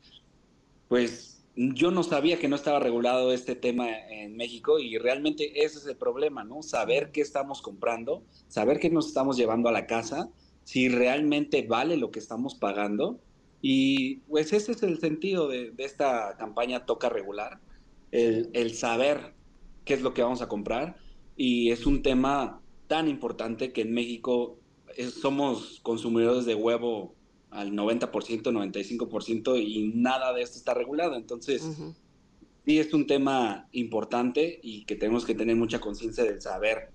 [SPEAKER 9] pues yo no sabía que no estaba regulado este tema en México y realmente ese es el problema, ¿no? Saber qué estamos comprando, saber qué nos estamos llevando a la casa, si realmente vale lo que estamos pagando. Y pues ese es el sentido de, de esta campaña Toca Regular, el, el saber qué es lo que vamos a comprar. Y es un tema tan importante que en México es- somos consumidores de huevo al 90%, 95% y nada de esto está regulado. Entonces, sí es un tema importante y que tenemos que tener mucha conciencia del saber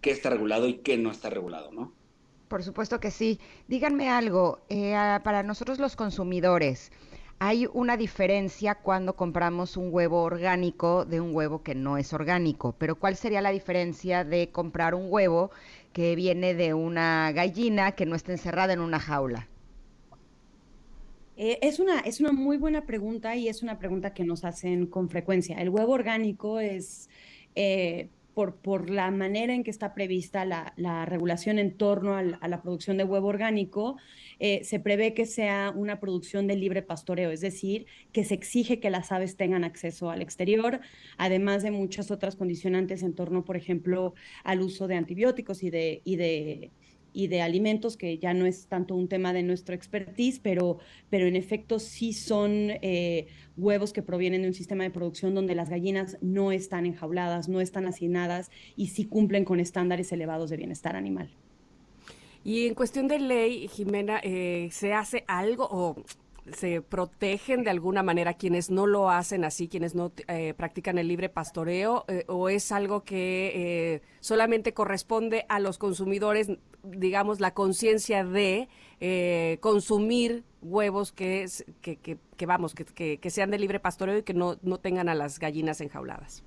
[SPEAKER 9] qué está regulado y qué no está regulado, ¿no?
[SPEAKER 2] Por supuesto que sí. Díganme algo, eh, para nosotros los consumidores, ¿hay una diferencia cuando compramos un huevo orgánico de un huevo que no es orgánico? Pero ¿cuál sería la diferencia de comprar un huevo que viene de una gallina que no está encerrada en una jaula?
[SPEAKER 8] Eh, es una, es una muy buena pregunta y es una pregunta que nos hacen con frecuencia. El huevo orgánico es, eh, por, por la manera en que está prevista la, la regulación en torno al- a la producción de huevo orgánico, eh, se prevé que sea una producción de libre pastoreo, es decir, que se exige que las aves tengan acceso al exterior, además de muchas otras condicionantes en torno, por ejemplo, al uso de antibióticos y de, y de, y de alimentos, que ya no es tanto un tema de nuestro expertise, pero, pero en efecto sí son eh, huevos que provienen de un sistema de producción donde las gallinas no están enjauladas, no están hacinadas y sí cumplen con estándares elevados de bienestar animal.
[SPEAKER 1] Y en cuestión de ley, Jimena, eh, ¿se hace algo o se protegen de alguna manera quienes no lo hacen así, quienes no eh, practican el libre pastoreo? eh, ¿O es algo que solamente corresponde a los consumidores, digamos, la conciencia de eh, consumir huevos que, es- que, que- que, vamos, que, que- sean de libre pastoreo y que no, no tengan a las gallinas enjauladas?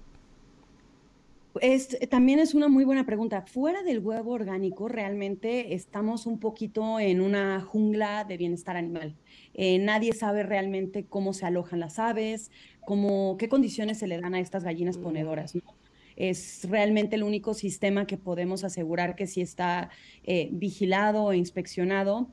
[SPEAKER 8] Es, también es una muy buena pregunta. Fuera del huevo orgánico, realmente estamos un poquito en una jungla de bienestar animal. Eh, nadie sabe realmente cómo se alojan las aves, cómo, qué condiciones se le dan a estas gallinas ponedoras. ¿no? Es realmente el único sistema que podemos asegurar que sí está eh, vigilado e inspeccionado.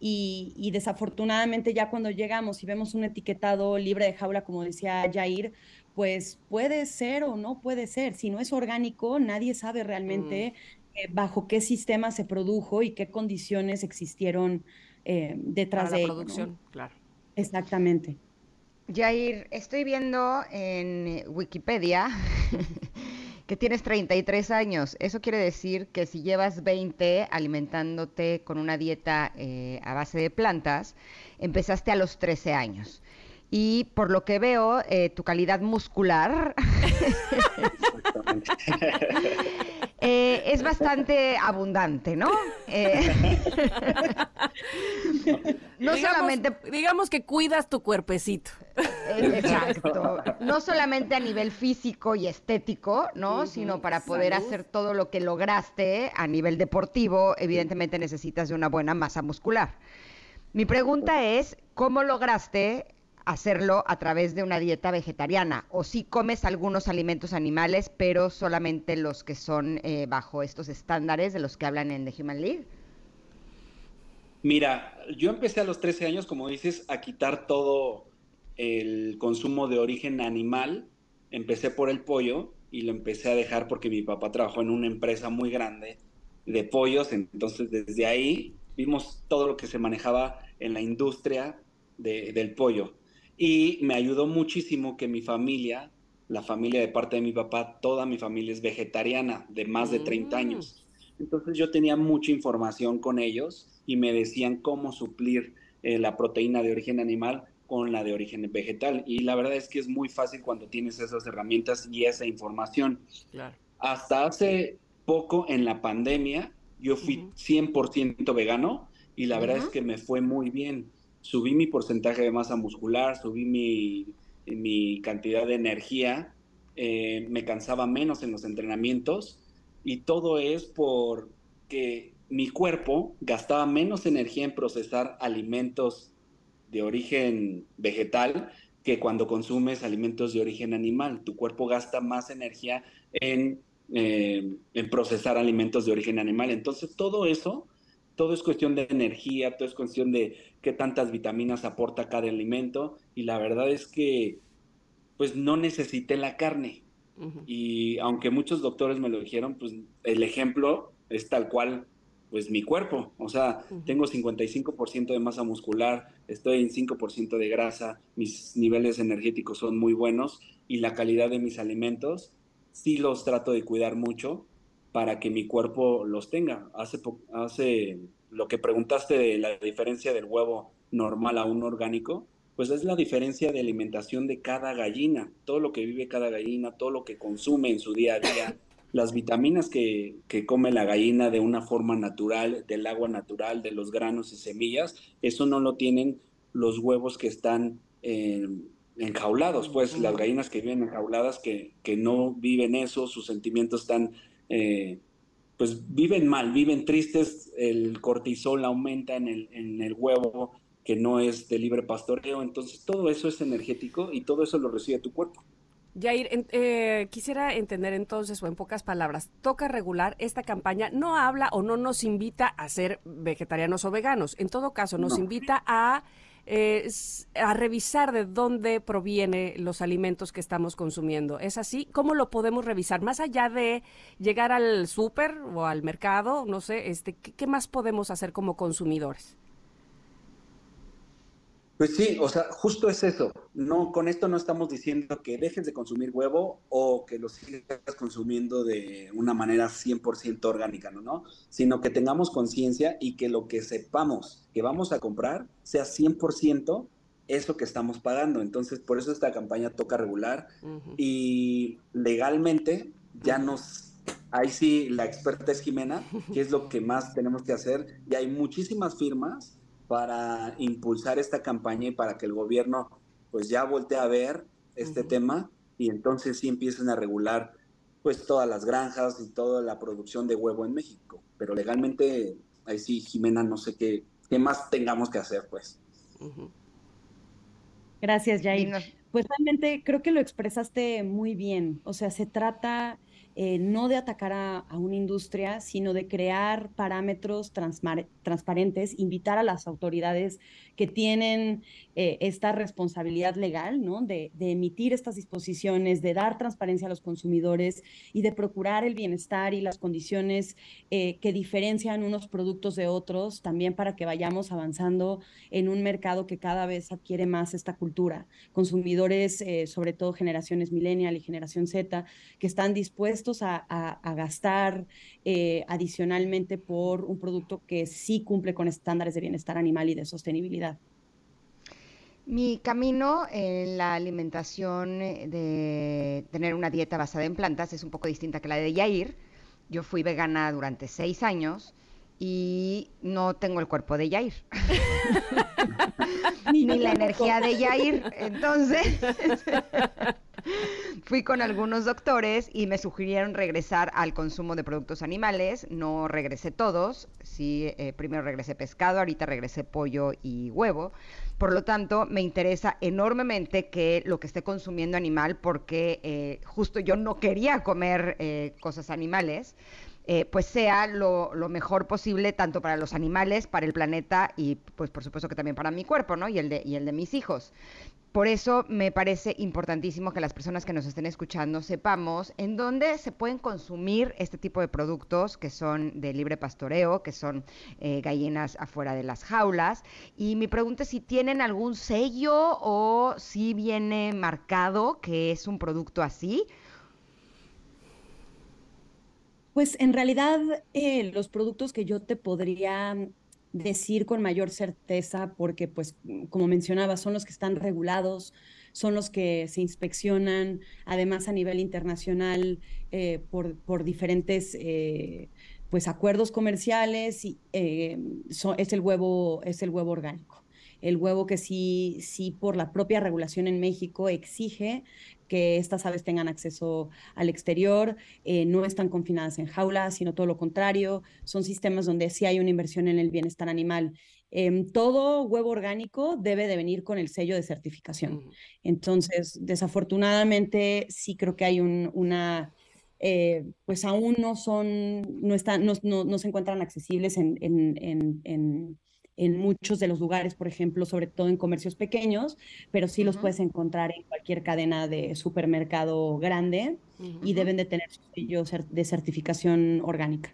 [SPEAKER 8] Y, y desafortunadamente ya cuando llegamos y vemos un etiquetado libre de jaula, como decía Jair, pues puede ser o no puede ser. Si no es orgánico, nadie sabe realmente eh, bajo qué sistema se produjo y qué condiciones existieron eh, detrás
[SPEAKER 1] Para
[SPEAKER 8] de
[SPEAKER 1] la
[SPEAKER 8] ello, ¿no?
[SPEAKER 1] producción, claro.
[SPEAKER 8] Exactamente.
[SPEAKER 2] Jair, estoy viendo en Wikipedia que tienes 33 años. Eso quiere decir que si llevas 20 alimentándote con una dieta eh, a base de plantas, empezaste a los 13 años. Y por lo que veo, eh, tu calidad muscular eh, es bastante abundante, ¿no? Eh, no
[SPEAKER 1] digamos,
[SPEAKER 2] solamente
[SPEAKER 1] digamos que cuidas tu cuerpecito.
[SPEAKER 2] Eh, Exacto. No solamente a nivel físico y estético, ¿no? Sino para poder
[SPEAKER 1] Salud.
[SPEAKER 2] hacer todo lo que lograste a nivel deportivo, evidentemente necesitas de una buena masa muscular. Mi pregunta es, ¿cómo lograste hacerlo a través de una dieta vegetariana? ¿O si comes algunos alimentos animales, pero solamente los que son eh, bajo estos estándares de los que hablan en The Human League?
[SPEAKER 9] Mira, yo empecé a los 13 años, como dices, a quitar todo el consumo de origen animal. Empecé por el pollo y lo empecé a dejar porque mi papá trabajó en una empresa muy grande de pollos, entonces desde ahí vimos todo lo que se manejaba en la industria de- del pollo. Y me ayudó muchísimo que mi familia, la familia de parte de mi papá, toda mi familia es vegetariana de más de 30
[SPEAKER 1] Mm.
[SPEAKER 9] años. Entonces yo tenía mucha información con ellos y me decían cómo suplir eh, la proteína de origen animal con la de origen vegetal. Y la verdad es que es muy fácil cuando tienes esas herramientas y esa información.
[SPEAKER 1] Claro.
[SPEAKER 9] Hasta hace poco en la pandemia yo fui
[SPEAKER 1] Ujú.
[SPEAKER 9] 100% vegano y la verdad es que me fue muy bien. Subí mi porcentaje de masa muscular, subí mi, mi cantidad de energía, eh, me cansaba menos en los entrenamientos y todo es porque mi cuerpo gastaba menos energía en procesar alimentos de origen vegetal que cuando consumes alimentos de origen animal. Tu cuerpo gasta más energía en, eh, en procesar alimentos de origen animal. Entonces, todo eso, todo es cuestión de energía, todo es cuestión de qué tantas vitaminas aporta cada alimento. Y la verdad es que, pues, no necesité la carne. Y aunque muchos doctores me lo dijeron, pues el ejemplo es tal cual, pues mi cuerpo. O sea,
[SPEAKER 1] Ujú.
[SPEAKER 9] tengo 55% de masa muscular, estoy en 5% de grasa, mis niveles energéticos son muy buenos y la calidad de mis alimentos sí los trato de cuidar mucho para que mi cuerpo los tenga. Hace, hace lo que preguntaste de la diferencia del huevo normal a un orgánico, pues es la diferencia de alimentación de cada gallina, todo lo que vive cada gallina, todo lo que consume en su día a día, las vitaminas que, que come la gallina de una forma natural, del agua natural, de los granos y semillas, eso no lo tienen los huevos que están eh, enjaulados, pues las gallinas que viven enjauladas, que, que no viven eso, sus sentimientos están, eh, pues viven mal, viven tristes, el cortisol aumenta en el, en el huevo, que no es de libre pastoreo, entonces todo eso es energético y todo eso lo recibe tu cuerpo.
[SPEAKER 1] Jair, eh, quisiera entender entonces, o en pocas palabras, toca regular esta campaña, no habla o no nos invita a ser vegetarianos o veganos. En todo caso, nos
[SPEAKER 9] No.
[SPEAKER 1] invita a, eh, a revisar de dónde provienen los alimentos que estamos consumiendo. ¿Es así? ¿Cómo lo podemos revisar? Más allá de llegar al súper o al mercado, no sé, este, ¿qué, qué más podemos hacer como consumidores?
[SPEAKER 9] Pues sí, o sea, justo es eso. No, con esto no estamos diciendo que dejes de consumir huevo o que lo sigas consumiendo de una manera 100% orgánica, ¿no? ¿no? Sino que tengamos conciencia y que lo que sepamos que vamos a comprar sea 100% eso que estamos pagando. Entonces, por eso esta campaña toca regular y legalmente ya nos... Ahí sí, la experta es Jimena, que es lo que más tenemos que hacer. Y hay muchísimas firmas para impulsar esta campaña y para que el gobierno pues ya voltee a ver este tema y entonces sí empiecen a regular pues todas las granjas y toda la producción de huevo en México. Pero legalmente, ahí sí, Jimena, no sé qué, qué más tengamos que hacer, pues.
[SPEAKER 8] Gracias, Jair. Pues realmente creo que lo expresaste muy bien. O sea, se trata eh, no de atacar a, una industria, sino de crear parámetros transparentes, invitar a las autoridades que tienen eh, esta responsabilidad legal, ¿no? De, emitir estas disposiciones, de dar transparencia a los consumidores y de procurar el bienestar y las condiciones eh, que diferencian unos productos de otros, también para que vayamos avanzando en un mercado que cada vez adquiere más esta cultura. Consumidores, sobre todo generaciones millennial y generación Z, que están dispuestos a, a- a gastar eh, adicionalmente por un producto que sí cumple con estándares de bienestar animal y de sostenibilidad.
[SPEAKER 2] Mi camino en la alimentación eh, de tener una dieta basada en plantas es un poco distinta que la de Yair. Yo fui vegana durante seis años y no tengo el cuerpo de Yair. Ni la energía de Yair. Entonces, fui con algunos doctores y me sugirieron regresar al consumo de productos animales. No regresé todos. Sí, eh, primero regresé pescado, ahorita regresé pollo y huevo. Por lo tanto, me interesa enormemente que lo que esté consumiendo animal, porque eh, justo yo no quería comer eh, cosas animales, eh, pues sea lo, mejor posible tanto para los animales, para el planeta y pues por supuesto que también para mi cuerpo, ¿no? Y el de, y el de mis hijos. Por eso me parece importantísimo que las personas que nos estén escuchando sepamos en dónde se pueden consumir este tipo de productos que son de libre pastoreo, que son eh, gallinas afuera de las jaulas. Y mi pregunta es si tienen algún sello o si viene marcado que es un producto así.
[SPEAKER 8] Pues en realidad eh, los productos que yo te podría decir con mayor certeza, porque pues como mencionaba, son los que están regulados, son los que se inspeccionan, además a nivel internacional eh, por, por diferentes eh, pues acuerdos comerciales y es el huevo, es el huevo orgánico. El huevo que sí, sí por la propia regulación en México exige que estas aves tengan acceso al exterior, eh, no están confinadas en jaulas, sino todo lo contrario, son sistemas donde sí hay una inversión en el bienestar animal. Em, todo huevo orgánico debe de venir con el sello de certificación. Entonces, desafortunadamente, sí creo que hay un- una, eh, pues aún no son, no, están, no, no- no se encuentran accesibles en, en- en- en- en muchos de los lugares, por ejemplo, sobre todo en comercios pequeños, pero sí los puedes encontrar en cualquier cadena de supermercado grande y deben de tener su sello de certificación orgánica.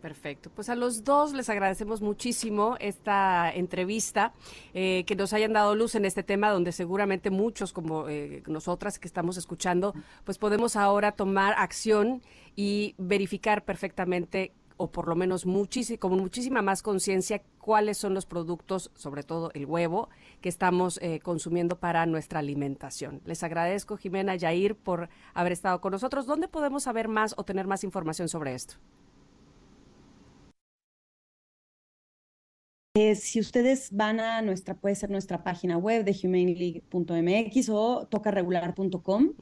[SPEAKER 1] Perfecto. Pues a los dos les agradecemos muchísimo esta entrevista, eh, que nos hayan dado luz en este tema, donde seguramente muchos como eh, nosotras que estamos escuchando, pues podemos ahora tomar acción y verificar perfectamente o por lo menos muchísimo, con muchísima más conciencia cuáles son los productos, sobre todo el huevo, que estamos eh, consumiendo para nuestra alimentación. Les agradezco, Jimena Yair, por haber estado con nosotros. ¿Dónde podemos saber más o tener más información sobre esto?
[SPEAKER 8] Eh, si ustedes van a nuestra, puede ser nuestra página web de humaneleague.mx o tocaregular.com,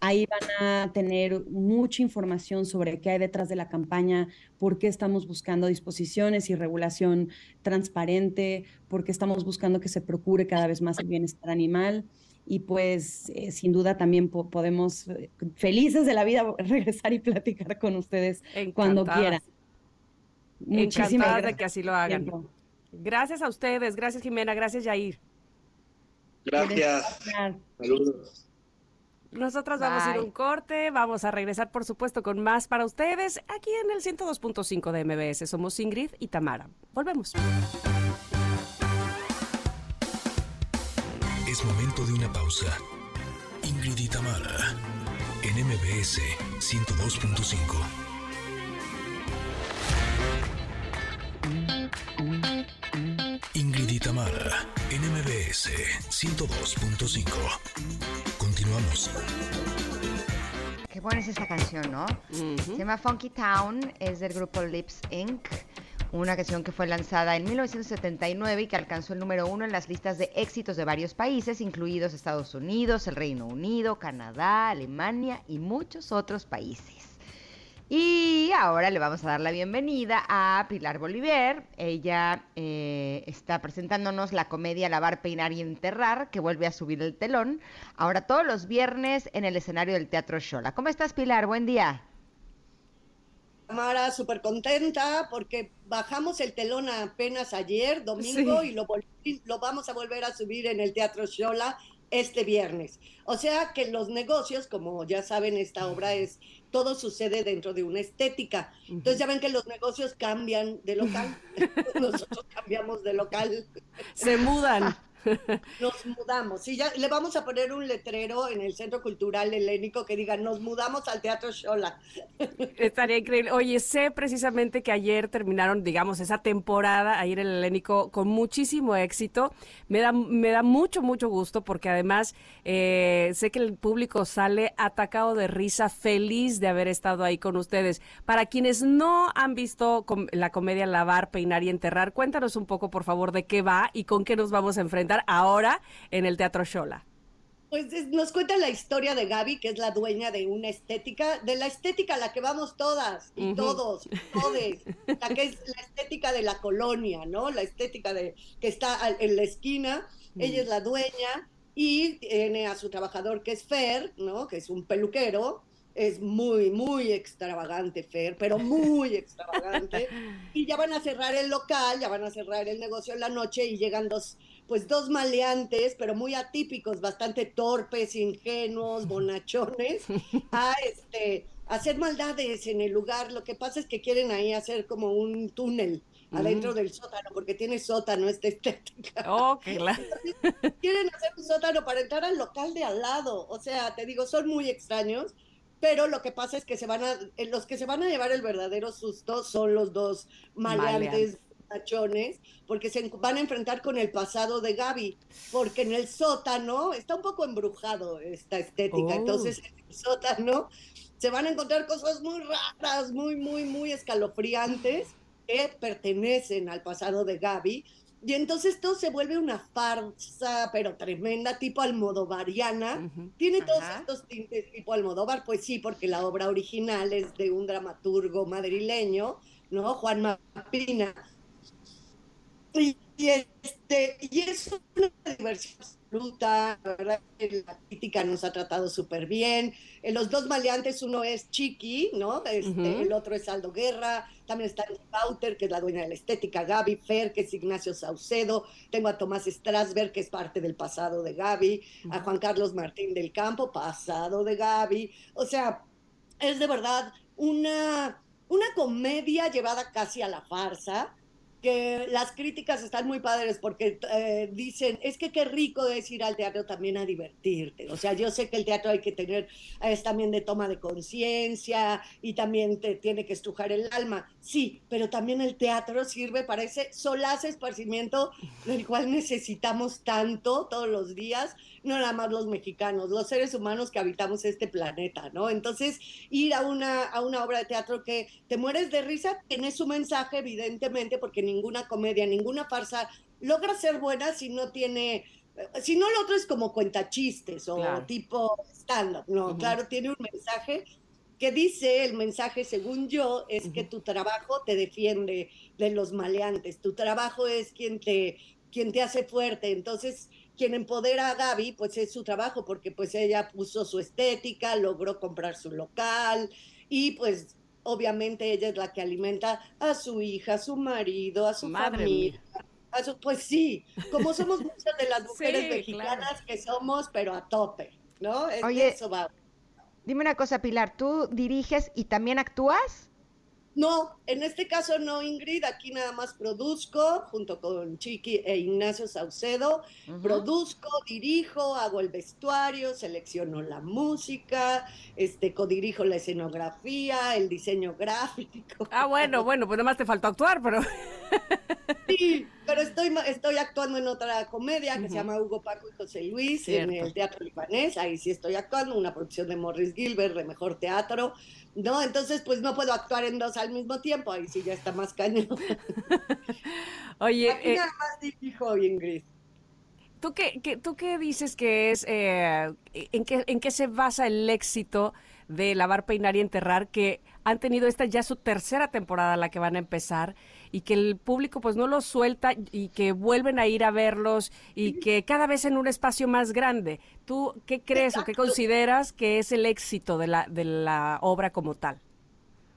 [SPEAKER 8] ahí van a tener mucha información sobre qué hay detrás de la campaña, por qué estamos buscando disposiciones y regulación transparente, por qué estamos buscando que se procure cada vez más el bienestar animal y pues eh, sin duda también po- podemos, eh, felices de la vida, regresar y platicar con ustedes cuando
[SPEAKER 1] Encantadas.
[SPEAKER 8] quieran. Muchísimas
[SPEAKER 1] Encantadas de
[SPEAKER 8] gracias.
[SPEAKER 1] que así lo hagan.
[SPEAKER 8] Tiempo.
[SPEAKER 1] Gracias a ustedes, gracias Jimena, gracias Yair.
[SPEAKER 9] Gracias. Saludos.
[SPEAKER 1] Nosotras vamos a ir a un corte, vamos a regresar por supuesto con más para ustedes aquí en el 102.5 de MBS. Somos Ingrid y Tamara. Volvemos.
[SPEAKER 3] Es momento de una pausa. Ingrid y Tamara, en MBS 102.5. Ingrid y Tamara, en MBS 102.5. Continuamos.
[SPEAKER 2] Qué buena es esta canción, ¿no? Se llama Funky Town, es del grupo Lips Inc., una canción que fue lanzada en 1979 y que alcanzó el número uno en las listas de éxitos de varios países, incluidos Estados Unidos, el Reino Unido, Canadá, Alemania y muchos otros países. Y ahora le vamos a dar la bienvenida a Pilar Bolívar. Ella eh, está presentándonos la comedia Lavar, Peinar y Enterrar, que vuelve a subir el telón. Ahora todos los viernes en el escenario del Teatro Shola. ¿Cómo estás, Pilar? Buen día.
[SPEAKER 10] Tamara súper contenta porque bajamos el telón apenas ayer, domingo,
[SPEAKER 1] Sí.
[SPEAKER 10] y lo, lo vamos a volver a subir en el Teatro Xola este viernes. O sea que los negocios, como ya saben, esta obra es, todo sucede dentro de una estética. Entonces ya ven que los negocios cambian de local, nosotros cambiamos de local.
[SPEAKER 1] Se mudan.
[SPEAKER 10] Nos mudamos. Y ya le vamos a poner un letrero en el Centro Cultural Helénico que diga, nos mudamos al Teatro Xola.
[SPEAKER 1] Estaría increíble. Oye, sé precisamente que ayer terminaron, digamos, esa temporada ahí en el Helénico con muchísimo éxito. Me da, me da mucho, mucho gusto porque además eh, sé que el público sale atacado de risa, feliz de haber estado ahí con ustedes. Para quienes no han visto la comedia Lavar, Peinar y Enterrar, cuéntanos un poco, por favor, de qué va y con qué nos vamos a enfrentar ahora en el Teatro Shola.
[SPEAKER 10] Pues es- nos cuenta la historia de Gaby, que es la dueña de una estética, de la estética a la que vamos todas y
[SPEAKER 1] Ujú.
[SPEAKER 10] todos, y todes, la que es la estética de la colonia, ¿no? La estética de que está en la esquina, ella es la dueña y tiene a su trabajador que es Fer, ¿no? Que es un peluquero, es muy, muy extravagante Fer, pero muy extravagante. Y ya van a cerrar el local, ya van a cerrar el negocio en la noche y llegan dos, pues dos maleantes, pero muy atípicos, bastante torpes, ingenuos, bonachones, a este hacer maldades en el lugar. Lo que pasa es que quieren ahí hacer como un túnel adentro
[SPEAKER 1] Mm.
[SPEAKER 10] del sótano, porque tiene sótano esta estética.
[SPEAKER 1] Oh, claro.
[SPEAKER 10] Quieren hacer un sótano para entrar al local de al lado. O sea, te digo, son muy extraños. Pero lo que pasa es que se van a, eh, los que se van a llevar el verdadero susto son los dos maleantes tachones, porque se van a enfrentar con el pasado de Gaby, porque en el sótano está un poco embrujado esta estética,
[SPEAKER 1] Oh.
[SPEAKER 10] entonces en el sótano se van a encontrar cosas muy raras, muy, muy, muy escalofriantes que pertenecen al pasado de Gaby. Y entonces todo se vuelve una farsa, pero tremenda, tipo almodovariana. Tiene todos
[SPEAKER 2] Ajá.
[SPEAKER 10] estos tintes tipo Almodóvar, pues sí, porque la obra original es de un dramaturgo madrileño, ¿no? Juan Mapina. Y, y este, y es una diversión absoluta, la verdad que la crítica nos ha tratado súper bien. Eh, los dos maleantes, uno es Chiqui, ¿no? Este. El otro es Aldo Guerra, también está Bauter, que es la dueña de la estética, Gaby Fer, que es Ignacio Saucedo, tengo a Tomás Strasberg, que es parte del pasado de Gaby, a Juan Carlos Martín del Campo, pasado de Gaby. O sea, es de verdad una, una comedia llevada casi a la farsa, que las críticas están muy padres porque eh, dicen, es que qué rico es ir al teatro también a divertirte. O sea, yo sé que el teatro hay que tener, es también de toma de conciencia y también te tiene que estrujar el alma. Sí, pero también el teatro sirve para ese solaz esparcimiento del cual necesitamos tanto todos los días, no nada más los mexicanos, los seres humanos que habitamos este planeta, ¿no? Entonces, ir a una, a una obra de teatro que te mueres de risa, tiene su mensaje, evidentemente, porque ninguna comedia, ninguna farsa logra ser buena si no tiene, eh, si no lo otro es como cuentachistes o
[SPEAKER 1] Claro.
[SPEAKER 10] tipo stand-up, no, claro, tiene un mensaje que dice, el mensaje según yo, es que tu trabajo te defiende de los maleantes, tu trabajo es quien te, quien te hace fuerte, entonces quien empodera a Gaby, pues es su trabajo, porque pues ella puso su estética, logró comprar su local y pues obviamente ella es la que alimenta a su hija, a su marido, a su
[SPEAKER 1] Madre
[SPEAKER 10] familia. a su- pues sí, como somos muchas de las mujeres
[SPEAKER 1] Sí,
[SPEAKER 10] mexicanas que somos, pero a tope, ¿no? Es
[SPEAKER 2] Oye,
[SPEAKER 10] eso va.
[SPEAKER 2] Dime una cosa, Pilar, ¿tú diriges y también actúas?
[SPEAKER 10] No, en este caso no, Ingrid, aquí nada más produzco junto con Chiqui e Ignacio Saucedo, produzco, dirijo, hago el vestuario, selecciono la música, este, codirijo la escenografía, el diseño gráfico.
[SPEAKER 1] Ah, bueno, bueno, pues nada más te faltó actuar, pero...
[SPEAKER 10] Sí, pero estoy, estoy actuando en otra comedia que se llama Hugo Paco y José Luis
[SPEAKER 1] Cierto.
[SPEAKER 10] en el Teatro Libanés. Ahí sí estoy actuando, una producción de Morris Gilbert de Mejor Teatro. No, entonces pues no puedo actuar en dos al mismo tiempo. Ahí sí ya está más cañón.
[SPEAKER 1] Oye,
[SPEAKER 10] Aquí
[SPEAKER 1] eh,
[SPEAKER 10] nada más dirijo, Ingrid.
[SPEAKER 1] ¿Tú qué, qué- ¿Tú qué dices que es, eh, en, qué, en qué se basa el éxito de Lavar, Peinar y Enterrar, que han tenido esta ya su tercera temporada la que van a empezar y que el público pues no los suelta y que vuelven a ir a verlos y que cada vez en un espacio más grande? ¿Tú qué crees o qué consideras que es el éxito de la, de la obra como tal?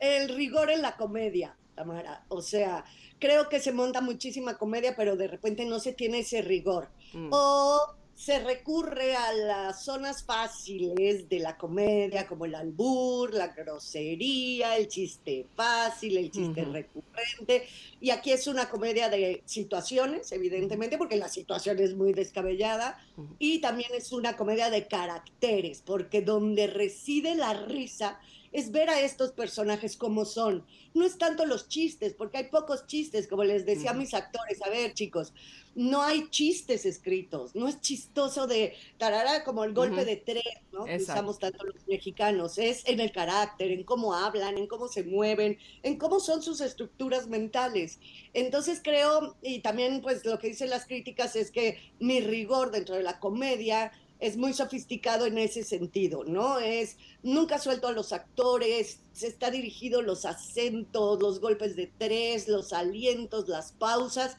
[SPEAKER 10] El rigor en la comedia, Tamara. O sea, creo que se monta muchísima comedia, pero de repente no se tiene ese rigor.
[SPEAKER 1] Mm.
[SPEAKER 10] O se recurre a las zonas fáciles de la comedia, como el albur, la grosería, el chiste fácil, el chiste recurrente. Y aquí es una comedia de situaciones, evidentemente, porque la situación es muy descabellada. Y también es una comedia de caracteres, porque donde reside la risa es ver a estos personajes como son. No es tanto los chistes, porque hay pocos chistes, como les decía a mis actores. A ver, chicos, no hay chistes escritos, no es chistoso de tarara como el golpe de tres, ¿no? Que usamos tanto los mexicanos. Es en el carácter, en cómo hablan, en cómo se mueven, en cómo son sus estructuras mentales. Entonces creo, y también pues lo que dicen las críticas es que mi rigor dentro de la comedia es muy sofisticado en ese sentido, ¿no? Es, nunca suelto a los actores, se está dirigido los acentos, los golpes de tres, los alientos, las pausas.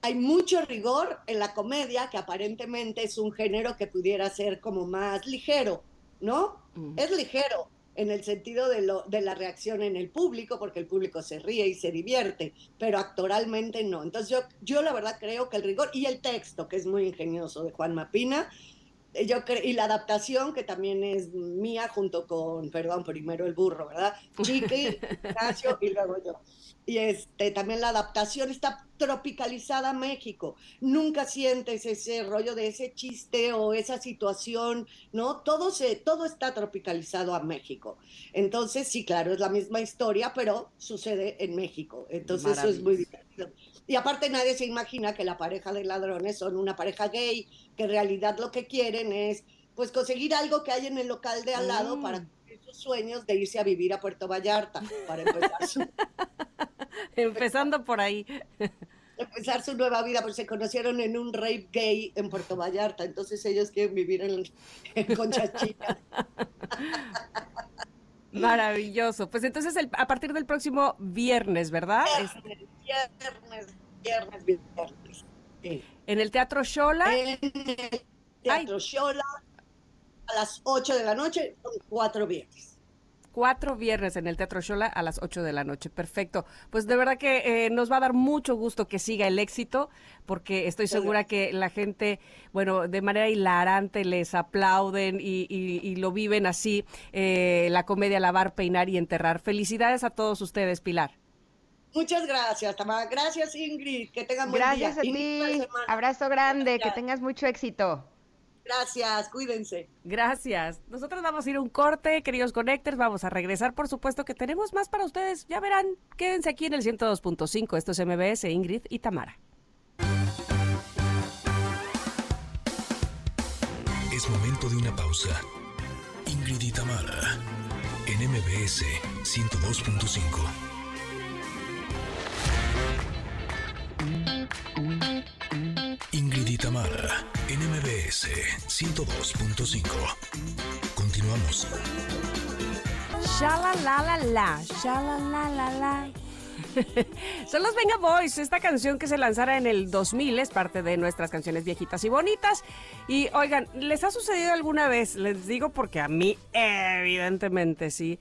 [SPEAKER 10] Hay mucho rigor en la comedia, que aparentemente es un género que pudiera ser como más ligero, ¿no?
[SPEAKER 1] Ujú.
[SPEAKER 10] Es ligero en el sentido de, lo, de la reacción en el público, porque el público se ríe y se divierte, pero actoralmente no. Entonces yo, yo la verdad creo que el rigor y el texto, que es muy ingenioso de Juan Mapina, yo y la adaptación, que también es mía, junto con, perdón, primero el burro, ¿verdad? Chiqui, Ignacio y luego yo. Y este, también la adaptación está tropicalizada a México. Nunca sientes ese rollo de ese chiste o esa situación, ¿no? Todo, se, todo está tropicalizado a México. Entonces, sí, claro, es la misma historia, pero sucede en México. Entonces, eso es muy divertido. Y aparte, nadie se imagina que la pareja de ladrones son una pareja gay, que en realidad lo que quieren es, pues, conseguir algo que hay en el local de al lado
[SPEAKER 1] Mm.
[SPEAKER 10] para cumplir sus sueños de irse a vivir a Puerto Vallarta, para empezar su,
[SPEAKER 1] Empezando por ahí.
[SPEAKER 10] empezar su nueva vida, porque se conocieron en un rave gay en Puerto Vallarta, entonces ellos quieren vivir en, en Conchas Chicas.
[SPEAKER 1] Maravilloso. Pues entonces el- a partir del próximo viernes, ¿verdad? Es-
[SPEAKER 10] Viernes, viernes, viernes, viernes. Sí.
[SPEAKER 1] en el Teatro Shola.
[SPEAKER 10] En el Teatro Xola, a las 8 de la noche, son cuatro viernes.
[SPEAKER 1] Cuatro viernes en el Teatro Shola a las 8 de la noche. Perfecto. Pues de verdad que eh, nos va a dar mucho gusto que siga el éxito, porque estoy segura que la gente, bueno, de manera hilarante les aplauden y, y- y lo viven así, eh, la comedia Lavar, Peinar y Enterrar. Felicidades a todos ustedes, Pilar.
[SPEAKER 10] Muchas gracias, Tamara. Gracias, Ingrid. Que tengan buen
[SPEAKER 2] Gracias
[SPEAKER 10] día.
[SPEAKER 2] a ti.
[SPEAKER 10] semana.
[SPEAKER 2] Abrazo grande, que tengas mucho éxito.
[SPEAKER 10] Gracias, cuídense.
[SPEAKER 1] Gracias. Nosotros vamos a ir a un corte, queridos Connectors. Vamos a regresar, por supuesto, que tenemos más para ustedes. Ya verán, quédense aquí en el 102.5. Esto es MBS, Ingrid y Tamara.
[SPEAKER 3] Es momento de una pausa. Ingrid y Tamara, en MBS 102.5. Ingrid y Tamara, en MBS 102.5. Continuamos.
[SPEAKER 1] Shala la la la, shala la la la. Son los Venga Boys, esta canción que se lanzara en el 2000 es parte de nuestras canciones viejitas y bonitas. Y oigan, ¿les ha sucedido alguna vez? Les digo porque a mí evidentemente sí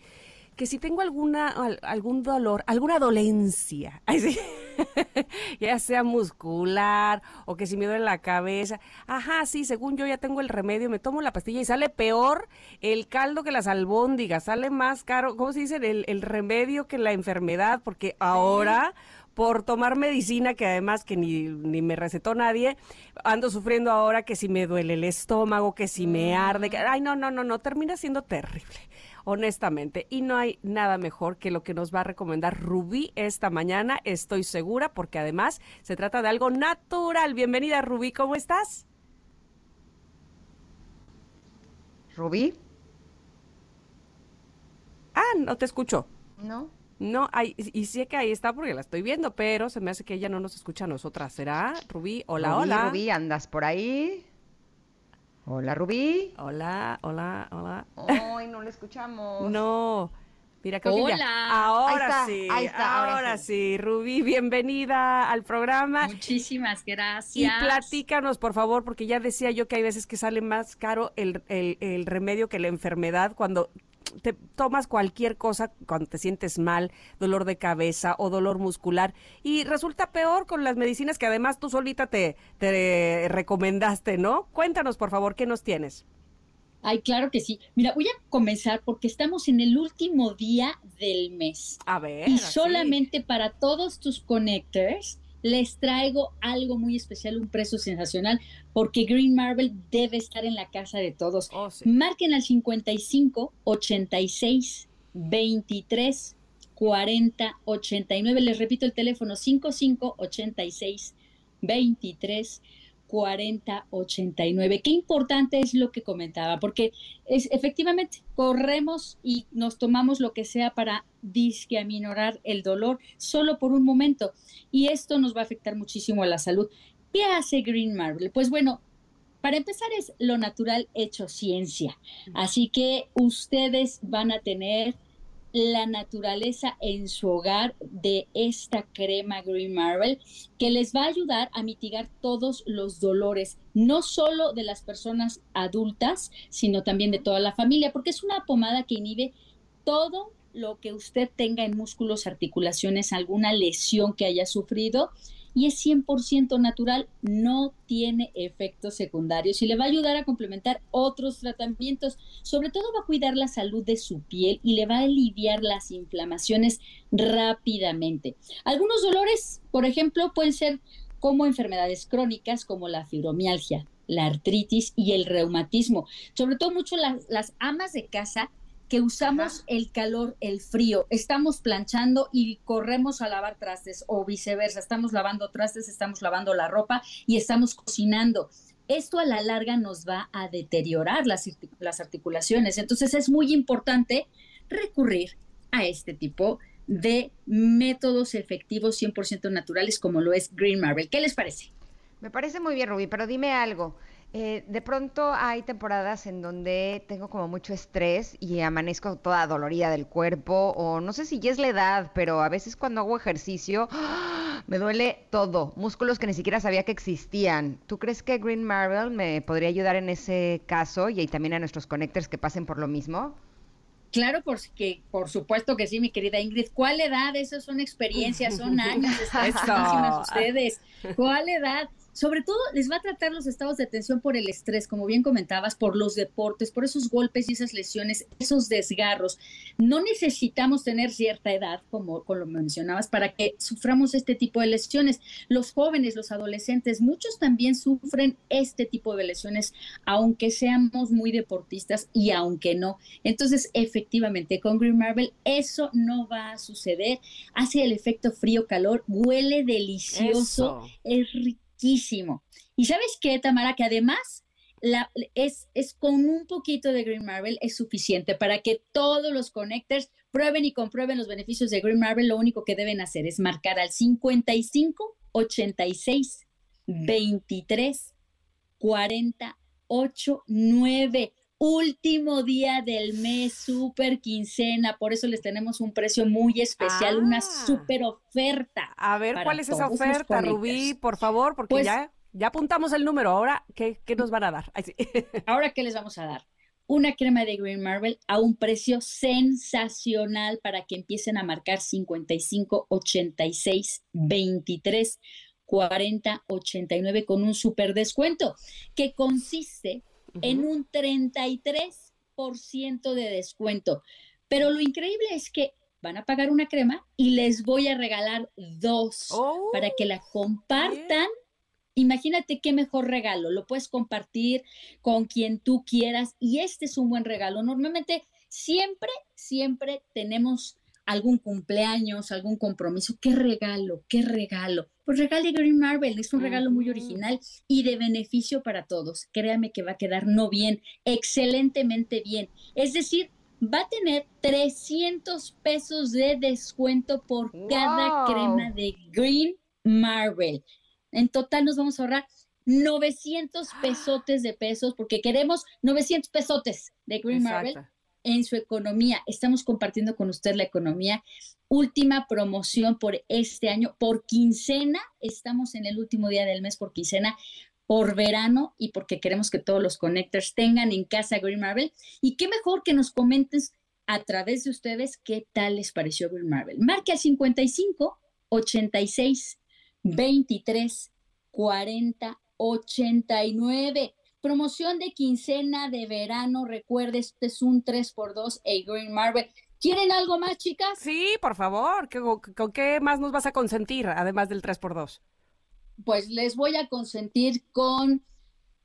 [SPEAKER 1] que si tengo alguna al- algún dolor, alguna dolencia, ay, sí, ya sea muscular o que si me duele la cabeza, ajá, sí, según yo ya tengo el remedio, me tomo la pastilla y sale peor el caldo que las albóndigas, sale más caro, ¿cómo se dice? El, el remedio que la enfermedad, porque ahora por tomar medicina que además que ni, ni me recetó nadie, ando sufriendo ahora que si me duele el estómago, que si me arde, que, ay no, no, no, no, termina siendo terrible, honestamente. Y no hay nada mejor que lo que nos va a recomendar Rubí esta mañana, estoy segura, porque además se trata de algo natural. Bienvenida Rubí, ¿cómo estás?
[SPEAKER 2] Rubí,
[SPEAKER 1] Ah, no te escucho.
[SPEAKER 2] ¿no?
[SPEAKER 1] No, ay, y sé que ahí está porque la estoy viendo, pero se me hace que ella no nos escucha a nosotras. ¿Será? Rubí, hola,
[SPEAKER 2] Rubí,
[SPEAKER 1] hola.
[SPEAKER 2] Rubí, ¿andas por ahí? Hola, Rubí.
[SPEAKER 1] Hola, hola, hola.
[SPEAKER 2] Ay, no le escuchamos.
[SPEAKER 1] No. Mira, creo que ya-
[SPEAKER 11] Hola.
[SPEAKER 1] Ahora
[SPEAKER 2] Ahí está,
[SPEAKER 1] sí.
[SPEAKER 2] ahí está, ahora
[SPEAKER 1] ahora
[SPEAKER 2] sí.
[SPEAKER 1] sí. Rubí, bienvenida al programa.
[SPEAKER 11] Muchísimas
[SPEAKER 1] Y
[SPEAKER 11] gracias.
[SPEAKER 1] platícanos, por favor, porque ya decía yo que hay veces que sale más caro el, el- el remedio que la enfermedad cuando te tomas cualquier cosa, cuando te sientes mal, dolor de cabeza o dolor muscular, y resulta peor con las medicinas que además tú solita te, te recomendaste, ¿no? Cuéntanos, por favor, ¿qué nos tienes?
[SPEAKER 11] Ay, claro que sí. Mira, voy a comenzar porque estamos en el último día del mes.
[SPEAKER 1] A ver.
[SPEAKER 11] Y solamente para todos tus connectors les traigo algo muy especial, un precio sensacional, porque Green Marble debe estar en la casa de todos.
[SPEAKER 1] Oh, sí.
[SPEAKER 11] Marquen al 55 86 23 40 89. Les repito el teléfono 55 86 23 40 89. Qué importante es lo que comentaba, porque es efectivamente corremos y nos tomamos lo que sea para disque aminorar el dolor solo por un momento y esto nos va a afectar muchísimo a la salud. ¿Qué hace Green Marble? Pues bueno, para empezar es lo natural hecho ciencia. Así que ustedes van a tener la naturaleza en su hogar de esta crema Green Marble que les va a ayudar a mitigar todos los dolores, no solo de las personas adultas, sino también de toda la familia, porque es una pomada que inhibe todo lo que usted tenga en músculos, articulaciones, alguna lesión que haya sufrido y es 100% natural, no tiene efectos secundarios y le va a ayudar a complementar otros tratamientos. Sobre todo va a cuidar la salud de su piel y le va a aliviar las inflamaciones rápidamente. Algunos dolores, por ejemplo, pueden ser como enfermedades crónicas como la fibromialgia, la artritis y el reumatismo. Sobre todo mucho las, las amas de casa que usamos el calor, el frío, estamos planchando y corremos a lavar trastes o viceversa, estamos lavando trastes, estamos lavando la ropa y estamos cocinando. Esto a la larga nos va a deteriorar las, artic- las articulaciones, entonces es muy importante recurrir a este tipo de métodos efectivos 100% naturales como lo es Green Marble. ¿Qué les parece?
[SPEAKER 2] Me parece muy bien, Rubí, pero dime algo. Eh, de pronto hay temporadas en donde tengo como mucho estrés y amanezco toda dolorida del cuerpo, o no sé si ya es la edad, pero a veces cuando hago ejercicio me duele todo, músculos que ni siquiera sabía que existían. ¿Tú crees que Green Marble me podría ayudar en ese caso y, también a nuestros connectors que pasen por lo mismo?
[SPEAKER 11] Claro, por, que, por supuesto que sí, mi querida Ingrid. ¿Cuál edad? Esas son experiencias, son años. Están
[SPEAKER 1] Eso.
[SPEAKER 11] ustedes. ¿Cuál edad? Sobre todo les va a tratar los estados de tensión por el estrés, como bien comentabas, por los deportes, por esos golpes y esas lesiones, esos desgarros. No necesitamos tener cierta edad, como, como lo mencionabas, para que suframos este tipo de lesiones. Los jóvenes, los adolescentes, muchos también sufren este tipo de lesiones, aunque seamos muy deportistas y aunque no. Entonces, efectivamente, con Green Marble eso no va a suceder. Hace el efecto frío-calor, huele delicioso,
[SPEAKER 1] Eso.
[SPEAKER 11] es Y sabes qué, Tamara, que además es, con un poquito de Green Marble es suficiente para que todos los connectors prueben y comprueben los beneficios de Green Marble. Lo único que deben hacer es marcar al 55 86 23 40 8 9 último día del mes, super quincena, por eso les tenemos un precio muy especial, una
[SPEAKER 1] Ah.
[SPEAKER 11] super oferta.
[SPEAKER 1] A ver, ¿cuál es esa oferta. Rubí? Por favor, porque
[SPEAKER 11] Pues-
[SPEAKER 1] ya, ya apuntamos el número. Ahora, ¿qué, qué nos van a dar? Ay, sí.
[SPEAKER 11] Ahora, ¿qué les vamos a dar? Una crema de Green Marble a un precio sensacional para que empiecen a marcar 55, 86, 23, 40, 89 con un super descuento que consiste en un 33% de descuento. Pero lo increíble es que van a pagar una crema y les voy a regalar dos
[SPEAKER 1] Oh,
[SPEAKER 11] para que la compartan. Imagínate qué mejor regalo. Lo puedes compartir con quien tú quieras y este es un buen regalo. Normalmente siempre, siempre tenemos algún cumpleaños, algún compromiso. ¿Qué regalo? ¿Qué regalo? Pues regale Green Marble. Es un regalo muy original y de beneficio para todos. Créame que va a quedar no bien, excelentemente bien. Es decir, va a tener 300 pesos de descuento por cada crema de Green Marble. En total nos vamos a ahorrar 900 pesotes de pesos porque queremos 900 pesotes de Green
[SPEAKER 1] Exacto.
[SPEAKER 11] En su economía. Estamos compartiendo con usted la economía. Última promoción por este año, por quincena. Estamos en el último día del mes por quincena, por verano y porque queremos que todos los connectors tengan en casa Green Marble. Y qué mejor que nos comenten a través de ustedes qué tal les pareció Green Marble. Marque al 55 86 23 40 89. Promoción de quincena de verano. Recuerde, este es un 3x2 a Green Marble. ¿Quieren algo más, chicas?
[SPEAKER 1] Sí, por favor. ¿qué- ¿Con, con qué más nos vas a consentir, además del 3x2?
[SPEAKER 11] Pues les voy a consentir con,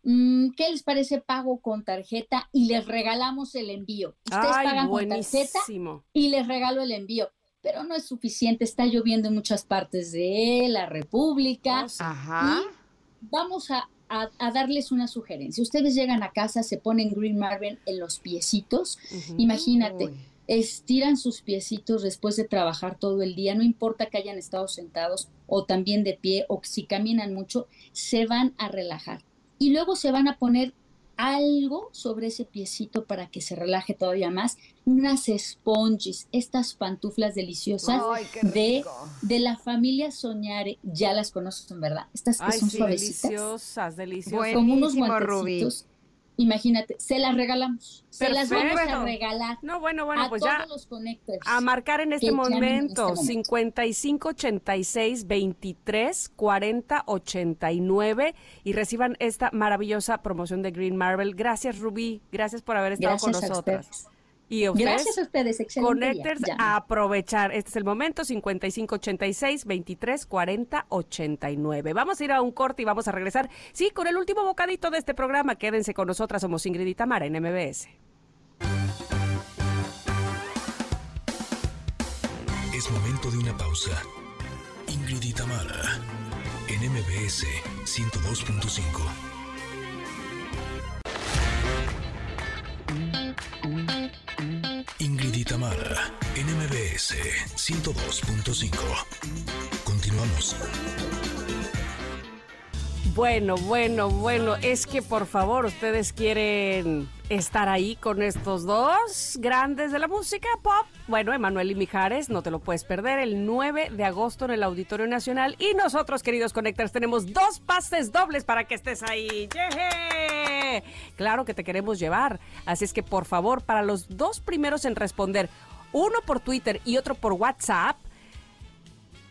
[SPEAKER 11] mm, ¿qué les parece pago con tarjeta? Y les regalamos el envío. Ustedes
[SPEAKER 1] Ay,
[SPEAKER 11] pagan con tarjeta
[SPEAKER 1] buenísimo.
[SPEAKER 11] y les regalo el envío. Pero no es suficiente, está lloviendo en muchas partes de la República.
[SPEAKER 2] Ajá.
[SPEAKER 11] Y vamos a, a- a darles una sugerencia. Ustedes llegan a casa, se ponen Green Marble en los piecitos. Imagínate,
[SPEAKER 2] Uy.
[SPEAKER 11] estiran sus piecitos después de trabajar todo el día, no importa que hayan estado sentados o también de pie o si caminan mucho, se van a relajar. Y luego se van a poner algo sobre ese piecito para que se relaje todavía más. Unas sponges, estas pantuflas deliciosas
[SPEAKER 2] Ay,
[SPEAKER 11] de, de la familia Soñare. Ya las conocen, ¿verdad? Estas que
[SPEAKER 1] Ay,
[SPEAKER 11] son
[SPEAKER 1] sí,
[SPEAKER 11] suavecitas
[SPEAKER 1] deliciosas, deliciosas.
[SPEAKER 11] como unos
[SPEAKER 2] Rubí.
[SPEAKER 11] Imagínate, se las regalamos. Se las vamos a
[SPEAKER 1] Perfecto.
[SPEAKER 11] regalar
[SPEAKER 1] No, bueno, bueno,
[SPEAKER 11] a
[SPEAKER 1] pues
[SPEAKER 11] todos
[SPEAKER 1] ya
[SPEAKER 11] los connectors.
[SPEAKER 1] a marcar en este
[SPEAKER 11] que llamen en
[SPEAKER 1] momento,
[SPEAKER 11] este momento.
[SPEAKER 1] 55 86 23 40 89 y reciban esta maravillosa promoción de Green Marble. Gracias, Rubí. Gracias por haber estado con
[SPEAKER 11] Gracias a
[SPEAKER 1] nosotras. Y a ustedes,
[SPEAKER 11] Gracias a ustedes, excelente día.
[SPEAKER 1] Connectors,
[SPEAKER 11] Ya.
[SPEAKER 1] a aprovechar. Este es el momento, 55 86 23 40 89. Vamos a ir a un corte y vamos a regresar, sí, con el último bocadito de este programa. Quédense con nosotras, somos Ingrid y Tamara en MBS.
[SPEAKER 3] Es momento de una pausa. Ingrid y Tamara, en MBS 102.5. Tamara, en MBS 102.5. Continuamos.
[SPEAKER 1] Bueno, bueno, bueno, es que por favor ustedes quieren estar ahí con estos dos grandes de la música pop. Bueno, Emanuel y Mijares, no te lo puedes perder el 9 de agosto en el Auditorio Nacional. Y nosotros, queridos Connectors, tenemos dos pases dobles para que estés ahí. Claro que te queremos llevar. Así es que por favor, para los dos primeros en responder, uno por Twitter y otro por WhatsApp,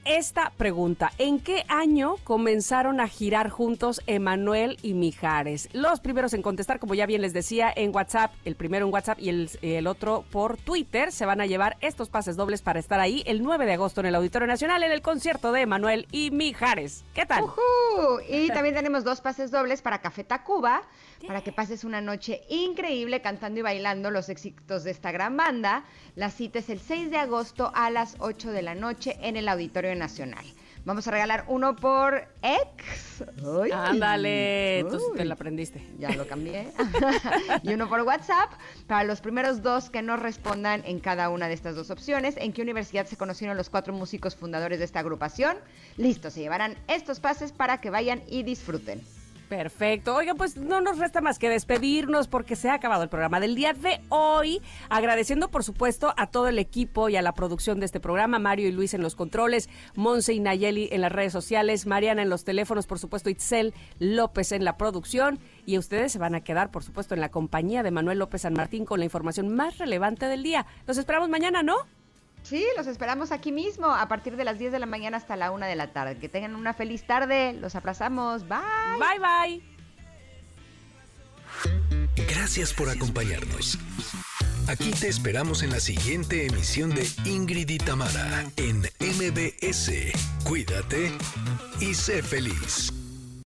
[SPEAKER 1] esta pregunta. ¿En qué año comenzaron a girar juntos Emanuel y Mijares? Los primeros en contestar, como ya bien les decía, en WhatsApp, el primero en WhatsApp y el, el otro por Twitter, se van a llevar estos pases dobles para estar ahí el 9 de agosto en el Auditorio Nacional en el concierto de Emanuel y Mijares. ¿Qué tal?
[SPEAKER 2] Ujú. Y también tenemos dos pases dobles para Café Tacuba, para que pases una noche increíble cantando y bailando los éxitos de esta gran banda. La cita es el 6 de agosto a las 8 de la noche en el Auditorio Nacional. Vamos a regalar uno por ex.
[SPEAKER 1] Ándale, tú te la aprendiste.
[SPEAKER 2] Ya lo cambié. y uno por WhatsApp para los primeros dos que nos respondan en cada una de estas dos opciones. ¿En qué universidad se conocieron los cuatro músicos fundadores de esta agrupación? Listo, se llevarán estos pases para que vayan y disfruten.
[SPEAKER 1] Perfecto. Oiga, pues no nos resta más que despedirnos porque se ha acabado el programa del día de hoy. Agradeciendo, por supuesto, a todo el equipo y a la producción de este programa, Mario y Luis en los controles, Monse y Nayeli en las redes sociales, Mariana en los teléfonos, por supuesto, Itzel López en la producción. Y ustedes se van a quedar, por supuesto, en la compañía de Manuel López San Martín con la información más relevante del día. Los esperamos mañana, ¿no?
[SPEAKER 2] Sí, los esperamos aquí mismo a partir de las 10 de la mañana hasta la 1 de la tarde. Que tengan una feliz tarde. Los abrazamos. Bye.
[SPEAKER 1] Bye,
[SPEAKER 3] bye. Gracias por acompañarnos. Aquí te esperamos en la siguiente emisión de Ingrid y Tamara en MBS. Cuídate y sé feliz.